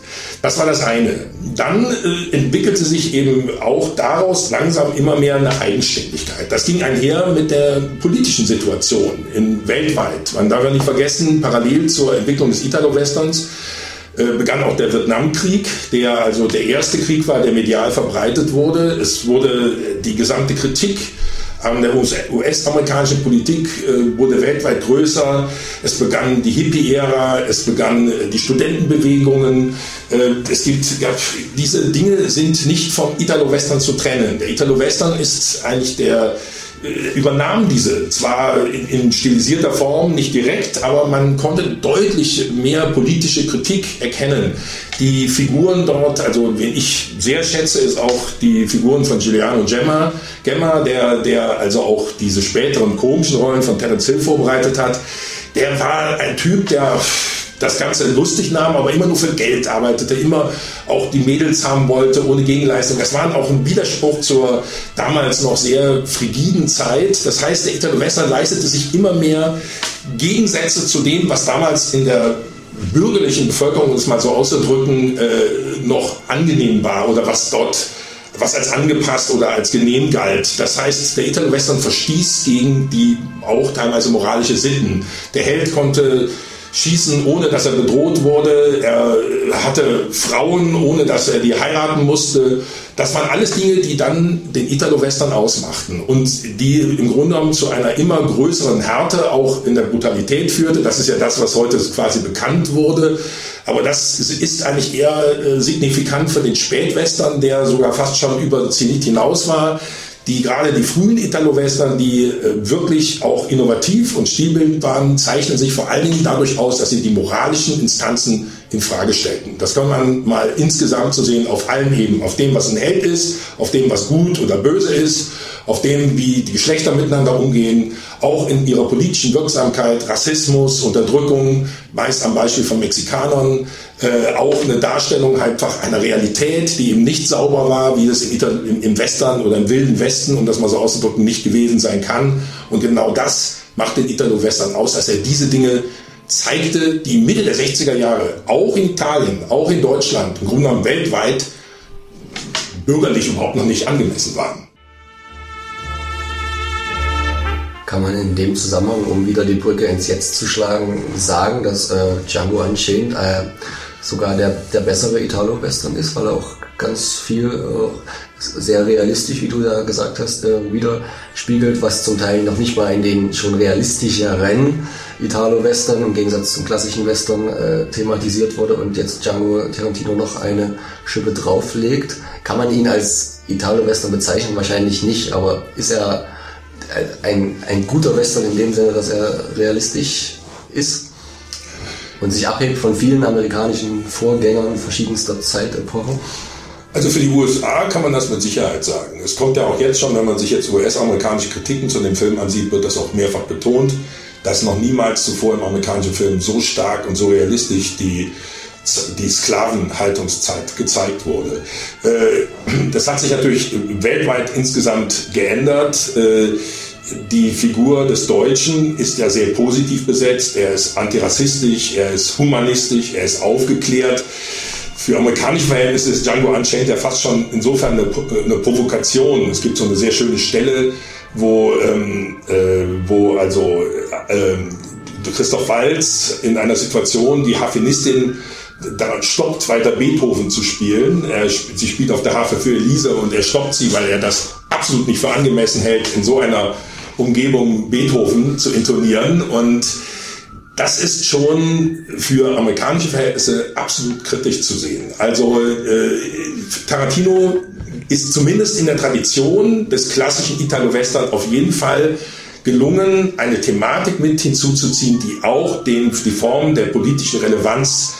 Das war das eine. Dann äh, entwickelte sich eben auch daraus langsam immer mehr eine Eigenständigkeit. Das ging einher mit der politischen Situation in weltweit. Man darf ja nicht vergessen, parallel zur Entwicklung des Italo-Westerns äh, begann auch der Vietnamkrieg, der also der erste Krieg war, der medial verbreitet wurde. Es wurde die gesamte Kritik an der US-amerikanischen Politik äh, wurde weltweit größer. Es begann die Hippie-Ära, es begann äh, die Studentenbewegungen. Äh, es gibt, diese Dinge sind nicht vom Italo-Western zu trennen. Der Italo-Western ist eigentlich der übernahm diese zwar in, in, stilisierter Form, nicht direkt, aber man konnte deutlich mehr politische Kritik erkennen. Die Figuren dort, also wen ich sehr schätze, ist auch die Figuren von Giuliano Gemma, Gemma der, der also auch diese späteren komischen Rollen von Terence Hill vorbereitet hat. Der war ein Typ, der das Ganze lustig nahm, aber immer nur für Geld arbeitete, immer auch die Mädels haben wollte, ohne Gegenleistung. Das war auch ein Widerspruch zur damals noch sehr frigiden Zeit. Das heißt, der Italo-Western leistete sich immer mehr Gegensätze zu dem, was damals in der bürgerlichen Bevölkerung, um es mal so auszudrücken, äh, noch angenehm war oder was dort was als angepasst oder als genehm galt. Das heißt, der Italo-Western verstieß gegen die auch teilweise moralische Sitten. Der Held konnte schießen, ohne dass er bedroht wurde. Er hatte Frauen, ohne dass er die heiraten musste. Das waren alles Dinge, die dann den Italo-Western ausmachten und die im Grunde genommen zu einer immer größeren Härte auch in der Brutalität führte. Das ist ja das, was heute quasi bekannt wurde. Aber das ist eigentlich eher äh, signifikant für den Spätwestern, der sogar fast schon über Zenit hinaus war die gerade die frühen Italo-Western, die äh, wirklich auch innovativ und stilbildend waren, zeichnen sich vor allen Dingen dadurch aus, dass sie die moralischen Instanzen in Frage stellten. Das kann man mal insgesamt so sehen auf allen Ebenen, auf dem, was ein Held ist, auf dem, was gut oder böse ist, auf dem, wie die Geschlechter miteinander umgehen, auch in ihrer politischen Wirksamkeit, Rassismus, Unterdrückung, meist am Beispiel von Mexikanern, äh, auch eine Darstellung einfach einer Realität, die eben nicht sauber war, wie es im, im Western oder im wilden Westen, um das mal so auszudrücken, nicht gewesen sein kann. Und genau das macht den Italo-Western aus, dass er diese Dinge zeigte, die Mitte der 60er Jahre, auch in Italien, auch in Deutschland, im Grunde genommen weltweit, bürgerlich überhaupt noch nicht angemessen waren. Kann man in dem Zusammenhang, um wieder die Brücke ins Jetzt zu schlagen, sagen, dass äh, Django Unchained äh, sogar der, der bessere Italo-Western ist, weil er auch ganz viel äh, sehr realistisch, wie du ja gesagt hast, äh, widerspiegelt, was zum Teil noch nicht mal in den schon realistischeren Italo-Western im Gegensatz zum klassischen Western äh, thematisiert wurde und jetzt Django Tarantino noch eine Schippe drauflegt. Kann man ihn als Italo-Western bezeichnen? Wahrscheinlich nicht, aber ist er ein, ein guter Western in dem Sinne, dass er realistisch ist und sich abhebt von vielen amerikanischen Vorgängern verschiedenster Zeitepochen? Also für die USA kann man das mit Sicherheit sagen. Es kommt ja auch jetzt schon, wenn man sich jetzt US-amerikanische Kritiken zu dem Film ansieht, wird das auch mehrfach betont, dass noch niemals zuvor im amerikanischen Film so stark und so realistisch die die Sklavenhaltungszeit gezeigt wurde. Äh, das hat sich natürlich weltweit insgesamt geändert. Äh, die Figur des Deutschen ist ja sehr positiv besetzt. Er ist antirassistisch, er ist humanistisch, er ist aufgeklärt. Für amerikanische Verhältnisse ist Django Unchained ja fast schon insofern eine, eine Provokation. Es gibt so eine sehr schöne Stelle, wo, ähm, äh, wo also äh, Christoph Walz in einer Situation die Hafenistin da stoppt weiter Beethoven zu spielen. Er, sie spielt auf der Harfe für Elise und er stoppt sie, weil er das absolut nicht für angemessen hält, in so einer Umgebung Beethoven zu intonieren. Und das ist schon für amerikanische Verhältnisse absolut kritisch zu sehen. Also äh, Tarantino ist zumindest in der Tradition des klassischen Italo-Western auf jeden Fall gelungen, eine Thematik mit hinzuzuziehen, die auch den, die Form der politischen Relevanz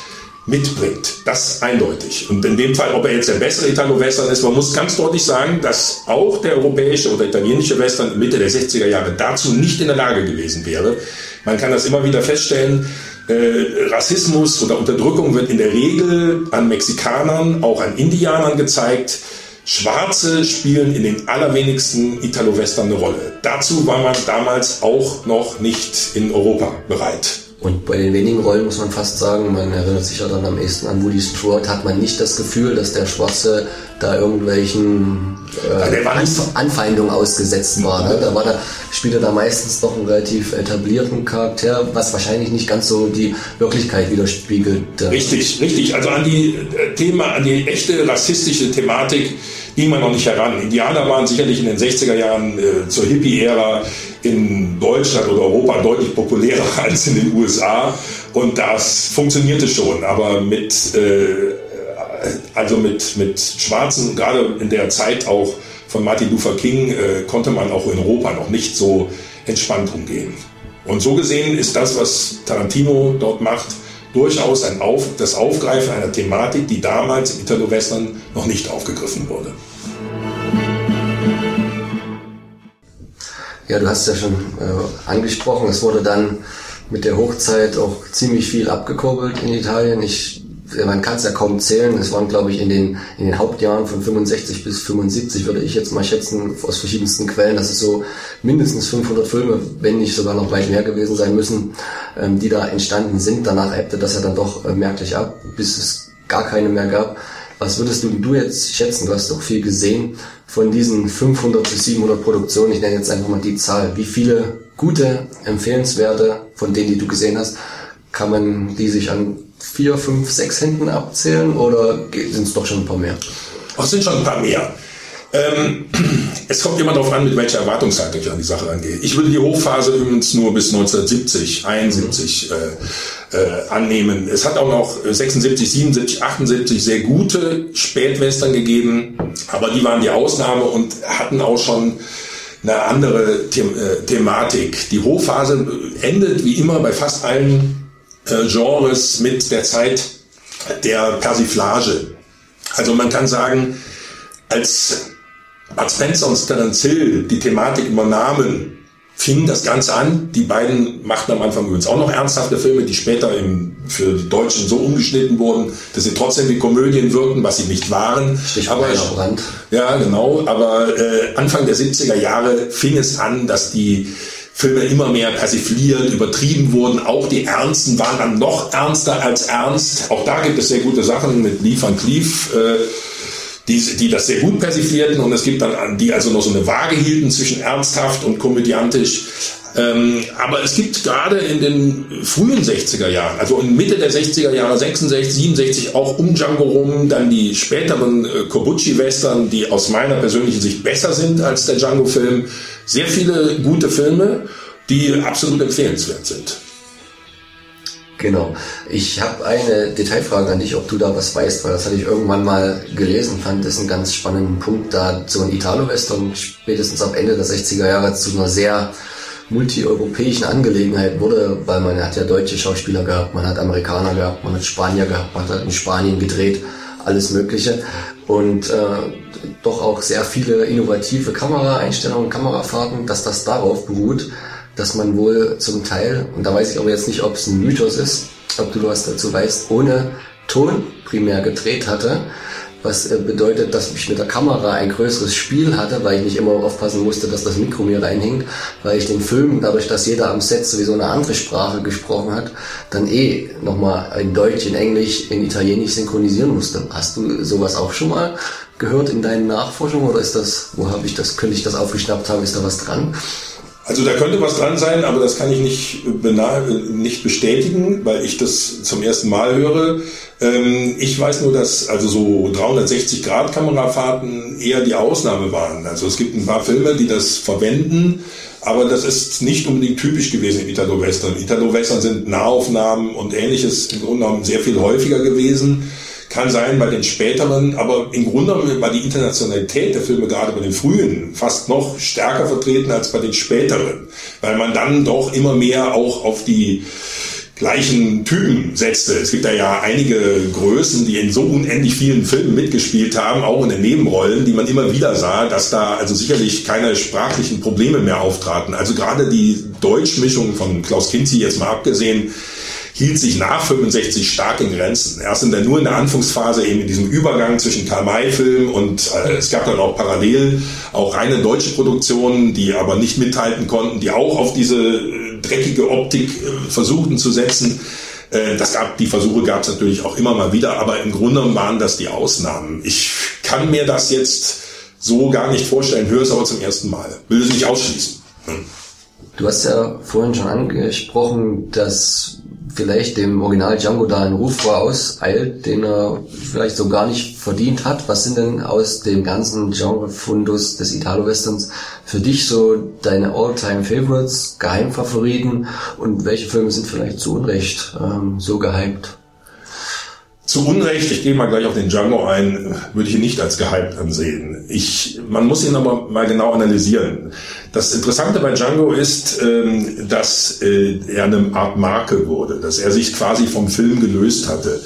mitbringt. Das eindeutig. Und in dem Fall, ob er jetzt der bessere Italo-Western ist, man muss ganz deutlich sagen, dass auch der europäische oder italienische Western Mitte der 60er Jahre dazu nicht in der Lage gewesen wäre. Man kann das immer wieder feststellen. Äh, Rassismus oder Unterdrückung wird in der Regel an Mexikanern, auch an Indianern gezeigt. Schwarze spielen in den allerwenigsten Italo-Western eine Rolle. Dazu war man damals auch noch nicht in Europa bereit. Und bei den wenigen Rollen muss man fast sagen, man erinnert sich ja dann am ehesten an Woody Strode, hat man nicht das Gefühl, dass der Schwarze da irgendwelchen äh, Anf Anfeindungen ausgesetzt war. Ne? Da war der, spielte da meistens noch einen relativ etablierten Charakter, was wahrscheinlich nicht ganz so die Wirklichkeit widerspiegelt. Richtig, richtig. Also an die äh, Thema, an die echte rassistische Thematik ging man noch nicht heran. Indianer waren sicherlich in den 60er Jahren äh, zur Hippie-Ära in Deutschland oder Europa deutlich populärer als in den USA. Und das funktionierte schon, aber mit, äh, also mit, mit Schwarzen, gerade in der Zeit auch von Martin Luther King, äh, konnte man auch in Europa noch nicht so entspannt umgehen. Und so gesehen ist das, was Tarantino dort macht, durchaus ein Auf, das Aufgreifen einer Thematik, die damals im Italo-Western noch nicht aufgegriffen wurde. Ja, du hast es ja schon äh, angesprochen. Es wurde dann mit der Hochzeit auch ziemlich viel abgekurbelt in Italien. Ich, man kann es ja kaum zählen. Es waren, glaube ich, in den, in den Hauptjahren von 65 bis 75, würde ich jetzt mal schätzen, aus verschiedensten Quellen, dass es so mindestens 500 Filme, wenn nicht sogar noch weit mehr gewesen sein müssen, ähm, die da entstanden sind. Danach ebbte das ja dann doch äh, merklich ab, bis es gar keine mehr gab. Was würdest du, du jetzt schätzen? Du hast doch viel gesehen von diesen 500 bis 700 Produktionen. Ich nenne jetzt einfach mal die Zahl. Wie viele gute, empfehlenswerte von denen, die du gesehen hast, kann man die sich an vier, fünf, sechs Händen abzählen oder sind es doch schon ein paar mehr? Es sind schon ein paar mehr. Ähm, es kommt immer darauf an, mit welcher Erwartungshaltung ich an die Sache angehe. Ich würde die Hochphase übrigens nur bis 1970, 71 äh, äh, annehmen. Es hat auch noch 76, 77, 78 sehr gute Spätwestern gegeben, aber die waren die Ausnahme und hatten auch schon eine andere The äh, Thematik. Die Hochphase endet wie immer bei fast allen äh, Genres mit der Zeit der Persiflage. Also man kann sagen, als Bud Spencer und Terence Hill die Thematik übernahmen, fing das Ganze an. Die beiden machten am Anfang übrigens auch noch ernsthafte Filme, die später im, für die Deutschen so umgeschnitten wurden, dass sie trotzdem wie Komödien wirkten, was sie nicht waren. aber, Brand. Ja, genau. Aber äh, Anfang der 70er Jahre fing es an, dass die Filme immer mehr persifliert, übertrieben wurden. Auch die Ernsten waren dann noch ernster als ernst. Auch da gibt es sehr gute Sachen mit Lee Van Cleef. Äh, die, die das sehr gut persiflierten und es gibt dann die also noch so eine Waage hielten zwischen ernsthaft und komödiantisch. Ähm, aber es gibt gerade in den frühen 60er Jahren, also in Mitte der 60er Jahre, 66, 67, auch um Django rum, dann die späteren äh, Kobuchi-Western, die aus meiner persönlichen Sicht besser sind als der Django-Film. Sehr viele gute Filme, die absolut empfehlenswert sind. Genau. Ich habe eine Detailfrage an dich, ob du da was weißt, weil das hatte ich irgendwann mal gelesen, fand das einen ganz spannenden Punkt, da so ein Italo-Western spätestens ab Ende der 60er Jahre zu einer sehr multieuropäischen Angelegenheit wurde, weil man hat ja deutsche Schauspieler gehabt, man hat Amerikaner gehabt, man hat Spanier gehabt, man hat in Spanien gedreht, alles Mögliche und äh, doch auch sehr viele innovative Kameraeinstellungen, Kamerafahrten, dass das darauf beruht, dass man wohl zum Teil, und da weiß ich aber jetzt nicht, ob es ein Mythos ist, ob du was dazu weißt, ohne Ton primär gedreht hatte, was äh, bedeutet, dass ich mit der Kamera ein größeres Spiel hatte, weil ich nicht immer aufpassen musste, dass das Mikro mir reinhängt, weil ich den Film, dadurch, dass jeder am Set sowieso eine andere Sprache gesprochen hat, dann eh nochmal in Deutsch, in Englisch, in Italienisch synchronisieren musste. Hast du sowas auch schon mal gehört in deinen Nachforschungen oder ist das, wo habe ich das, könnte ich das aufgeschnappt haben, ist da was dran? Also da könnte was dran sein, aber das kann ich nicht, nicht bestätigen, weil ich das zum ersten Mal höre. Ähm, ich weiß nur, dass also so 360 Grad Kamerafahrten eher die Ausnahme waren. Also es gibt ein paar Filme, die das verwenden, aber das ist nicht unbedingt typisch gewesen in Italo-Western. Italo-Western sind Nahaufnahmen und ähnliches im Grunde genommen sehr viel häufiger gewesen. Kann sein bei den späteren, aber im Grunde war die Internationalität der Filme gerade bei den frühen fast noch stärker vertreten als bei den späteren, weil man dann doch immer mehr auch auf die gleichen Typen setzte. Es gibt da ja einige Größen, die in so unendlich vielen Filmen mitgespielt haben, auch in den Nebenrollen, die man immer wieder sah, dass da also sicherlich keine sprachlichen Probleme mehr auftraten. Also gerade die Deutschmischung von Klaus Kinzi jetzt mal abgesehen, hielt sich nach 65 stark in Grenzen. Erst in der, nur in der Anfangsphase eben in diesem Übergang zwischen Karl-May-Film und äh, es gab dann auch parallel auch reine deutsche Produktionen, die aber nicht mithalten konnten, die auch auf diese äh, dreckige Optik äh, versuchten zu setzen. Äh, das gab, die Versuche gab es natürlich auch immer mal wieder, aber im Grunde waren das die Ausnahmen. Ich kann mir das jetzt so gar nicht vorstellen, höre es aber zum ersten Mal. Will es nicht ausschließen. Hm. Du hast ja vorhin schon angesprochen, dass vielleicht dem Original Django da ein Ruf vorauseilt, den er vielleicht so gar nicht verdient hat. Was sind denn aus dem ganzen Genre-Fundus des Italo-Westerns für dich so deine All-Time-Favorites, Geheimfavoriten und welche Filme sind vielleicht zu Unrecht ähm, so gehypt? Zu Unrecht, ich gehe mal gleich auf den Django ein, würde ich ihn nicht als gehypt ansehen. Ich, man muss ihn aber mal genau analysieren. Das Interessante bei Django ist, ähm, dass äh, er eine Art Marke wurde, dass er sich quasi vom Film gelöst hatte.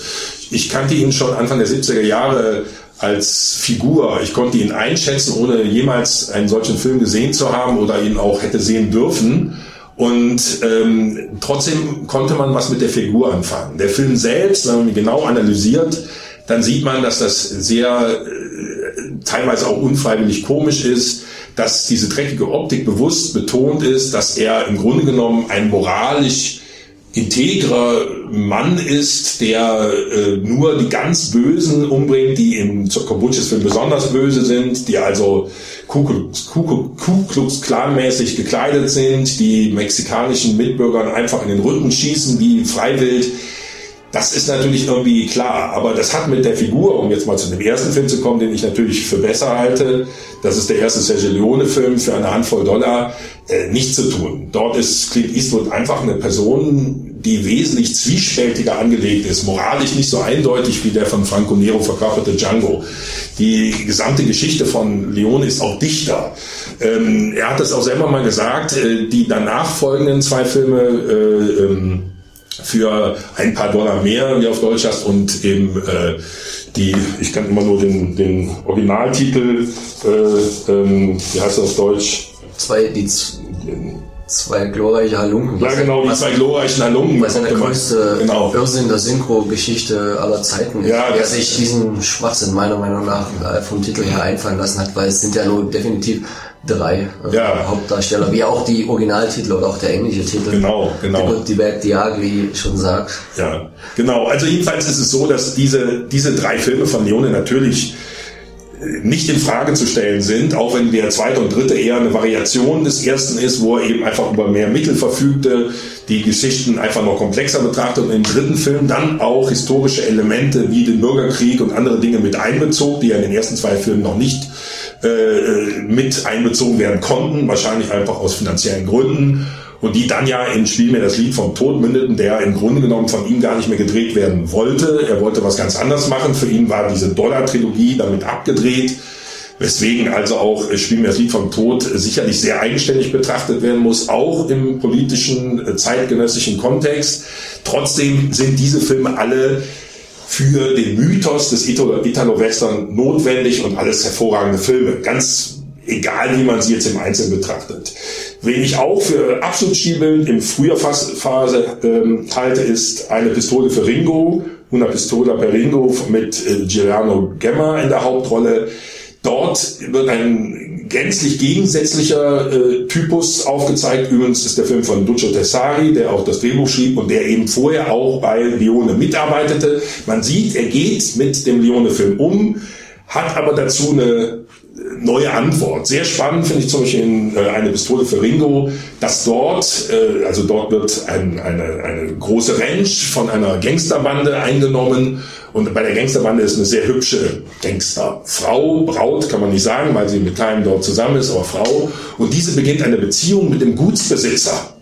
Ich kannte ihn schon Anfang der 70er Jahre als Figur. Ich konnte ihn einschätzen, ohne jemals einen solchen Film gesehen zu haben oder ihn auch hätte sehen dürfen. Und ähm, trotzdem konnte man was mit der Figur anfangen. Der Film selbst, wenn man ihn genau analysiert, dann sieht man, dass das sehr äh, teilweise auch unfreiwillig komisch ist, dass diese dreckige Optik bewusst betont ist, dass er im Grunde genommen ein moralisch integrer Mann ist, der äh, nur die ganz Bösen umbringt, die im Kombuches Film besonders böse sind, die also Ku Klux Klan-mäßig gekleidet sind, die mexikanischen Mitbürgern einfach in den Rücken schießen wie freiwillig. Das ist natürlich irgendwie klar, aber das hat mit der Figur, um jetzt mal zu dem ersten Film zu kommen, den ich natürlich für besser halte, das ist der erste Sergio Leone-Film für eine Handvoll Dollar, äh, nichts zu tun. Dort ist Clint Eastwood einfach eine Person, die wesentlich zwiespältiger angelegt ist, moralisch nicht so eindeutig wie der von Franco Nero verkörperte Django. Die gesamte Geschichte von Leone ist auch dichter. Ähm, er hat es auch selber mal gesagt, äh, die danach folgenden zwei Filme äh, ähm, für ein paar Dollar mehr, wie auf Deutsch hast, und eben äh, die, ich kann immer nur den, den Originaltitel, äh, ähm, wie heißt das auf Deutsch? Zwei, die, zwei glorreiche Halunken. Ja, genau, die zwei glorreichen Halunken. Was ja der größte genau. Irrsinn der Synchro-Geschichte aller Zeiten ist, ja, der sich diesen Schwachsinn meiner Meinung nach äh, vom Titel her einfallen lassen hat, weil es sind ja nur definitiv drei äh, ja. Hauptdarsteller, wie auch die Originaltitel oder auch der englische Titel. Genau, genau. Die Bad Diagri schon sagt. Ja, genau. Also jedenfalls ist es so, dass diese, diese drei Filme von Leone natürlich nicht in Frage zu stellen sind, auch wenn der zweite und dritte eher eine Variation des ersten ist, wo er eben einfach über mehr Mittel verfügte, die Geschichten einfach noch komplexer betrachtet und im dritten Film dann auch historische Elemente wie den Bürgerkrieg und andere Dinge mit einbezog, die ja in den ersten zwei Filmen noch nicht äh, mit einbezogen werden konnten, wahrscheinlich einfach aus finanziellen Gründen und die dann ja in Spiel mir das Lied vom Tod mündeten, der im Grunde genommen von ihm gar nicht mehr gedreht werden wollte. Er wollte was ganz anderes machen. Für ihn war diese Dollar-Trilogie damit abgedreht. Weswegen also auch Spiel mir das Lied vom Tod sicherlich sehr eigenständig betrachtet werden muss, auch im politischen, äh, zeitgenössischen Kontext. Trotzdem sind diese Filme alle für den Mythos des Italo-Western notwendig und alles hervorragende Filme. Ganz egal, wie man sie jetzt im Einzelnen betrachtet. Wen ich auch für absolut schiebelnd im Frühjahrphase ähm, halte, ist eine Pistole für Ringo, Una Pistola per Ringo mit äh, Giuliano Gemma in der Hauptrolle. Dort wird ein gänzlich gegensätzlicher äh, Typus aufgezeigt. Übrigens ist der Film von Duccio Tessari, der auch das Drehbuch schrieb und der eben vorher auch bei Leone mitarbeitete. Man sieht, er geht mit dem Leone-Film um, hat aber dazu eine neue Antwort. Sehr spannend finde ich zum Beispiel in äh, eine Pistole für Ringo, dass dort, äh, also dort wird ein, eine, eine große Ranch von einer Gangsterbande eingenommen und bei der Gangsterbande ist eine sehr hübsche Gangsterfrau, Braut kann man nicht sagen, weil sie mit keinem dort zusammen ist, aber Frau. Und diese beginnt eine Beziehung mit dem Gutsbesitzer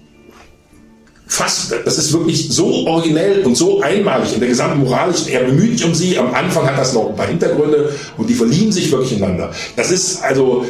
fast, das ist wirklich so originell und so einmalig in der gesamten moralischen, er bemüht sich um sie, am Anfang hat das noch ein paar Hintergründe und die verlieben sich wirklich ineinander. Das ist also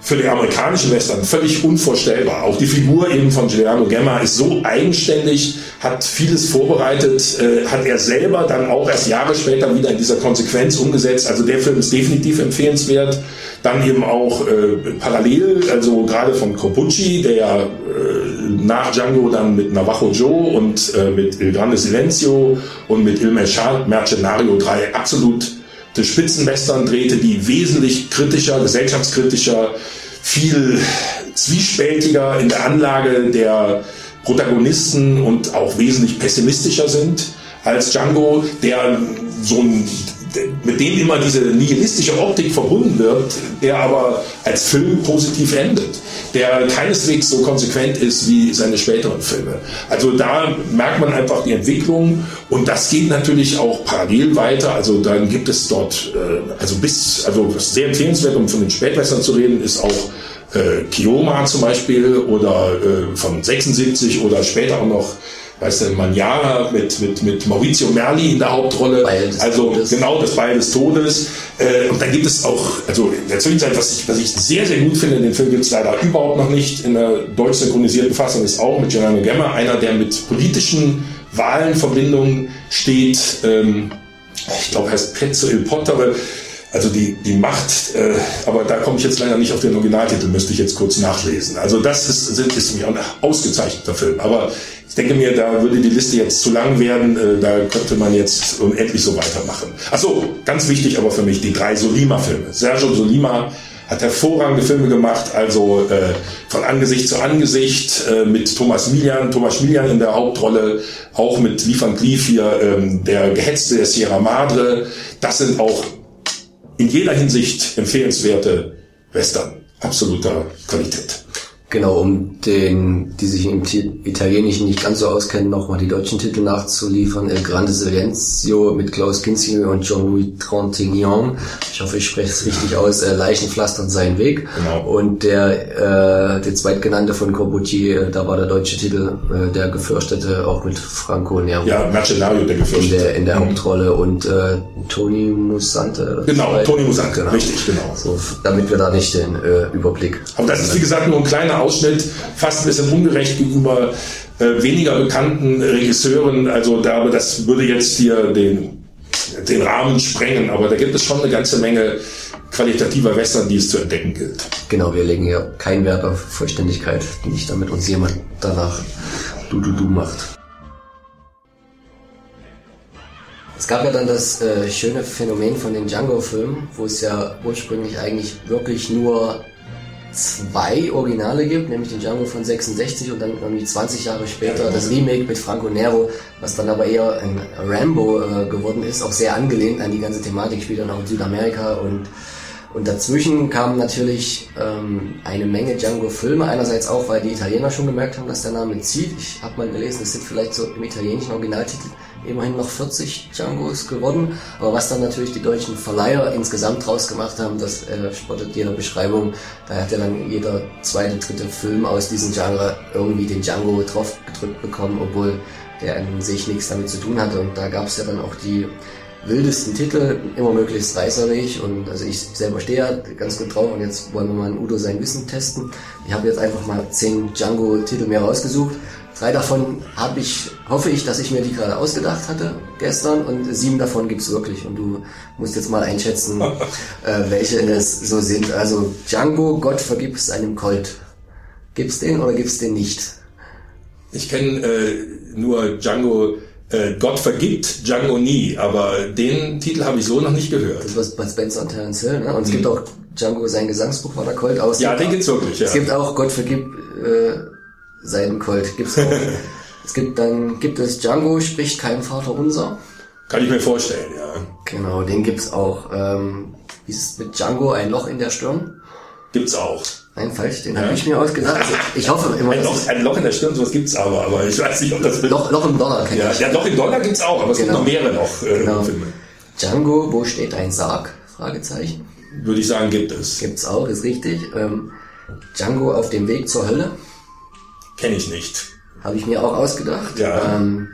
für den amerikanischen Western völlig unvorstellbar. Auch die Figur eben von Giuliano Gemma ist so eigenständig, hat vieles vorbereitet, äh, hat er selber dann auch erst Jahre später wieder in dieser Konsequenz umgesetzt. Also der Film ist definitiv empfehlenswert. Dann eben auch äh, parallel, also gerade von Corbucci, der ja äh, nach Django dann mit Navajo Joe und äh, mit Il Grande Silencio und mit Il Mercenario drei absolut Spitzenwestern drehte, die wesentlich kritischer, gesellschaftskritischer, viel zwiespältiger in der Anlage der Protagonisten und auch wesentlich pessimistischer sind als Django, der so ein mit dem immer diese nihilistische Optik verbunden wird, der aber als Film positiv endet, der keineswegs so konsequent ist wie seine späteren Filme. Also da merkt man einfach die Entwicklung und das geht natürlich auch parallel weiter. Also dann gibt es dort, äh, also bis, also sehr empfehlenswert, um von den Spätwässern zu reden, ist auch äh, Kioma zum Beispiel oder äh, von 76 oder später auch noch weißt du, Manjara mit, mit, mit Maurizio Merli in der Hauptrolle. also Todes. genau das Beil des Todes. Äh, und dann gibt es auch, also in der Zwischenzeit, was ich, was ich sehr, sehr gut finde, den Film gibt es leider überhaupt noch nicht in der deutsch synchronisierten Fassung, ist auch mit Giuliano Gemma, einer, der mit politischen Wahlenverbindungen steht. Ähm, ich glaube, heißt Pezzo il Pottere. Also die, die Macht, äh, aber da komme ich jetzt leider nicht auf den Originaltitel, müsste ich jetzt kurz nachlesen. Also das ist, ist, ist mir ein ausgezeichneter Film. Aber ich denke mir, da würde die Liste jetzt zu lang werden. Äh, da könnte man jetzt unendlich so weitermachen. Achso, ganz wichtig aber für mich, die drei Solima-Filme. Sergio Solima hat hervorragende Filme gemacht, also äh, von Angesicht zu Angesicht äh, mit Thomas Milian, Thomas Milian in der Hauptrolle, auch mit Lee Van Cleef hier, ähm, der Gehetzte der Sierra Madre. Das sind auch in jeder Hinsicht empfehlenswerte Western absoluter Qualität. Genau, um den, die sich im Italienischen nicht ganz so auskennen, nochmal die deutschen Titel nachzuliefern. El Grande Silenzio mit Klaus Kinzinger und Jean-Louis Trintignant. Ich hoffe, ich spreche es richtig aus. Äh, Leichen pflastern seinen Weg. Genau. Und der, äh, der zweitgenannte von Corbucci, äh, da war der deutsche Titel äh, der Gefürchtete, auch mit Franco Nero. Ja, Mercenario, der Gefürchtete. In der, in der mhm. Hauptrolle. Und äh, Toni Musante. Genau, Toni Musante, genau. richtig, genau. So, damit wir da nicht den äh, Überblick. Aber das ist, wie gesagt, nur ein kleiner Ausschnitt, fast ein bisschen ungerecht gegenüber äh, weniger bekannten Regisseuren. Also da, das würde jetzt hier den, den Rahmen sprengen. Aber da gibt es schon eine ganze Menge qualitativer Western, die es zu entdecken gilt. Genau, wir legen hier keinen Wert auf Vollständigkeit, nicht damit uns jemand danach du du du macht. Es gab ja dann das äh, schöne Phänomen von den Django-Filmen, wo es ja ursprünglich eigentlich wirklich nur zwei Originale gibt, nämlich den Django von 66 und dann irgendwie 20 Jahre später das Remake mit Franco Nero, was dann aber eher ein Rambo äh, geworden ist, auch sehr angelehnt an die ganze Thematik, spielt dann auch in Südamerika und und dazwischen kamen natürlich ähm, eine Menge Django-Filme. Einerseits auch, weil die Italiener schon gemerkt haben, dass der Name zieht. Ich habe mal gelesen, es sind vielleicht so im italienischen Originaltitel immerhin noch 40 Djangos geworden. Aber was dann natürlich die deutschen Verleiher insgesamt draus gemacht haben, das äh, spottet jeder Beschreibung. Da hat ja dann jeder zweite, dritte Film aus diesem Genre irgendwie den Django drauf gedrückt bekommen, obwohl der an sich nichts damit zu tun hatte. Und da gab es ja dann auch die wildesten Titel, immer möglichst reißerig und also ich selber stehe ja ganz gut drauf und jetzt wollen wir mal in Udo sein Wissen testen. Ich habe jetzt einfach mal zehn Django-Titel mehr rausgesucht Drei davon habe ich, hoffe ich, dass ich mir die gerade ausgedacht hatte gestern und sieben davon gibt's wirklich. Und du musst jetzt mal einschätzen, äh, welche es so sind. Also Django, Gott vergib es einem Colt. Gibt's den oder gibt's den nicht? Ich kenne äh, nur Django, äh, Gott vergibt Django nie, aber den Titel habe ich so noch nicht gehört. Das war bei Spencer und Terence Hill, ne? Und es mhm. gibt auch Django, sein Gesangsbuch war der Colt aus. Ja, den gibt's wirklich, ja. Es gibt auch Gott vergib äh, Seidencolt gibt's auch. es gibt dann, gibt es Django, spricht kein Vater unser. Kann ich mir vorstellen, ja. Genau, den gibt's auch. Ähm, Wie ist es mit Django, ein Loch in der Stirn? Gibt's auch. Nein, falsch, den habe ich mir ausgedacht. Ich hoffe immer, Ein Loch, ein Loch in der Stirn, sowas gibt's aber, aber ich weiß nicht, ob das... Loch, Loch im Dollar kenn ja, ich. ja, Loch im Dollar gibt's auch, aber es Genau. gibt noch mehrere noch äh, Genau. Filme. Django, wo steht ein Sarg? Fragezeichen. Würde ich sagen, gibt es. Gibt's auch, ist richtig. Ähm, Django auf dem Weg zur Hölle. Kenne ich nicht. Habe ich mir auch ausgedacht. Ja. Ähm,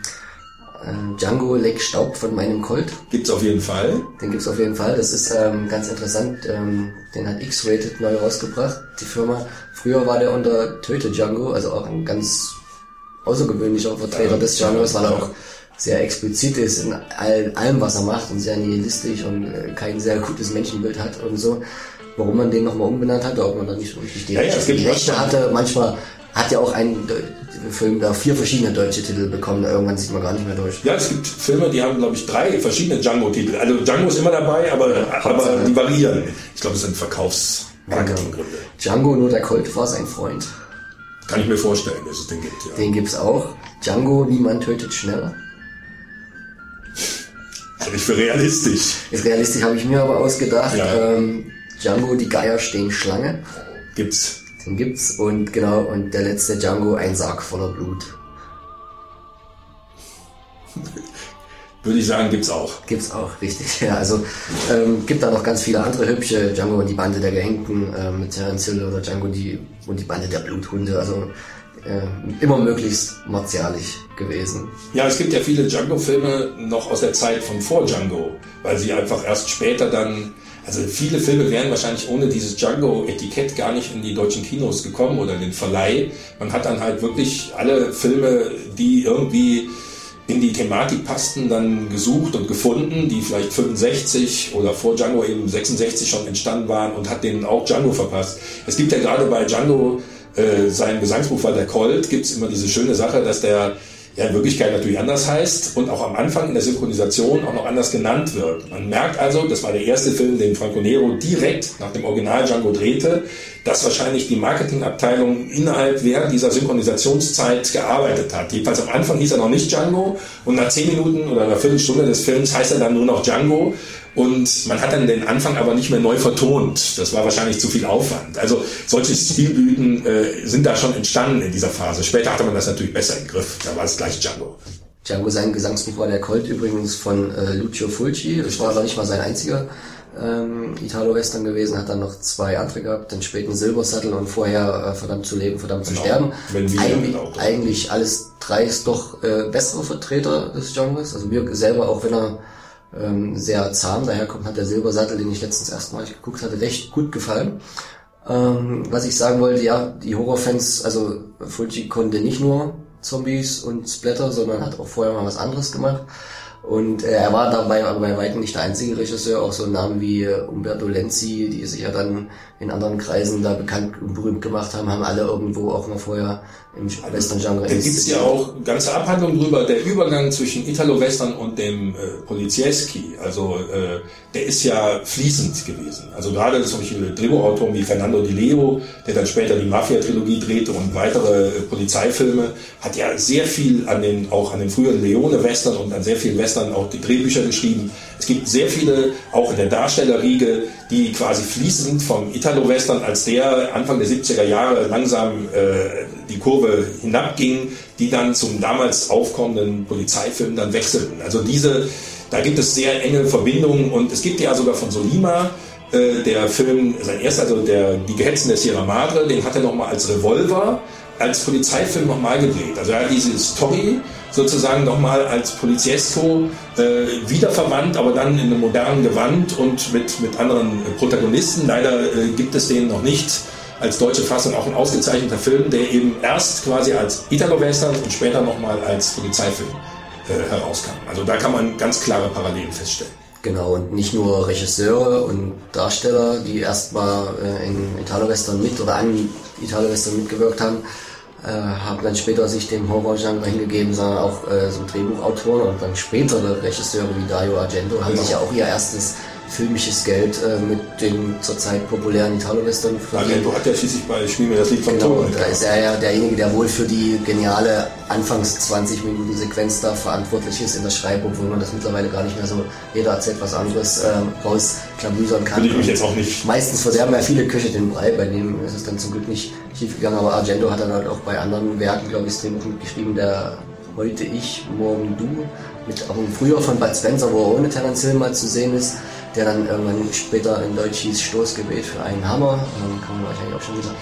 äh, Django leck Staub von meinem Colt. Gibt's auf jeden Fall. Den gibt's auf jeden Fall. Das ist ähm, ganz interessant. Ähm, den hat X-Rated neu rausgebracht, die Firma. Früher war der unter Töte Django, also auch ein ganz außergewöhnlicher Vertreter Ja. des Genres, weil er Ja. auch sehr explizit ist in all, allem, was er macht und sehr nihilistisch und äh, kein sehr gutes Menschenbild hat und so. Warum man den nochmal umbenannt hat, ob man da nicht so richtig die, Ja, ja, Rechte- gibt die Rechte hatte. Manchmal hat ja auch ein Deu- Film da vier verschiedene deutsche Titel bekommen, irgendwann sieht man gar nicht mehr durch. Ja, es gibt Filme, die haben, glaube ich, drei verschiedene Django-Titel. Also Django ist immer dabei, aber, aber die variieren. Ich glaube, es sind Verkaufsmarketinggründe. Django, nur der Colt war sein Freund. Kann ich mir vorstellen, dass es den gibt, ja. Den gibt's auch. Django, niemand tötet schneller. Halte ich für realistisch. Ist realistisch, habe ich mir aber ausgedacht. Ja. Ähm, Django, die Geier stehen Schlange. Gibt's. Den gibt's. Und genau, und der letzte Django, ein Sarg voller Blut. Würde ich sagen, gibt's auch. Gibt's auch, richtig. Ja, also ähm, gibt da noch ganz viele andere hübsche. Django und die Bande der Gehängten äh, mit Terence Hill oder Django die, und die Bande der Bluthunde. Also äh, immer möglichst martialisch gewesen. Ja, es gibt ja viele Django-Filme noch aus der Zeit von vor Django, weil sie einfach erst später dann, also viele Filme wären wahrscheinlich ohne dieses Django-Etikett gar nicht in die deutschen Kinos gekommen oder in den Verleih. Man hat dann halt wirklich alle Filme, die irgendwie in die Thematik passten, dann gesucht und gefunden, die vielleicht 65 oder vor Django eben 66 schon entstanden waren und hat denen auch Django verpasst. Es gibt ja gerade bei Django äh, sein Gesangsbuch war der Colt, gibt's immer diese schöne Sache, dass der ja in Wirklichkeit natürlich anders heißt und auch am Anfang in der Synchronisation auch noch anders genannt wird. Man merkt also, das war der erste Film, den Franco Nero direkt nach dem Original Django drehte, dass wahrscheinlich die Marketingabteilung innerhalb während dieser Synchronisationszeit gearbeitet hat. Jedenfalls am Anfang hieß er noch nicht Django und nach zehn Minuten oder einer Viertelstunde des Films heißt er dann nur noch Django und man hat dann den Anfang aber nicht mehr neu vertont. Das war wahrscheinlich zu viel Aufwand. Also solche Stilblüten äh, sind da schon entstanden in dieser Phase. Später hatte man das natürlich besser im Griff. Da war es gleich Django. Django, sein Gesangsbuch war der Colt übrigens von äh, Lucio Fulci. Das war aber nicht mal sein einziger ähm, Italo-Western gewesen, hat dann noch zwei andere gehabt, den späten Silbersattel und vorher äh, Verdammt zu leben, verdammt zu Genau. sterben. Wenn wir eigentlich, auch. eigentlich alles drei ist doch äh, bessere Vertreter des Genres. Also mir selber, auch wenn er ähm, sehr zahm daherkommt, hat der Silbersattel, den ich letztens erstmalig geguckt hatte, recht gut gefallen. Ähm, was ich sagen wollte, ja, die Horrorfans, also Fulci konnte nicht nur Zombies und Splatter, sondern hat auch vorher mal was anderes gemacht. Und äh, er war dabei aber bei weitem nicht der einzige Regisseur, auch so Namen wie äh, Umberto Lenzi, die sich ja dann in anderen Kreisen da bekannt und berühmt gemacht haben, haben alle irgendwo auch mal vorher im Western-Genre Da gibt's ja auch ganze Abhandlungen drüber, der Übergang zwischen Italo-Western und dem äh, Polizieski, also äh, der ist ja fließend gewesen. Also gerade zum Beispiel Drehbuchautoren wie Fernando Di Leo, der dann später die Mafia-Trilogie drehte und weitere äh, Polizeifilme, hat ja sehr viel an den, auch an den früheren Leone-Western und an sehr vielen Western auch die Drehbücher geschrieben. Es gibt sehr viele, auch in der Darstellerriege, die quasi fließend vom Italo-Western, als der Anfang der 70er Jahre langsam äh, die Kurve hinabging, die dann zum damals aufkommenden Polizeifilm dann wechselten. Also diese, da gibt es sehr enge Verbindungen und es gibt ja sogar von Solima äh, der Film, sein erster, also der Die Gehetzen der Sierra Madre, den hat er nochmal als Revolver, als Polizeifilm nochmal gedreht. Also er hat diese Story sozusagen nochmal als Poliziesco äh, wiederverwandt, aber dann in einem modernen Gewand und mit, mit anderen Protagonisten. Leider äh, gibt es den noch nicht als deutsche Fassung auch ein ausgezeichneter Film, der eben erst quasi als Italo-Western und später nochmal als Polizeifilm äh, herauskam. Also da kann man ganz klare Parallelen feststellen. Genau, und nicht nur Regisseure und Darsteller, die erstmal äh, in Italo-Western mit oder an Italo-Western mitgewirkt haben, äh, haben dann später sich dem Horror-Genre hingegeben, sondern auch äh, so Drehbuchautoren und dann spätere Regisseure wie Dario Argento haben Genau. sich ja auch ihr erstes filmisches Geld äh, mit den zurzeit populären Italo-Western Argento hat ja schließlich bei Spiel mir das Lied vom Genau, Tod. da ist er ja derjenige, der wohl für die geniale Anfangs 20 Minuten Sequenz da verantwortlich ist in der Schreibung, wo man das mittlerweile gar nicht mehr so, jeder erzählt was anderes, ähm, rausklabüsern kann. Würde ich mich jetzt auch nicht. Meistens verderben ja viele Köche den Brei, bei dem ist es dann zum Glück nicht schief gegangen, aber Argento hat dann halt auch bei anderen Werken, glaube ich, das Drehbuch mitgeschrieben, der Heute ich, morgen du, mit auch ein früher von Bud Spencer, wo er ohne Terence Hill mal zu sehen ist, der dann irgendwann später in Deutsch hieß Stoßgebet für einen Hammer, dann kann man wahrscheinlich auch schon wieder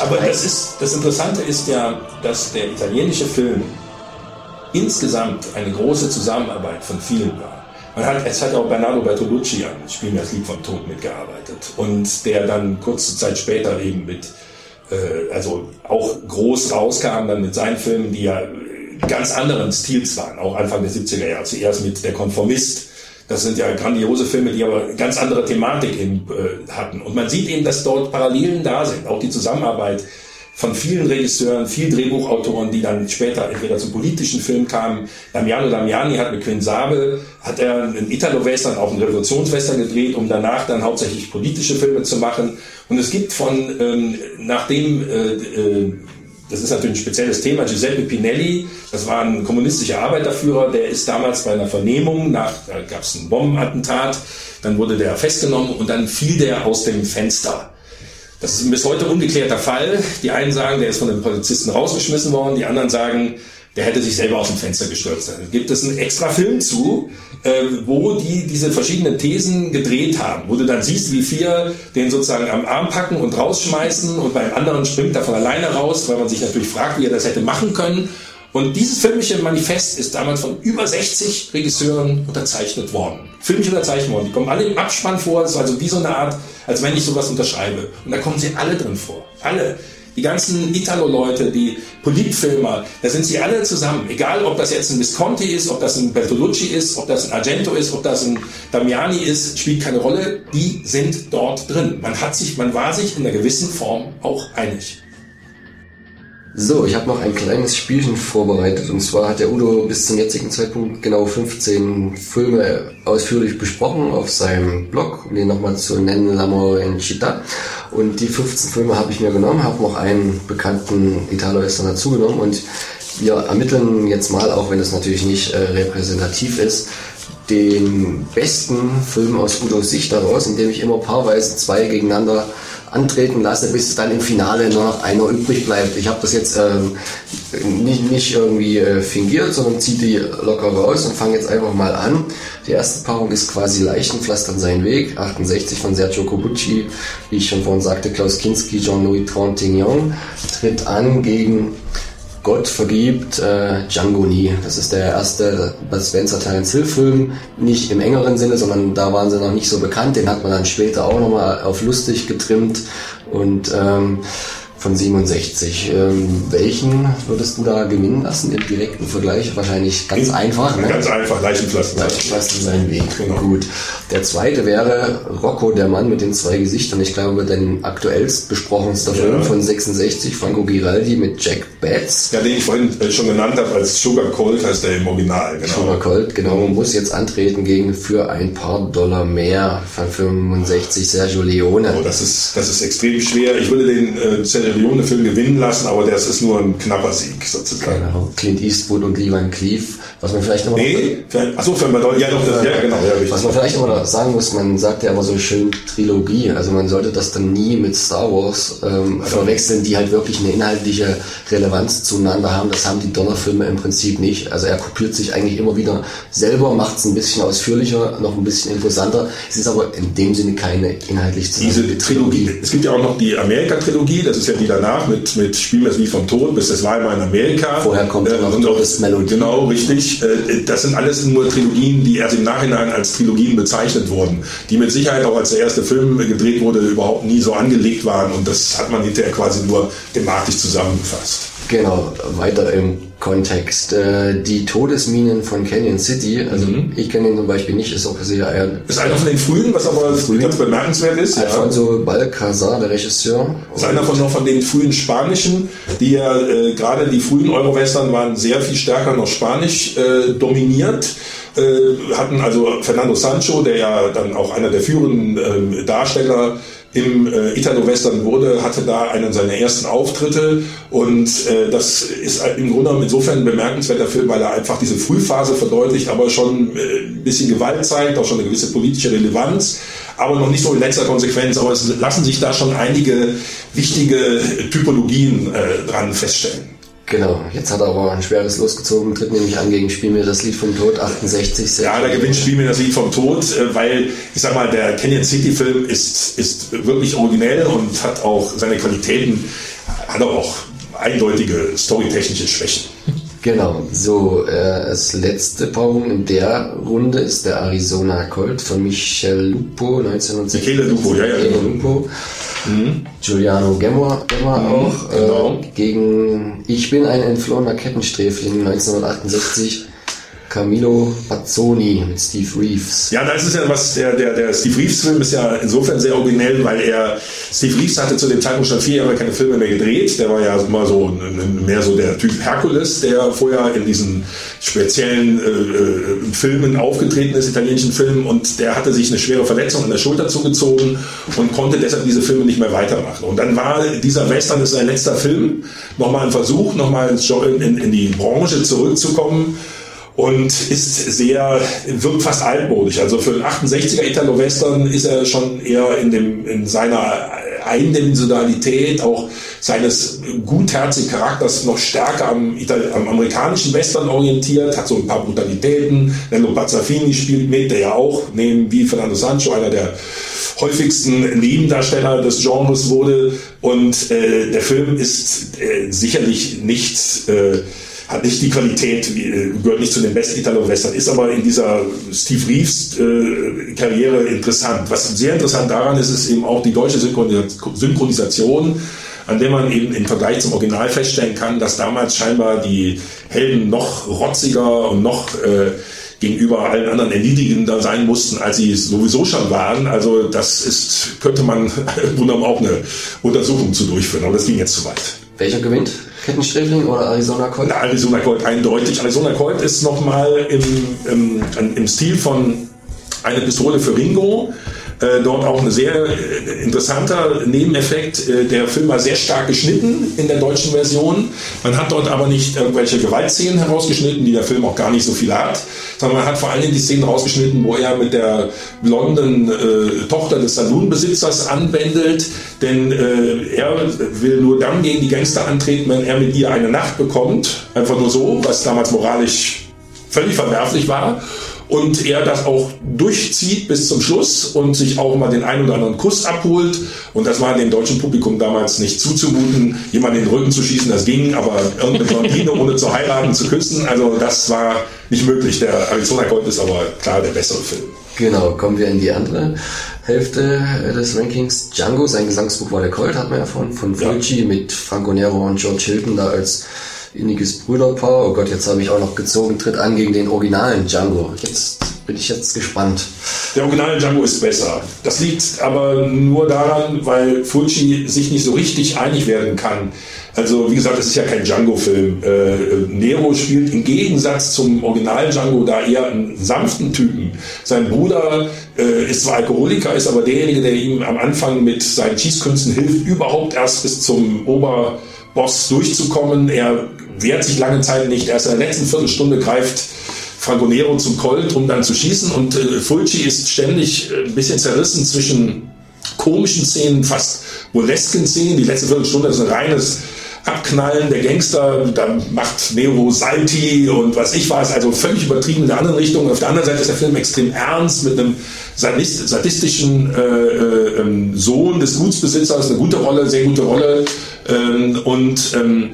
Aber das, ist, das Interessante ist ja, dass der italienische Film insgesamt eine große Zusammenarbeit von vielen war. Man hat, es hat auch Bernardo Bertolucci an Spielen das Lied vom Tod mitgearbeitet und der dann kurze Zeit später eben mit, äh, also auch groß rauskam dann mit seinen Filmen, die ja ganz anderen Stils waren, auch Anfang der 70er Jahre. Zuerst mit Der Konformist. Das sind ja grandiose Filme, die aber ganz andere Thematik eben, äh, hatten. Und man sieht eben, dass dort Parallelen da sind. Auch die Zusammenarbeit von vielen Regisseuren, vielen Drehbuchautoren, die dann später entweder zum politischen Film kamen. Damiano Damiani hat mit Quinn Sabe, hat er einen Italo-Western, auch einen Revolutionswestern gedreht, um danach dann hauptsächlich politische Filme zu machen. Und es gibt von, ähm, nachdem, äh, äh, das ist natürlich ein spezielles Thema, Giuseppe Pinelli, das war ein kommunistischer Arbeiterführer, der ist damals bei einer Vernehmung, nach, da gab es ein Bombenattentat, dann wurde der festgenommen und dann fiel der aus dem Fenster. Das ist ein bis heute ungeklärter Fall. Die einen sagen, der ist von den Polizisten rausgeschmissen worden, die anderen sagen, der hätte sich selber aus dem Fenster gestürzt. Da gibt es einen extra Film zu, äh, wo die diese verschiedenen Thesen gedreht haben, wo du dann siehst, wie vier den sozusagen am Arm packen und rausschmeißen und beim anderen springt er von alleine raus, weil man sich natürlich fragt, wie er das hätte machen können. Und dieses filmische Manifest ist damals von über 60 Regisseuren unterzeichnet worden. Filmisch unterzeichnet worden. Die kommen alle im Abspann vor. Es ist also wie so eine Art, als wenn ich sowas unterschreibe. Und da kommen sie alle drin vor. Alle. Die ganzen Italo-Leute, die Politfilmer, da sind sie alle zusammen. Egal, ob das jetzt ein Visconti ist, ob das ein Bertolucci ist, ob das ein Argento ist, ob das ein Damiani ist, spielt keine Rolle. Die sind dort drin. Man hat sich, man war sich in einer gewissen Form auch einig. So, ich habe noch ein kleines Spielchen vorbereitet. Und zwar hat der Udo bis zum jetzigen Zeitpunkt genau 15 Filme ausführlich besprochen auf seinem Blog, um den nochmal zu nennen, L'Amore in Città. Und die 15 Filme habe ich mir genommen, habe noch einen bekannten Italo-Western dazugenommen und wir ermitteln jetzt mal, auch wenn es natürlich nicht äh, repräsentativ ist, den besten Film aus Udos Sicht daraus, indem ich immer paarweise zwei gegeneinander antreten lasse, bis dann im Finale nur noch einer übrig bleibt. Ich habe das jetzt ähm, nicht, nicht irgendwie äh, fingiert, sondern ziehe die locker raus und fange jetzt einfach mal an. Die erste Paarung ist quasi Leichenpflastern sein Weg, 68 von Sergio Cobucci, wie ich schon vorhin sagte, Klaus Kinski, Jean-Louis Trintignant, tritt an gegen Gott vergibt äh, Django nie. Das ist der erste Spencer Terence Hill Film. Nicht im engeren Sinne, sondern da waren sie noch nicht so bekannt. Den hat man dann später auch nochmal auf lustig getrimmt. Und ähm, von 67. Ähm, welchen würdest du da gewinnen lassen im direkten Vergleich? Wahrscheinlich ganz einfach. Ne? Ganz einfach, Leichenpflaster. Leichenpflaster sein Weg. Gut. Der zweite wäre Rocco, der Mann mit den zwei Gesichtern. Ich glaube, dein aktuellst besprochenster Ja. Film von 66, Franco Giraldi mit Jack Betts. Ja, den ich vorhin äh, schon genannt habe als Sugar Cold heißt der im Original, genau. Sugar Colt, genau, muss jetzt antreten gegen für ein paar Dollar mehr von 65 Sergio Leone. Oh, das ist, das ist extrem schwer. Ich würde den äh, Sergio Leone-Film gewinnen lassen, aber das ist nur ein knapper Sieg sozusagen. Genau, Clint Eastwood und Lee Van Cleef. Was man vielleicht immer Nee, achso, für Madonna, ja doch, das, ja genau, ja. Was man vielleicht immer noch sagen muss, man sagt ja immer so schön Trilogie, also man sollte das dann nie mit Star Wars ähm, verwechseln, die halt wirklich eine inhaltliche Relevanz zueinander haben. Das haben die Donnerfilme im Prinzip nicht. Also er kopiert sich eigentlich immer wieder selber, macht es ein bisschen ausführlicher, noch ein bisschen imposanter. Es ist aber in dem Sinne keine inhaltlich Diese Trilogie. Es gibt ja auch noch die Amerika-Trilogie, das ist ja die danach mit, mit Spiel das wie vom Tod, bis das war immer in Amerika. Vorher kommt äh, noch und auch, Todesmelodie. Genau, richtig. Äh, Das sind alles nur Trilogien, die erst im Nachhinein als Trilogien bezeichnet wurden, die mit Sicherheit auch als der erste Film gedreht wurde, überhaupt nie so angelegt waren und das hat man hinterher quasi nur thematisch zusammengefasst. Genau, weiter im Kontext. Äh, die Todesminen von Canyon City, also ich kenne ihn zum Beispiel nicht, ist auch sehr eher... Ist einer von den frühen, was aber ganz bemerkenswert ist. ja. Alfonso Balcazar, der Regisseur. ist einer von, noch von den frühen Spanischen, die ja äh, gerade die frühen Euro-Western waren sehr viel stärker noch Spanisch äh, dominiert. Äh, hatten also Fernando Sancho, der ja dann auch einer der führenden ähm, Darsteller im äh, Italo-Western wurde, hatte da einen seiner ersten Auftritte und äh, das ist im Grunde genommen insofern ein bemerkenswerter Film, weil er einfach diese Frühphase verdeutlicht, aber schon äh, ein bisschen Gewalt zeigt, auch schon eine gewisse politische Relevanz, aber noch nicht so in letzter Konsequenz, aber es lassen sich da schon einige wichtige Typologien äh, dran feststellen. Genau, jetzt hat er aber ein schweres Los gezogen, tritt nämlich an gegen Spiel mir das Lied vom Tod, 68. Ja, da gewinnt Spiel mir das Lied vom Tod, äh, weil ich sag mal, der Canyon City Film ist, ist wirklich originell und hat auch seine Qualitäten, hat aber auch eindeutige storytechnische Schwächen. Genau, so, äh, das letzte Paarung in der Runde ist der Arizona Colt von Michel Lupo, 1960. Michele Lupo, ja, ja, Michele genau. Lupo. Giuliano Gemma, Gemma Mhm, auch, genau. äh, gegen Ich bin ein entflohener Kettensträfling, 1968. Camilo Bazzoni mit Steve Reeves. Ja, das ist ja was, der, der, der Steve Reeves-Film ist ja insofern sehr originell, weil er, Steve Reeves hatte zu dem Zeitpunkt schon vier Jahre keine Filme mehr gedreht. Der war ja immer so mehr so der Typ Herkules, der vorher in diesen speziellen äh, äh, Filmen aufgetreten ist, italienischen Filmen, und der hatte sich eine schwere Verletzung an der Schulter zugezogen und konnte deshalb diese Filme nicht mehr weitermachen. Und dann war dieser Western, ist sein letzter Film, nochmal ein Versuch, nochmal in, in, in die Branche zurückzukommen und ist sehr, wirkt fast altmodisch. Also für den 68er Italo-Western ist er schon eher in, dem, in seiner Eindimensionalität, auch seines gutherzigen Charakters noch stärker am, Ital am amerikanischen Western orientiert, hat so ein paar Brutalitäten. Nello Bazzafini spielt mit, der ja auch neben wie Fernando Sancho einer der häufigsten Nebendarsteller des Genres wurde. Und äh, der Film ist äh, sicherlich nicht... Äh, hat nicht die Qualität, äh, gehört nicht zu den besten Italo-Western, ist aber in dieser Steve Reeves-Karriere interessant. Was sehr interessant daran ist, ist eben auch die deutsche Synchronis- Synchronisation, an der man eben im Vergleich zum Original feststellen kann, dass damals scheinbar die Helden noch rotziger und noch äh, gegenüber allen anderen erniedrigender sein mussten, als sie es sowieso schon waren. Also das ist, könnte man im Grunde auch eine Untersuchung zu durchführen, aber das ging jetzt zu weit. Welcher gewinnt? Kettensträfling oder Arizona Colt? Na, Arizona Colt eindeutig. Arizona Colt ist nochmal im, im, im Stil von eine Pistole für Ringo. Äh, dort auch ein sehr äh, interessanter Nebeneffekt. Äh, der Film war sehr stark geschnitten in der deutschen Version. Man hat dort aber nicht irgendwelche Gewaltszenen herausgeschnitten, die der Film auch gar nicht so viel hat, sondern man hat vor allem die Szenen rausgeschnitten, wo er mit der blonden äh, Tochter des Saloonbesitzers anbändelt. Denn er will nur dann gegen die Gangster antreten, wenn er mit ihr eine Nacht bekommt. Einfach nur so, was damals moralisch völlig verwerflich war. Und er das auch durchzieht bis zum Schluss und sich auch mal den einen oder anderen Kuss abholt. Und das war dem deutschen Publikum damals nicht zuzumuten, jemanden in den Rücken zu schießen, das ging, aber irgendeine Blondine ohne zu heiraten zu küssen, also das war nicht möglich. Der Arizona Gold ist aber klar der bessere Film. Genau, kommen wir in die andere Hälfte des Rankings. Django, sein Gesangsbuch war der Colt, hat man ja von, von Fulci mit Franco Nero und George Hilton da als inniges Brüderpaar. Oh Gott, jetzt habe ich auch noch gezogen, tritt an gegen den originalen Django. Jetzt bin ich jetzt gespannt. Der originale Django ist besser. Das liegt aber nur daran, weil Fulci sich nicht so richtig einig werden kann. Also wie gesagt, es ist ja kein Django-Film. Äh, Nero spielt im Gegensatz zum originalen Django da eher einen sanften Typen. Sein Bruder äh, ist zwar Alkoholiker, ist aber derjenige, der ihm am Anfang mit seinen Schießkünsten hilft, überhaupt erst bis zum Oberboss durchzukommen. Er wehrt sich lange Zeit nicht. Erst in der letzten Viertelstunde greift Franco Nero zum Colt, um dann zu schießen. Und äh, Fulci ist ständig äh, ein bisschen zerrissen zwischen komischen Szenen, fast burlesken Szenen. Die letzte Viertelstunde ist ein reines Abknallen der Gangster. Dann macht Nero Salti und was ich weiß, also völlig übertrieben in der anderen Richtung. Auf der anderen Seite ist der Film extrem ernst mit einem sadist- sadistischen äh, äh, ähm, Sohn des Gutsbesitzers. Eine gute Rolle, sehr gute Rolle. Ähm, und ähm,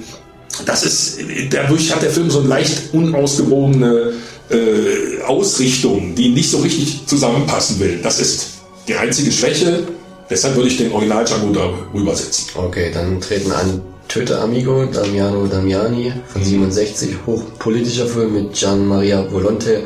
das ist, dadurch hat der Film so eine leicht unausgewogene äh, Ausrichtung, die nicht so richtig zusammenpassen will. Das ist die einzige Schwäche. Deshalb würde ich den Original Django darüber setzen. Okay, dann treten an Töte Amigo, Damiano Damiani von 67, hochpolitischer Film mit Gian Maria Volonte,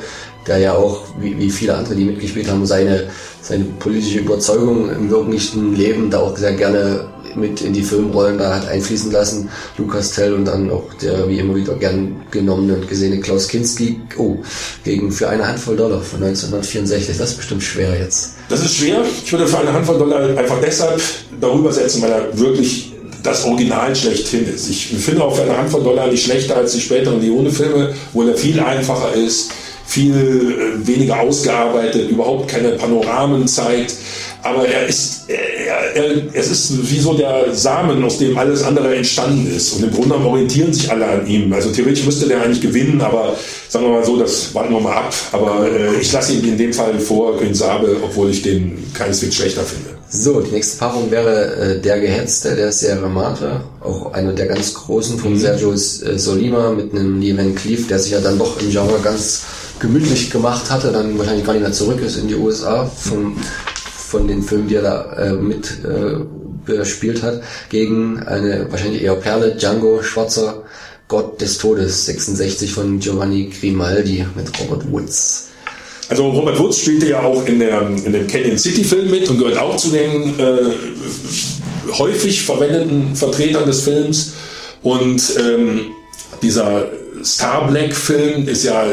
der ja auch, wie, wie viele andere, die mitgespielt haben, seine, seine politische Überzeugung im wirklichen Leben da auch sehr gerne mit in die Filmrollen da hat einfließen lassen. Lukas Tell und dann auch der wie immer wieder gern genommene und gesehene Klaus Kinski. Oh, gegen für eine Handvoll Dollar von 1964. Das ist bestimmt schwer jetzt. Das ist schwer. Ich würde für eine Handvoll Dollar einfach deshalb darüber setzen, weil er wirklich das Original schlechthin ist. Ich finde auch für eine Handvoll Dollar nicht schlechter als die späteren Leone-Filme, wo er viel einfacher ist, viel äh, weniger ausgearbeitet, überhaupt keine Panoramen zeigt. Aber er ist, er, er, es ist wie so der Samen, aus dem alles andere entstanden ist. Und im Grunde orientieren sich alle an ihm. Also theoretisch müsste der eigentlich gewinnen, aber sagen wir mal so, das warten wir mal ab. Aber äh, ich lasse ihn in dem Fall vor Grün Sabe, obwohl ich den keineswegs schlechter finde. So, die nächste Paarung wäre äh, Der Gehetzte, der Sierra Madre, auch einer der ganz großen von Mhm. Sergio äh, Solima mit einem Lee Van Cleef, der sich ja dann doch im Genre ganz gemütlich gemacht hatte, dann wahrscheinlich gar nicht mehr zurück ist in die USA von, von den Filmen, die er da äh, mit äh, hat, gegen eine wahrscheinlich eher Perle, Django, Schwarzer Gott des Todes, 66 von Giovanni Grimaldi mit Robert Woods. Also Robert Woods spielte ja auch in, der, in dem Canyon City Film mit und gehört auch zu den äh, häufig verwendeten Vertretern des Films. Und ähm, dieser Star Black Film ist ja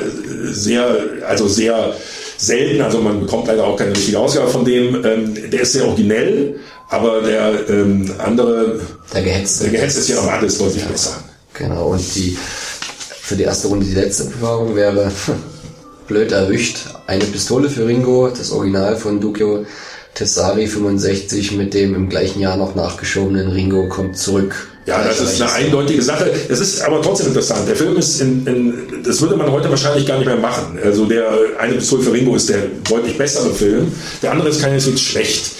sehr, also sehr selten, also man bekommt leider auch keine richtige Ausgabe von dem. Ähm, der ist sehr originell, aber der ähm, andere, der Gehetzte, der Gehetzte ist ja noch alles deutlich besser. Genau, und die für die erste Runde die letzte Bewahrung wäre blöd erwischt. Eine Pistole für Ringo, das Original von Duccio Tessari 65 mit dem im gleichen Jahr noch nachgeschobenen Ringo kommt zurück. Ja, das ist eine eindeutige Sache. Es ist aber trotzdem interessant. Der Film ist in, in, das würde man heute wahrscheinlich gar nicht mehr machen. Also der eine Pistole für Ringo ist der deutlich bessere Film. Der andere ist keineswegs schlecht.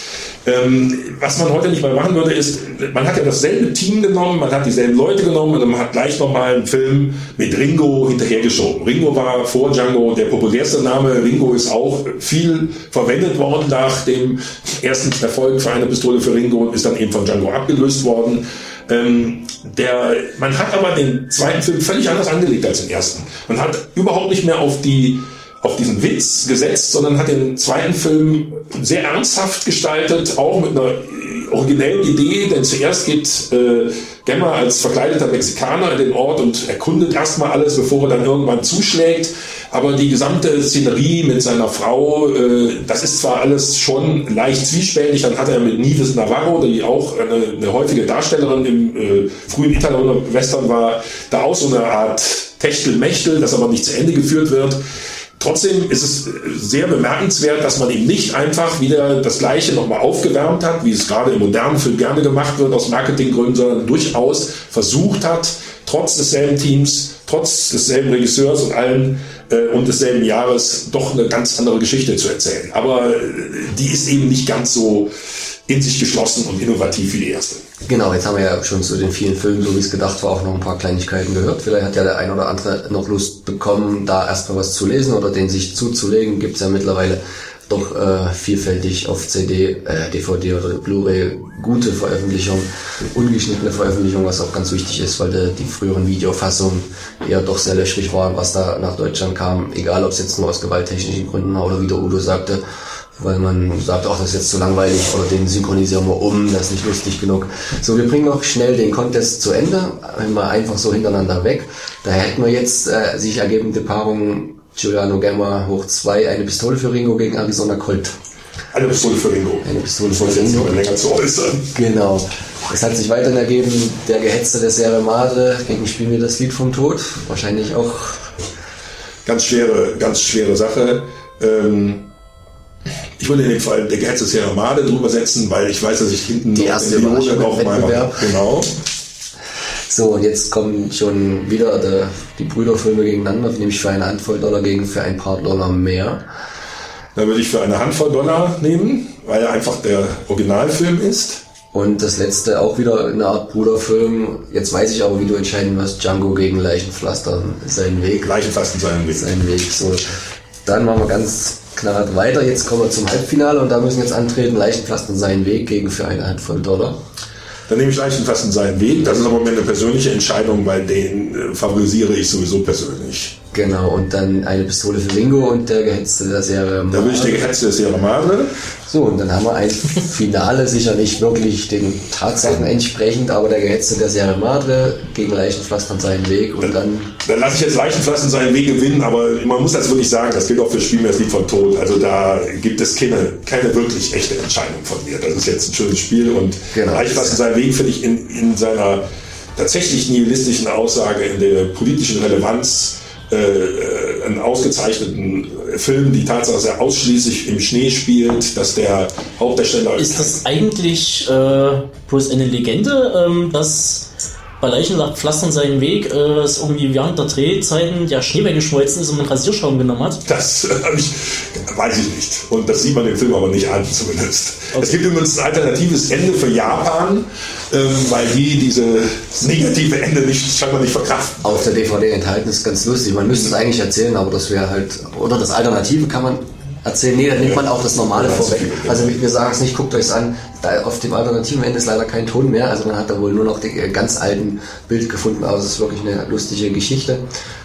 Ähm, was man heute nicht mehr machen würde, ist, man hat ja dasselbe Team genommen, man hat dieselben Leute genommen und man hat gleich nochmal einen Film mit Ringo hinterhergeschoben. Ringo war vor Django der populärste Name. Ringo ist auch viel verwendet worden nach dem ersten Erfolg für eine Pistole für Ringo und ist dann eben von Django abgelöst worden. Ähm, der, man hat aber den zweiten Film völlig anders angelegt als den ersten. Man hat überhaupt nicht mehr auf die auf diesen Witz gesetzt, sondern hat den zweiten Film sehr ernsthaft gestaltet, auch mit einer originellen Idee, denn zuerst geht äh, Gemma als verkleideter Mexikaner in den Ort und erkundet erstmal alles, bevor er dann irgendwann zuschlägt. Aber die gesamte Szenerie mit seiner Frau, äh, das ist zwar alles schon leicht zwiespältig, dann hat er mit Nives Navarro, die auch eine, eine häufige Darstellerin im äh, frühen Italo-Western war, da auch so eine Art Techtelmechtel, das aber nicht zu Ende geführt wird. Trotzdem ist es sehr bemerkenswert, dass man eben nicht einfach wieder das Gleiche nochmal aufgewärmt hat, wie es gerade im modernen Film gerne gemacht wird aus Marketinggründen, sondern durchaus versucht hat, trotz desselben Teams, trotz desselben Regisseurs und allen äh, und desselben Jahres doch eine ganz andere Geschichte zu erzählen. Aber äh, die ist eben nicht ganz so in sich geschlossen und innovativ wie die erste. Genau, jetzt haben wir ja schon zu den vielen Filmen, so wie es gedacht war, auch noch ein paar Kleinigkeiten gehört. Vielleicht hat ja der ein oder andere noch Lust bekommen, da erstmal was zu lesen oder den sich zuzulegen. Gibt's ja mittlerweile doch äh, vielfältig auf CD, äh, DVD oder Blu-ray gute Veröffentlichungen, ungeschnittene Veröffentlichungen, was auch ganz wichtig ist, weil äh, die früheren Videofassungen eher doch sehr löchrig waren, was da nach Deutschland kam, egal ob es jetzt nur aus gewalttechnischen Gründen war oder wie der Udo sagte, weil man sagt, ach, das ist jetzt zu langweilig oder den synchronisieren wir um, das ist nicht lustig genug. So, wir bringen noch schnell den Contest zu Ende, mal einfach so hintereinander weg. Daher hätten wir jetzt äh, sich ergebende Paarung Giuliano Gemma hoch 2, eine Pistole für Ringo gegen Arizona Colt. Eine Pistole für Ringo. Eine Pistole für jetzt Ringo. mal länger zu äußern. Genau. Es hat sich weiterhin ergeben, der Gehetzte der Serie Madre gegen Spiel mir das Lied vom Tod. Wahrscheinlich auch Ganz schwere, ganz schwere Sache. Ähm, ich würde in dem Fall der Gehetzte Sierra Made drüber setzen, weil ich weiß, dass ich hinten Die noch erste im noch mal Wettbewerb. Genau. So, und jetzt kommen schon wieder der, die Brüderfilme gegeneinander, nämlich für eine Handvoll Dollar gegen für ein paar Dollar mehr. Da würde ich für eine Handvoll Dollar nehmen, weil er einfach der Originalfilm ist. Und das letzte auch wieder eine Art Bruderfilm. Jetzt weiß ich aber, wie du entscheiden wirst. Django gegen Leichenpflaster seinen Weg. Leichenpflaster seinen Weg. Seinen Weg. So, dann machen wir ganz knallhart weiter. Jetzt kommen wir zum Halbfinale und da müssen jetzt antreten Leichenpflaster seinen Weg gegen für eine Handvoll Dollar. Dann nehme ich Leichenfassen seinen Weg. Das ist aber mir eine persönliche Entscheidung, weil den äh, favorisiere ich sowieso persönlich. Genau, und dann eine Pistole für Ringo und der gehetzte der Serie Da will ich der gehetzte der Serie Madre. So, und dann haben wir ein Finale, sicher nicht wirklich den Tatsachen entsprechend, aber der gehetzte der Serie Madre gegen Leichenpflastern seinen Weg und dann... Dann lasse ich jetzt Leichenpflastern seinen Weg gewinnen, aber man muss das wirklich sagen, das gilt auch für Spiel mir das Lied von Tod. Also da gibt es keine, keine wirklich echte Entscheidung von mir. Das ist jetzt ein schönes Spiel und Genau. Leichenpflastern seinen Weg finde ich in, in seiner tatsächlich nihilistischen Aussage, in der politischen Relevanz äh, einen ausgezeichneten Film, die Tatsache, dass er ausschließlich im Schnee spielt, dass der Hauptdarsteller Ist das eigentlich äh, bloß eine Legende, ähm, dass bei Leichenpflastern seinen Weg äh, es irgendwie während der Drehzeiten der Schnee weggeschmolzen ist und man Rasierschaum genommen hat? Das äh, ich, weiß ich nicht. Und das sieht man im Film aber nicht an, zumindest. Es gibt übrigens ein alternatives Ende für Japan, ähm, weil die dieses negative Ende nicht, scheinbar nicht verkraften. Auf der DVD enthalten ist ganz lustig. Man müsste es eigentlich erzählen, aber das wäre halt. Oder das Alternative kann man erzählen. Nee, dann nimmt man auch das Normale vorweg. Also wir sagen es nicht, guckt euch an. Da auf dem alternativen Ende ist leider kein Ton mehr. Also man hat da wohl nur noch die äh, ganz alten Bild gefunden, aber es ist wirklich eine lustige Geschichte.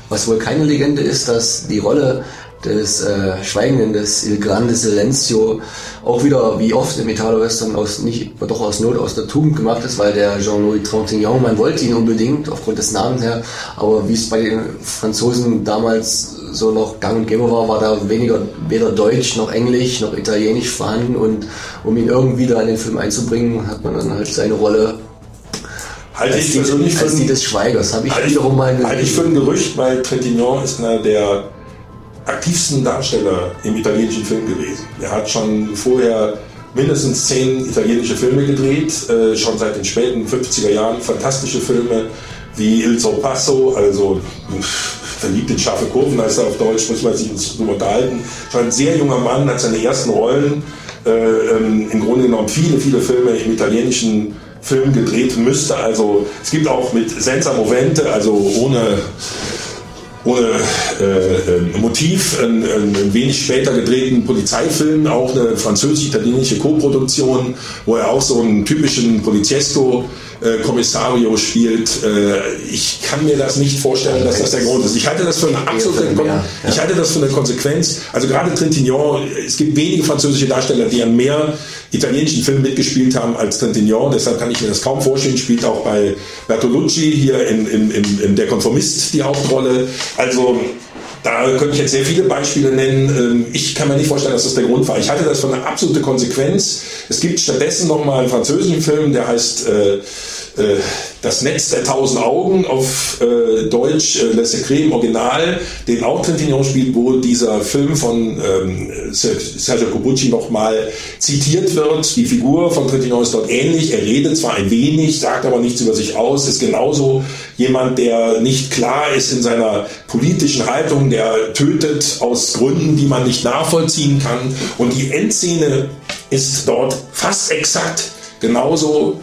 Was wohl keine Legende ist, dass die Rolle des äh, Schweigenden, des Il Grande Silencio, auch wieder wie oft im Italo-Western aus nicht, doch aus Not, aus der Tugend gemacht ist, weil der Jean-Louis Trintignant, man wollte ihn unbedingt aufgrund des Namens her, aber wie es bei den Franzosen damals so noch gang und gäbe war, war da weniger weder Deutsch noch Englisch noch Italienisch vorhanden und um ihn irgendwie da in den Film einzubringen, hat man dann halt seine Rolle Halte ich persönlich als für die des Schweigers, habe ich wiederum mal halte ich für ein Gerücht, weil Trintignant ist einer der aktivsten Darsteller im italienischen Film gewesen. Er hat schon vorher mindestens zehn italienische Filme gedreht, äh, schon seit den späten 50er Jahren. Fantastische Filme wie Il Sorpasso, also verliebt in scharfe Kurven, heißt er auf Deutsch, muss man sich drüber unterhalten. Schon ein sehr junger Mann, hat seine ersten Rollen äh, ähm, im Grunde genommen viele, viele Filme im italienischen Film gedreht müsste. Also es gibt auch mit Senza Movente, also ohne ohne äh, äh, Motiv einen, einen einen wenig später gedrehten Polizeifilm, auch eine französisch-italienische Co-Produktion, wo er auch so einen typischen Poliziesco äh, Kommissario spielt. Äh, ich kann mir das nicht vorstellen, dass das der Grund ist. Ich halte das für eine absolute ich halte das für eine Konsequenz. Also gerade Trintignant, es gibt wenige französische Darsteller, die an mehr italienischen Filmen mitgespielt haben als Trintignant. Deshalb kann ich mir das kaum vorstellen. Spielt auch bei Bertolucci hier in, in, in, in Der Konformist die Hauptrolle. Also da könnte ich jetzt sehr viele Beispiele nennen. Ähm, Ich kann mir nicht vorstellen, dass das der Grund war. Ich halte das für eine absolute Konsequenz. Es gibt stattdessen noch mal einen französischen Film, der heißt äh, äh, Das Netz der tausend Augen auf äh, Deutsch, äh, Le Secret im Original, den auch Trintignant spielt, wo dieser Film von ähm, Ser- Sergio Corbucci nochmal zitiert wird. Die Figur von Trintignant ist dort ähnlich. Er redet zwar ein wenig, sagt aber nichts über sich aus, ist genauso jemand, der nicht klar ist in seiner politischen Haltung, der tötet aus Gründen, die man nicht nachvollziehen kann. Und die Endszene ist dort fast exakt genauso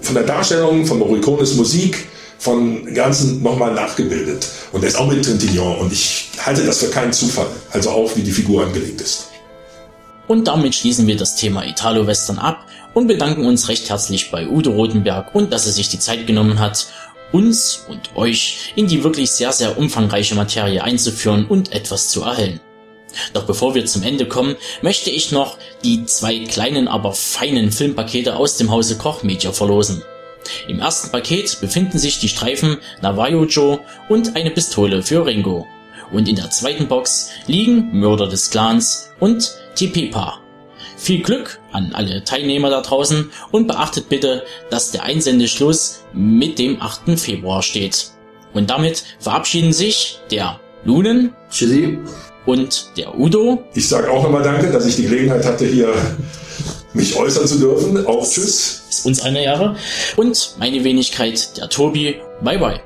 von der Darstellung, von Morricones Musik, von Ganzen nochmal nachgebildet. Und er ist auch mit Trintignant. Und ich halte das für keinen Zufall. Also auch, wie die Figur angelegt ist. Und damit schließen wir das Thema Italo-Western ab und bedanken uns recht herzlich bei Udo Rotenberg und dass er sich die Zeit genommen hat, uns und euch in die wirklich sehr, sehr umfangreiche Materie einzuführen und etwas zu erhellen. Doch bevor wir zum Ende kommen, möchte ich noch die zwei kleinen, aber feinen Filmpakete aus dem Hause Koch Media verlosen. Im ersten Paket befinden sich die Streifen Navajo Joe und eine Pistole für Ringo. Und in der zweiten Box liegen Mörder des Clans und Tipepa. Viel Glück an alle Teilnehmer da draußen und beachtet bitte, dass der Einsendeschluss mit dem 8. Februar steht. Und damit verabschieden sich der Lunen Tschüssi. Und der Udo. Ich sage auch nochmal Danke, dass ich die Gelegenheit hatte, hier mich äußern zu dürfen. Auch Tschüss. Ist uns eine Ehre. Und meine Wenigkeit, der Tobi. Bye bye.